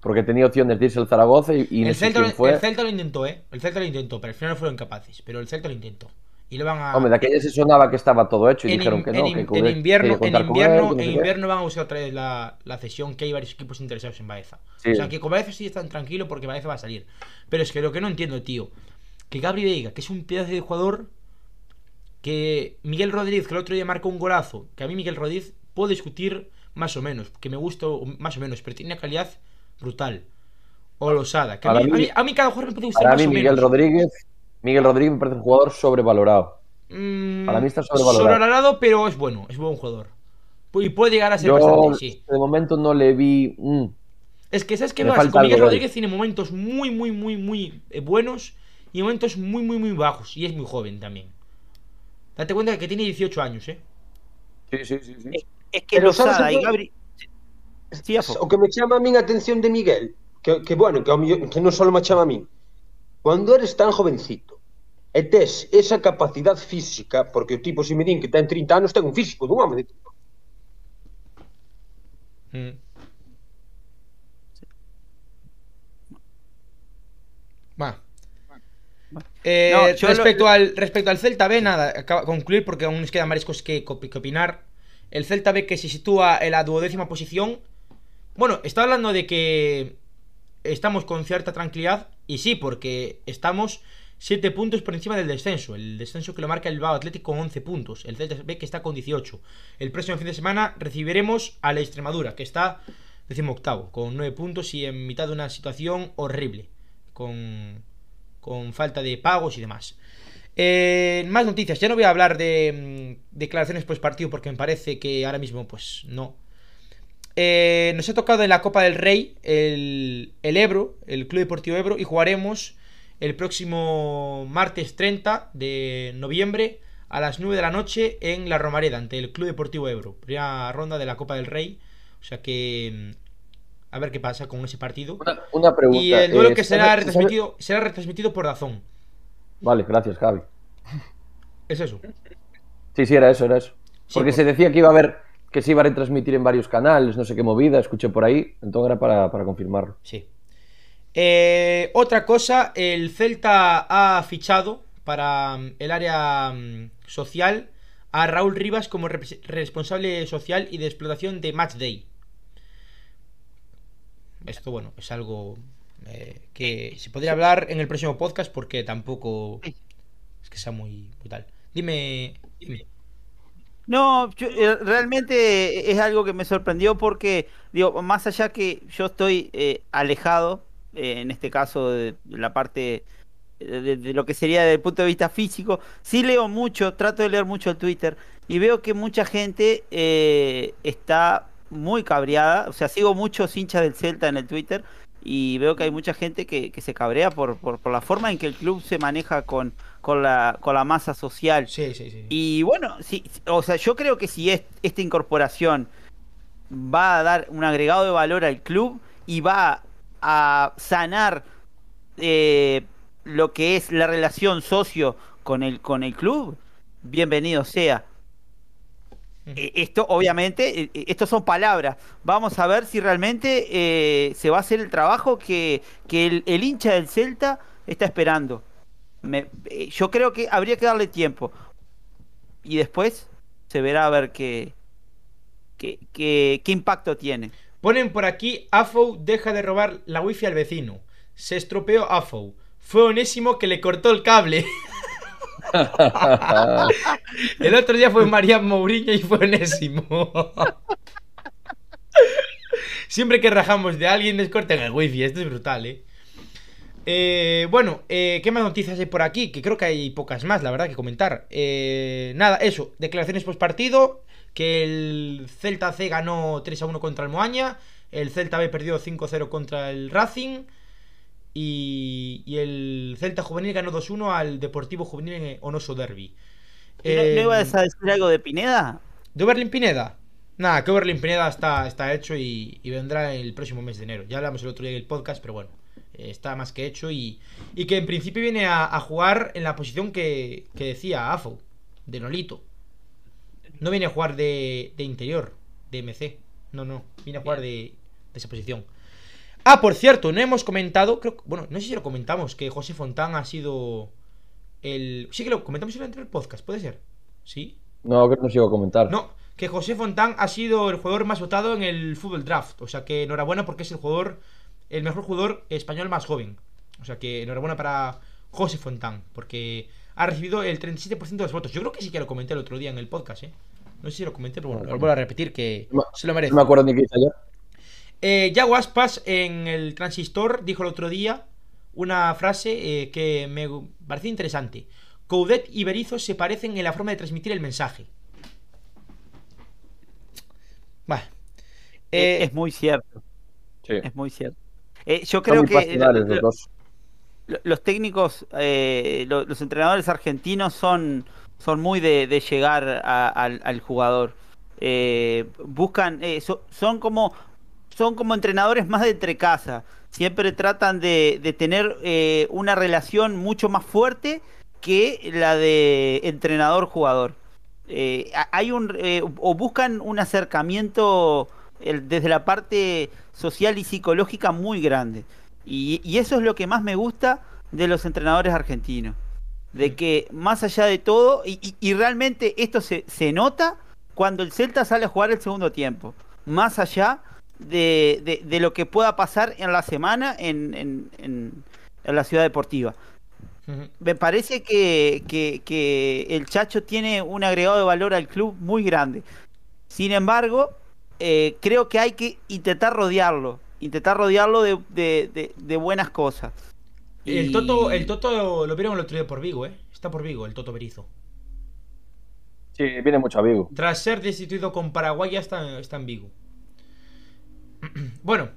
Porque tenía opciones de irse al Zaragoza y, y no el, sé Celta, fue. el Celta lo intentó, ¿eh? El Celta lo intentó, pero al final no fueron capaces. Pero el Celta lo intentó. Y lo van a. Hombre, de aquella se sonaba que estaba todo hecho y en, dijeron in- que en no, que en invierno, en él, invierno, no en invierno van a buscar otra vez la, la cesión, que hay varios equipos interesados en Baeza. Sí. O sea, que con Baeza sí están tranquilos porque Baeza va a salir. Pero es que lo que no entiendo, tío, que Gabri Veiga, que es un pedazo de jugador, que Miguel Rodríguez, que el otro día marcó un golazo, que a mí Miguel Rodríguez puedo discutir más o menos, que me gusta más o menos, pero tiene una calidad brutal. O Losada, que a mí, a, mí- mí, a mí cada jugador me puede gustar Para más mí o Miguel menos. Rodríguez, Miguel Rodríguez me parece un jugador sobrevalorado. Mm, Para mí está sobrevalorado. pero es bueno, es buen jugador. Y puede llegar a ser Yo bastante, sí. de momento no le vi. mm, Es que, ¿sabes qué Me Con Miguel. Rodríguez tiene momentos muy, muy, muy, muy eh, buenos y momentos muy, muy, muy bajos. Y es muy joven también. Date cuenta que tiene 18 años, ¿eh? Sí, sí, sí. sí. Es, es que Pero sabes Lozada o y que- Gabri. Sí, Afo. O que me chama a min a atención de Miguel, que, que bueno, que, que non só me chama a min. Cuando eres tan jovencito e tes esa capacidad física, porque o tipo, se me din que ten 30 anos, ten un físico dun home de tipo. Mm. Va. Eh, No, respecto, lo- al, respecto al Celta B, nada, acaba de concluir porque aún nos quedan varias cosas que, que opinar. El Celta B que se sitúa en la duodécima posición. Bueno, está hablando de que estamos con cierta tranquilidad. Y sí, porque estamos 7 puntos por encima del descenso. El descenso que lo marca el Bilbao Atlético con 11 puntos. El Celta B que está con 18. El próximo fin de semana recibiremos a la Extremadura, que está decimoctavo, con 9 puntos y en mitad de una situación horrible. Con, con falta de pagos y demás. Eh, más noticias. Ya no voy a hablar de mm, declaraciones post partido porque me parece que ahora mismo, pues no. Eh, nos ha tocado en la Copa del Rey el, el Ebro, el Club Deportivo Ebro, y jugaremos el próximo martes 30 de noviembre a las 9 de la noche en la Romareda ante el Club Deportivo Ebro. Primera ronda de la Copa del Rey. O sea que. mm, A ver qué pasa con ese partido. Una, una pregunta. Y el duelo eh, que ¿se será retransmitido, será retransmitido por Dazón. Vale, gracias, Javi. Es eso. Sí, sí, era eso, era eso. Sí, Porque por- se decía que iba a haber que se iba a retransmitir en varios canales, no sé qué movida, escuché por ahí, entonces era para, para confirmarlo. Sí. Eh, otra cosa, el Celta ha fichado para mm, el área mm, social a Raúl Rivas como responsable social y de explotación de Match Day. Esto, bueno, es algo eh, que se podría hablar en el próximo podcast porque tampoco es que sea muy brutal. Dime, dime. No, yo, eh, realmente es algo que me sorprendió porque, digo, más allá que yo estoy eh, alejado, eh, en este caso de la parte eh, de, de lo que sería desde el punto de vista físico, sí leo mucho, trato de leer mucho el Twitter y veo que mucha gente eh, está muy cabreada, o sea, sigo muchos hinchas del Celta en el Twitter y veo que hay mucha gente que, que se cabrea por, por, por la forma en que el club se maneja con, con, la, con la masa social. Sí, sí, sí. Y bueno, sí, o sea, yo creo que si es, esta incorporación va a dar un agregado de valor al club y va a sanar eh, lo que es la relación socio con el, con el club, bienvenido sea. Eh, Esto, obviamente, eh, eh, esto son palabras. Vamos a ver si realmente eh, se va a hacer el trabajo que, que el, el hincha del Celta está esperando. Me- yo creo que habría que darle tiempo. Y después se verá a ver qué, qué, qué, qué impacto tiene. Ponen por aquí, Afou deja de robar la wifi al vecino. Se estropeó Afou. Fue Onésimo que le cortó el cable. El otro día fue Marian Mourinho y fue Onésimo. Siempre que rajamos de alguien les cortan el wifi. Esto es brutal, ¿eh? Eh, bueno, eh, ¿qué más noticias hay por aquí? Que creo que hay pocas más, la verdad, que comentar. Eh, nada, eso, declaraciones post partido. Que el Celta C ganó 3 a 1 contra el Moaña. El Celta B perdió 5-0 contra el Racing. Y, y el Celta Juvenil ganó 2-1 al Deportivo Juvenil en Onoso Derby. ¿No, no Eh, ibas a decir algo de Pineda? ¿De Oberlin Pineda? Nada, que Oberlin Pineda está, está hecho y, y vendrá el próximo mes de enero. Ya hablamos el otro día en el podcast, pero bueno, eh, está más que hecho y, y que en principio viene a, a jugar en la posición que, que decía Afo, de Nolito. No viene a jugar de, de interior, de MC. No, no, viene a jugar de, de esa posición. Ah, por cierto, no hemos comentado, creo, que- bueno, no sé si lo comentamos, que José Fontán ha sido el... Sí que lo comentamos en el anterior podcast, ¿puede ser? ¿Sí? No, que no sigo a comentar. No, que José Fontán ha sido el jugador más votado en el fútbol draft. O sea que enhorabuena porque es el jugador, el mejor jugador español más joven. O sea que enhorabuena para José Fontán, porque ha recibido el 37% de los votos. Yo creo que sí que lo comenté el otro día en el podcast, ¿eh? No sé si lo comenté, pero bueno, lo vuelvo a repetir que No, se lo merece. No me acuerdo ni qué hice ayer. Eh, Yago Aspas en el Transistor dijo el otro día una frase eh, que me pareció interesante. Coudet y Berizzo se parecen en la forma de transmitir el mensaje. Vale. Eh, Eh, es muy cierto, Sí. es muy cierto. Eh, yo Son creo muy que los dos. Lo- los técnicos, eh, lo- los entrenadores argentinos son, son muy de, llegar al, jugador. Eh, buscan, eh, so- son como son como entrenadores más de entre casa. Siempre tratan de, de tener eh, una relación mucho más fuerte que la de entrenador-jugador. Eh, ha- hay un o buscan un acercamiento el- desde la parte social y psicológica muy grande. Y, y eso es lo que más me gusta de los entrenadores argentinos. De que más allá de todo, y, y- y realmente esto se, se nota cuando el Celta sale a jugar el segundo tiempo. Más allá de, de- de lo que pueda pasar en la semana en, en- en- en la ciudad deportiva. Me parece que, que- que el Chacho tiene un agregado de valor al club muy grande. Sin embargo, eh, creo que hay que intentar rodearlo. Intentar rodearlo de, de- de- de buenas cosas. el Y- Toto, el Toto lo vieron el otro día por Vigo, ¿eh? Está por Vigo, el Toto Berizo. Sí, viene mucho a Vigo. Tras ser destituido con Paraguay ya está, está en Vigo. Bueno,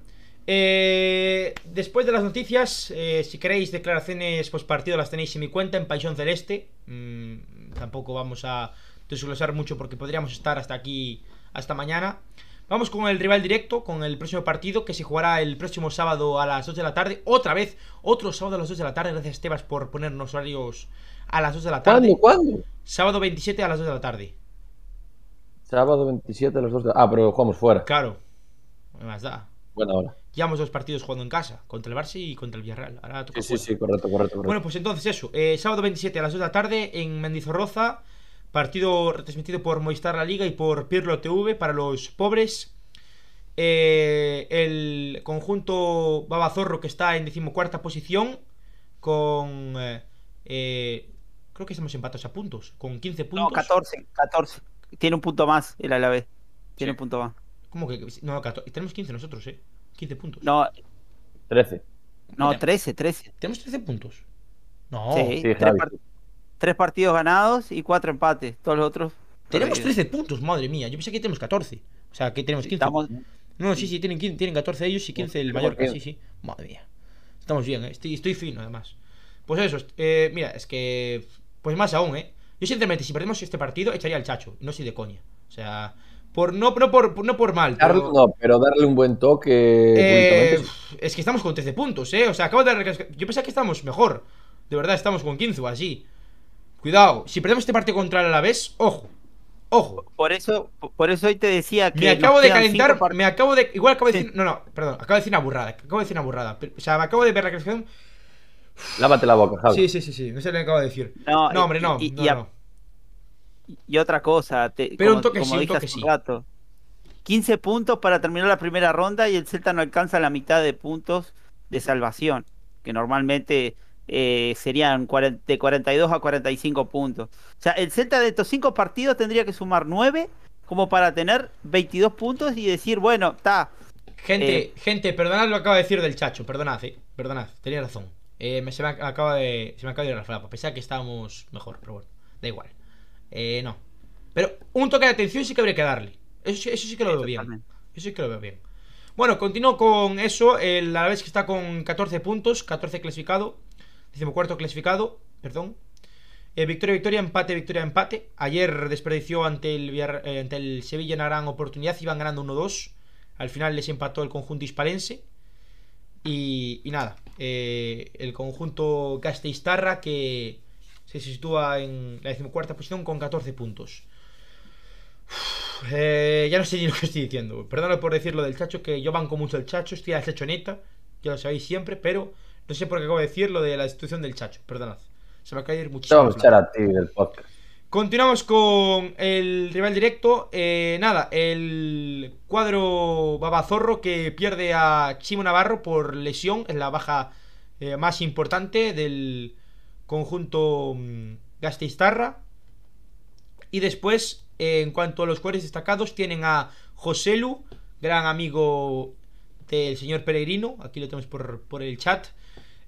eh, después de las noticias, eh, si queréis declaraciones post partido las tenéis en mi cuenta en Paixón Celeste. Mm, tampoco vamos a desglosar mucho porque podríamos estar hasta aquí, hasta mañana. Vamos con el rival directo, con el próximo partido que se jugará el próximo sábado a las 2 de la tarde. Otra vez, otro sábado a las 2 de la tarde. Gracias, Tebas, por ponernos horarios a las 2 de la tarde. ¿Cuándo? ¿Cuándo? Sábado 27 a las 2 de la tarde. Sábado 27 a las 2 de... Ah, pero jugamos fuera. Claro. ¿Qué más da? Buena hora. Llevamos dos partidos jugando en casa, contra el Barça y contra el Villarreal. Ahora toca Sí, sí, sí, correcto, correcto, correcto. Bueno, pues entonces eso. eh, sábado 27 a las 2 de la tarde en Mendizorroza. Partido retransmitido por Movistar La Liga y por Pirlo TV para los pobres. Eh, el conjunto Babazorro que está en decimocuarta posición con... eh, eh, creo que estamos empatados a puntos, con 15 puntos. No, 14, 14. Tiene un punto más el Alavés. Tiene Sí. un punto más. ¿Cómo que? No, 14. Tenemos 15 nosotros, ¿eh? 15 puntos. No, 13. no, Mira. 13, 13. ¿Tenemos 13 puntos? No. Sí, sí. Tres partidos ganados y cuatro empates. Todos los otros. Tenemos perdidos. 13 puntos, madre mía. Yo pensé que tenemos 14. O sea, que tenemos 15. Estamos, No, sí, sí, tienen, 15 tienen 14 ellos y 15 el Mallorca, sí, sí. Madre mía. Estamos bien, ¿eh? estoy, estoy fino además. Pues eso, eh, mira, es que... Pues más aún, ¿eh? Yo sinceramente, si perdemos este partido, echaría al Chacho. No soy de coña. O sea, por no, no, por, no por mal. Darle, Pero, no, pero darle un buen toque. eh, es que estamos con 13 puntos, ¿eh? O sea, acabo de... Yo pensaba que estamos mejor. De verdad, estamos con 15 o así. Cuidado, si perdemos este partido contra el Alavés, ojo. Ojo. por eso, por eso hoy te decía que. Me acabo de calentar, me acabo de. Igual acabo de Sí. decir. No, no, perdón, acabo de decir una burrada. Acabo de decir una burrada. O sea, me acabo de ver la clasificación. Lávate la boca, Javi. Sí, sí, sí, sí. No sé lo que acabo de decir. No, No, hombre, no. y- no, y a- no. Y otra cosa, te- Pero como, un toque como sí, un toque sí. rato, 15 puntos para terminar la primera ronda y el Celta no alcanza la mitad de puntos de salvación, que normalmente eh, serían 40 de 42 a 45 puntos. O sea, el Celta de estos 5 partidos tendría que sumar 9 como para tener 22 puntos y decir, bueno, está, Gente, Eh. gente, perdonad lo que acabo de decir del chacho. Perdonad, eh. Perdonad, tenía razón. Eh, me, se me acaba de. Se me acaba de ir la flapa. Pensaba que estábamos mejor, pero bueno, da igual. Eh, no. Pero un toque de atención sí que habría que darle. Eso, sí- eso sí que lo veo bien. Eso sí que lo veo bien. Bueno, continúo con eso. El Alavés que está con 14 puntos, 14 clasificado. Decimocuarto clasificado, perdón. Eh, victoria, victoria, empate, victoria, empate. Ayer desperdició ante el, eh, ante el Sevilla una gran oportunidad. Iban ganando 1-2. Al final les empató el conjunto hispalense. Y, nada, eh, el conjunto Gasteiztarra que se sitúa en la decimocuarta posición con 14 puntos. Ya no sé ni lo que estoy diciendo. Perdón por decirlo del Chacho, que yo banco mucho el Chacho, estoy a la Chachoneta, ya lo sabéis siempre, pero no sé por qué acabo de decir lo de la institución del Chacho, perdonad. Se me va a caer muchísimo. vamos a a ti del podcast. Continuamos con el rival directo. Eh, nada, el cuadro Babazorro que pierde a Chimo Navarro por lesión. Es la baja eh, más importante del conjunto mm, Gasteiztarra. Y después, eh, en cuanto a los jugadores destacados, tienen a Joselu, gran amigo del señor Peregrino. Aquí lo tenemos por, por el chat.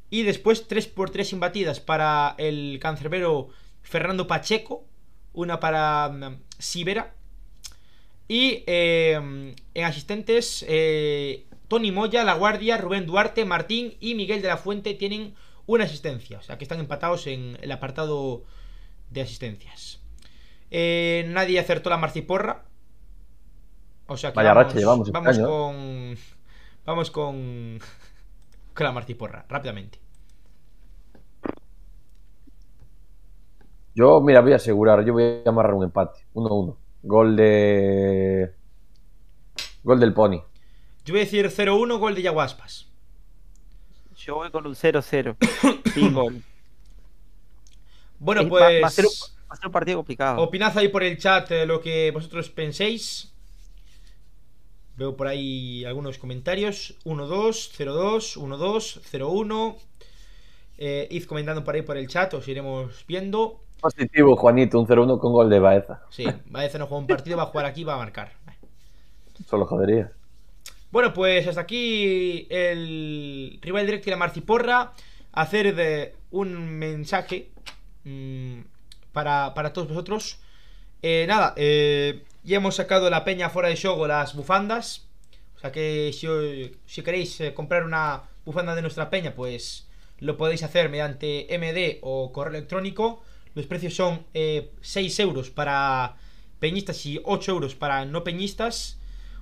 Y después 3 por 3 imbatidas para el cancerbero Fernando Pacheco. Una para mm, Sibera. Y eh, en asistentes, eh, Tony Moya, La Guardia, Rubén Duarte, Martín y Miguel de la Fuente tienen una asistencia. O sea que están empatados en el apartado de asistencias. Eh, nadie acertó la marciporra. O sea que Vaya vamos, racha llevamos este vamos año. con. Vamos con. Con la marciporra, rápidamente. Yo, mira, voy a asegurar, yo voy a amarrar un empate. 1-1. Gol de. Gol del Pony. Yo voy a decir 0-1, gol de Yaguaspas. yo voy con un 0-0. sin gol. Bueno, Es- va- pues. va a ser un- Va a ser un partido complicado. Opinad ahí por el chat eh, lo que vosotros penséis. Veo por ahí algunos comentarios. 1-2, 0-2, 1-2, 0-1. Eh, id comentando por ahí por el chat, os iremos viendo. Positivo, Juanito, un 0-1 con gol de Baeza. Sí, Baeza no juega un partido, va a jugar aquí, va a marcar. Solo jodería. Bueno, pues hasta aquí el rival directo y la marciporra. Hacer de un mensaje mm, para, para todos vosotros. Eh, nada, eh, ya hemos sacado la peña fuera de show las bufandas. O sea que si, si queréis eh, comprar una bufanda de nuestra peña, pues lo podéis hacer mediante MD o correo electrónico. Los precios son eh, 6 euros para peñistas y 8 euros para no peñistas.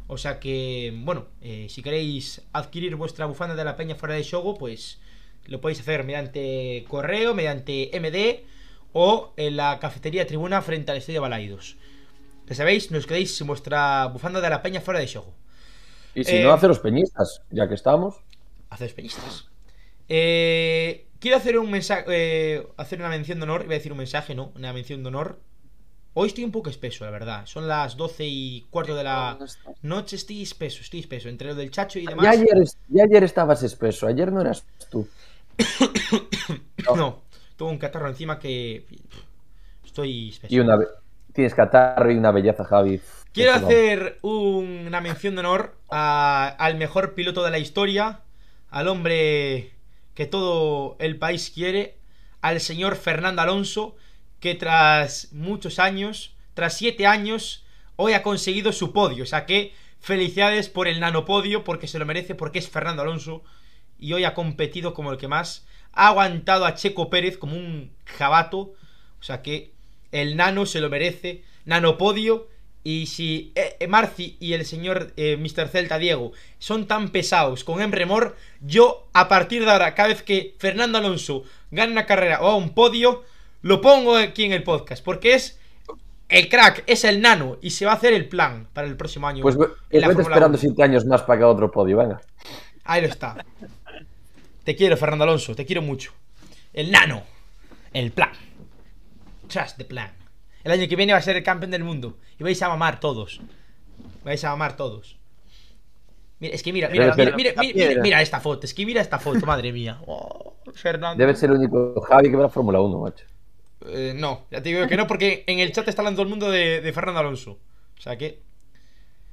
O sea que, bueno, si queréis adquirir vuestra bufanda de la peña fuera de Shogo, pues lo podéis hacer mediante correo, mediante MD o en la cafetería tribuna frente al estadio Balaidos. Ya sabéis, nos quedéis sin vuestra bufanda de la peña fuera de Shogo. Y si Eh, no, haceros peñistas, ya que estamos. Hacéis peñistas. Eh, quiero hacer un mensaje. eh, hacer una mención de honor. Iba a decir un mensaje, no. Una mención de honor. Hoy estoy un poco espeso, la verdad. Son las 12 y cuarto de la noche. Estoy espeso, estoy espeso. Entre lo del chacho y demás. Ya ayer, ya ayer estabas espeso, ayer no eras tú. No, tengo un catarro encima que. Estoy espeso. Y una tienes catarro y una belleza, Javi. Quiero Eso hacer un- una mención de honor a- al mejor piloto de la historia, al hombre que todo el país quiere, al señor Fernando Alonso, que tras muchos años, tras siete años, hoy ha conseguido su podio. O sea que felicidades por el nanopodio, porque se lo merece, porque es Fernando Alonso, y hoy ha competido como el que más. Ha aguantado a Checo Pérez como un jabato. O sea que el nano se lo merece. Nanopodio. Y si eh, eh, Marci y el señor eh, Mr. Celta Diego son tan pesados con Emremor, yo a partir de ahora, cada vez que Fernando Alonso gane una carrera o un podio, lo pongo aquí en el podcast. Porque es el crack, es el nano. Y se va a hacer el plan para el próximo año. Pues, pues vete esperando 1. siete años más para que otro podio, venga. Ahí lo está. Te quiero, Fernando Alonso, te quiero mucho. El nano. El plan. Trust the plan. El año que viene va a ser el campeón del mundo. Y vais a mamar todos. Vais a mamar todos. Mira, es que mira, mira, mira, mira, mira, esta foto. Es que mira esta foto, madre mía. Oh, Fernando. Debe ser el único Javi que ve la Fórmula 1, macho. Eh, no, ya te digo que no, porque en el chat está hablando el mundo de, de Fernando Alonso. O sea que.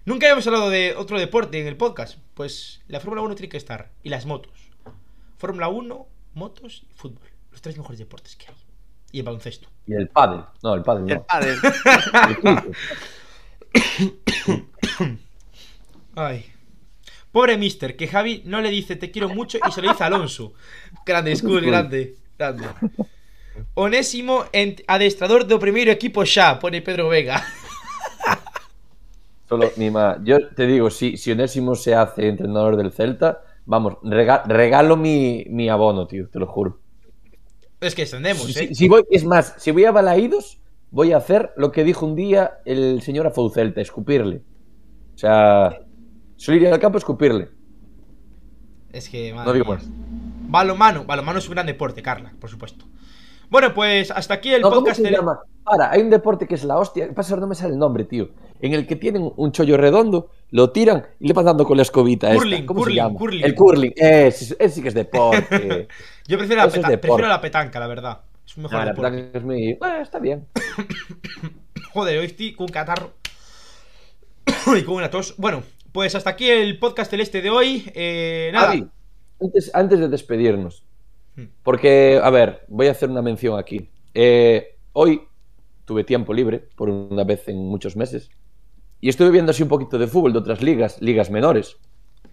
Nunca habíamos hablado de otro deporte en el podcast. Pues la Fórmula 1 tiene que estar. Y las motos. Fórmula 1, motos y fútbol. Los tres mejores deportes que hay. Y el baloncesto. Y el pádel. No, el pádel El no. padre. El cricket. Ay. Pobre Mister, que Javi no le dice te quiero mucho y se lo dice a Alonso. Grande, Skull, grande, grande. Onésimo, adestrador do primeiro equipo xa, pone Pedro Vega. Solo, Mima, yo te digo, si, si Onésimo se hace entrenador del Celta, vamos, rega- regalo mi, mi abono, tío, te lo juro. Es que extendemos, Si, eh. si voy, es más, si voy a Balaídos, voy a hacer lo que dijo un día el señor Afou Celta, escupirle. O sea, solo iría al campo a escupirle. Es que, madre No digo más. Balomano, balomano es un gran deporte, Carla, por supuesto. Bueno, pues hasta aquí el No, ¿Cómo podcast. se llama? Para, hay un deporte que es la hostia, pasa no me sale el nombre, tío. En el que tienen un chollo redondo, lo tiran y le van dando con la escobita. esta. Curling, ¿Cómo se curling, llama? curling. El curling, ese, ese sí que es deporte. Yo prefiero la, es prefiero la petanca, la verdad. Es mejor Ah, la que es muy... Bueno, está bien. Joder, hoy estoy con catarro. y con una tos. Bueno, pues hasta aquí el podcast celeste de hoy. Eh, nada. Antes, antes de despedirnos, Hmm. porque, a ver, voy a hacer una mención aquí. Eh, hoy tuve tiempo libre, por una vez en muchos meses, y estuve viendo así un poquito de fútbol de otras ligas, ligas menores,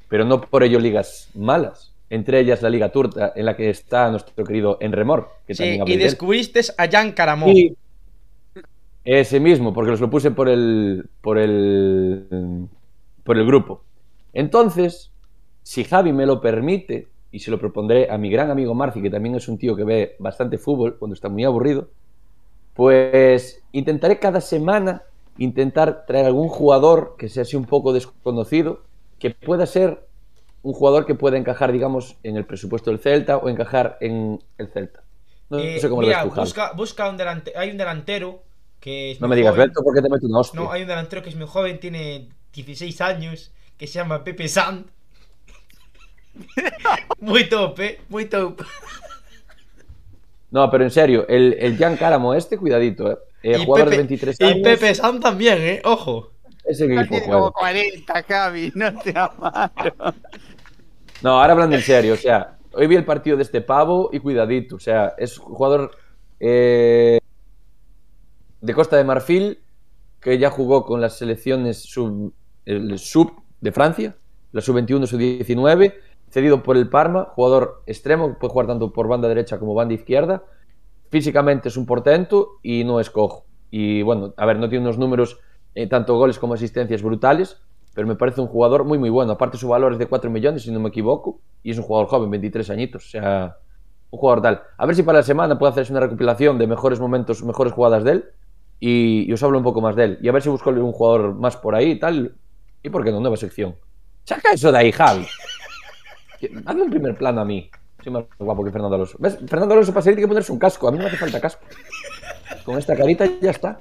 pero no por ello ligas malas. Entre ellas la Liga Turca, en la que está nuestro querido Enremor, que Sí, también y descubriste a Jan Caramó. Y ese mismo, porque los lo puse por el, por el, por el grupo. Entonces, si Javi me lo permite, y se lo propondré a mi gran amigo Marci, que también es un tío que ve bastante fútbol cuando está muy aburrido, pues intentaré cada semana intentar traer algún jugador que sea así un poco desconocido, que pueda ser un jugador que pueda encajar, digamos, en el presupuesto del Celta o encajar en el Celta. No, Eh, sé cómo lo mira, busca, busca un delante- hay un delantero que es No muy me digas, joven. Beto, porque te meto una hostia. No, hay un delantero que es muy joven, tiene 16 años, que se llama Pepe Sand. muy top, eh, muy top. No, pero en serio, el, el Jan Caramo este, cuidadito, eh. Eh, Y jugador Pepe- de 23 años. Y Pepe también, eh, ojo. Ese equipo como juega. 40, Javi, no te amaron. No, ahora hablando en serio, o sea, hoy vi el partido de este pavo y cuidadito, o sea, es un jugador eh, de Costa de Marfil que ya jugó con las selecciones sub, el sub de Francia, la sub-21, sub-19, cedido por el Parma, jugador extremo, puede jugar tanto por banda derecha como banda izquierda, físicamente es un portento y no es cojo. Y bueno, a ver, no tiene unos números, eh, tanto goles como asistencias brutales, pero me parece un jugador muy, muy bueno. Aparte, su valor es de 4 millones, si no me equivoco, y es un jugador joven, 23 añitos, o sea, un jugador tal. A ver si para la semana puedo hacer una recopilación de mejores momentos, mejores jugadas de él, y, y os hablo un poco más de él. Y a ver si busco un jugador más por ahí y tal. ¿Y por qué no? Nueva sección. Saca eso de ahí, Javi. Hazme un primer plano a mí. Soy más guapo que Fernando Alonso. ¿Ves? Fernando Alonso para salir tiene que ponerse un casco. A mí no me hace falta casco. Con esta carita ya está.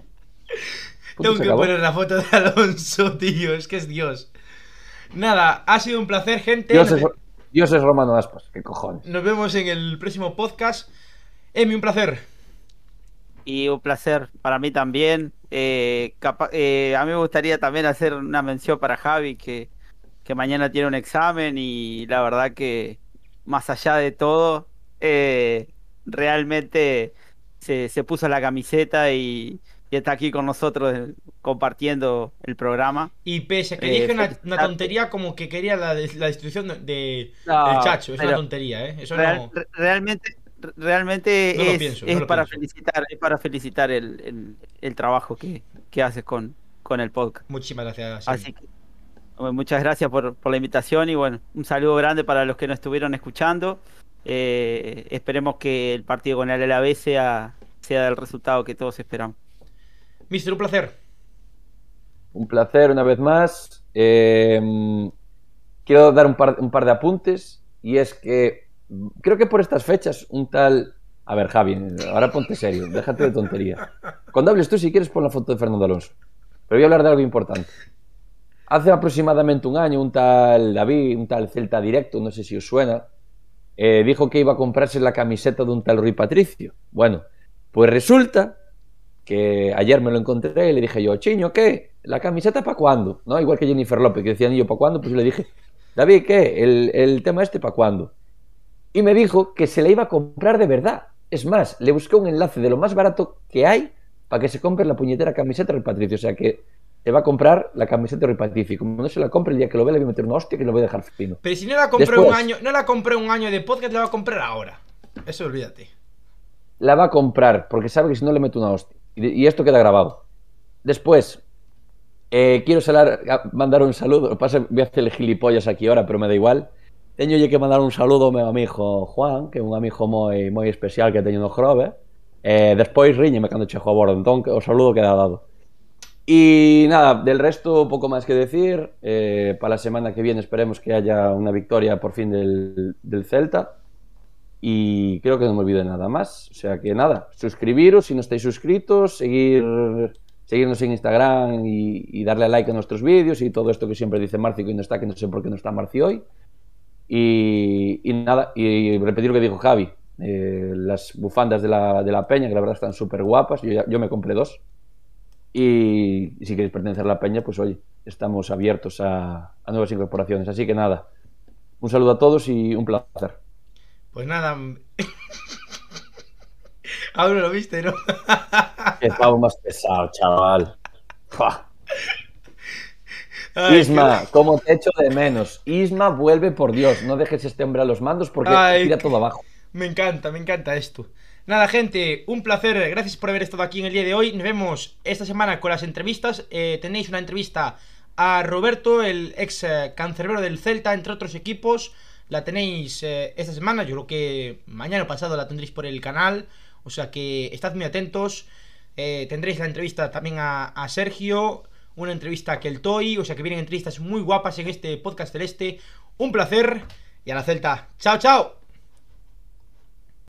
Tengo que acabó. poner la foto de Alonso, tío. Es que es Dios. Nada, ha sido un placer, gente. Dios es, Dios es Romano Aspas. ¿Qué cojones? nos vemos en el próximo podcast. Emi, un placer. Y un placer para mí también. Eh, eh, a mí me gustaría también hacer una mención para Javi, que, que mañana tiene un examen y la verdad que más allá de todo, eh, realmente se, se puso la camiseta y, y está aquí con nosotros eh, compartiendo el programa. Y pese a que Eh, dije una, tontería como que quería la, la destrucción de, de- No, del Chacho. Es una tontería, ¿eh? Eso Real- no... realmente realmente No es, pienso, es para pienso. felicitar es para felicitar el, el- el trabajo que, que haces con, con el podcast Muchísimas gracias. Así que bueno, muchas gracias por, por la invitación y bueno un saludo grande para los que nos estuvieron escuchando Eh, esperemos que el partido con el Alavés sea sea del resultado que todos esperamos Mister, un placer. Un placer una vez más. Eh, quiero dar un par, un par de apuntes y es que creo que por estas fechas un tal... A ver, Javi, ahora ponte serio, déjate de tontería. Cuando hables tú, si quieres, pon la foto de Fernando Alonso. Pero voy a hablar de algo importante. Hace aproximadamente un año, un tal David, un tal Celta Directo, no sé si os suena, eh, dijo que iba a comprarse la camiseta de un tal Rui Patricio. Bueno, pues resulta que ayer me lo encontré y le dije yo, Chiño, ¿qué? ¿La camiseta para cuándo? ¿No? Igual que Jennifer López, que decían yo, ¿para cuándo? Pues le dije, David, ¿qué? El, el tema este, ¿para cuándo? Y me dijo que se la iba a comprar de verdad. Es más, le busqué un enlace de lo más barato que hay para que se compre la puñetera camiseta del Patricio. O sea que te va a comprar la camiseta del. Y como no se la compre, el día que lo vea le voy a meter una hostia que lo voy a dejar fino. Pero si no la compré Después. un año, no la compré un año de podcast, la va a comprar ahora. Eso olvídate. la va a comprar porque sabe que si no le meto una hostia. Y, y esto queda grabado. Después, eh, quiero salar, a- mandar un saludo. Lo que pasa es que voy a hacerle gilipollas aquí ahora, pero me da igual. Teño lle que mandar un saludo ao meu amigo Juan, que é un amigo moi moi especial que teño no Grove. Eh, despois riñeme cando chego a bordo, entón que o saludo queda dado. Y nada, del resto poco más que decir. Eh, para la semana que viene esperemos que haya una victoria por fin del, del Celta. Y creo que no me olvido de nada más. O sea que nada, suscribiros si no estáis suscritos, seguir, seguirnos en Instagram y, y darle a like a nuestros vídeos y todo esto que siempre dice Marci que no está, que no sé por qué no está Marci hoy. Y, y nada, y repetir lo que dijo Javi. eh, las bufandas de la, de la peña, que la verdad están súper guapas. Yo, yo me compré dos. Y, y si queréis pertenecer a la peña, pues oye, estamos abiertos a, a nuevas incorporaciones. Así que nada, un saludo a todos y un placer. Pues nada. Aún no lo viste, ¿no? Qué pavo más pesado, chaval. Ay, Isma, como te echo de menos. Isma, vuelve por Dios. No dejes este hombre a los mandos porque Ay, tira qué- todo abajo. Me encanta, me encanta esto. Nada, gente, un placer. Gracias por haber estado aquí en el día de hoy. Nos vemos esta semana con las entrevistas. Eh, tenéis una entrevista a Roberto, el ex eh, cancerbero del Celta, entre otros equipos. La tenéis eh, esta semana. Yo creo que mañana o pasado la tendréis por el canal. O sea que estad muy atentos. Tendréis la entrevista también a, a Sergio. Una entrevista a Keltoy. O sea que vienen entrevistas muy guapas en este podcast celeste. Un placer. Y a la Celta. Chao, chao.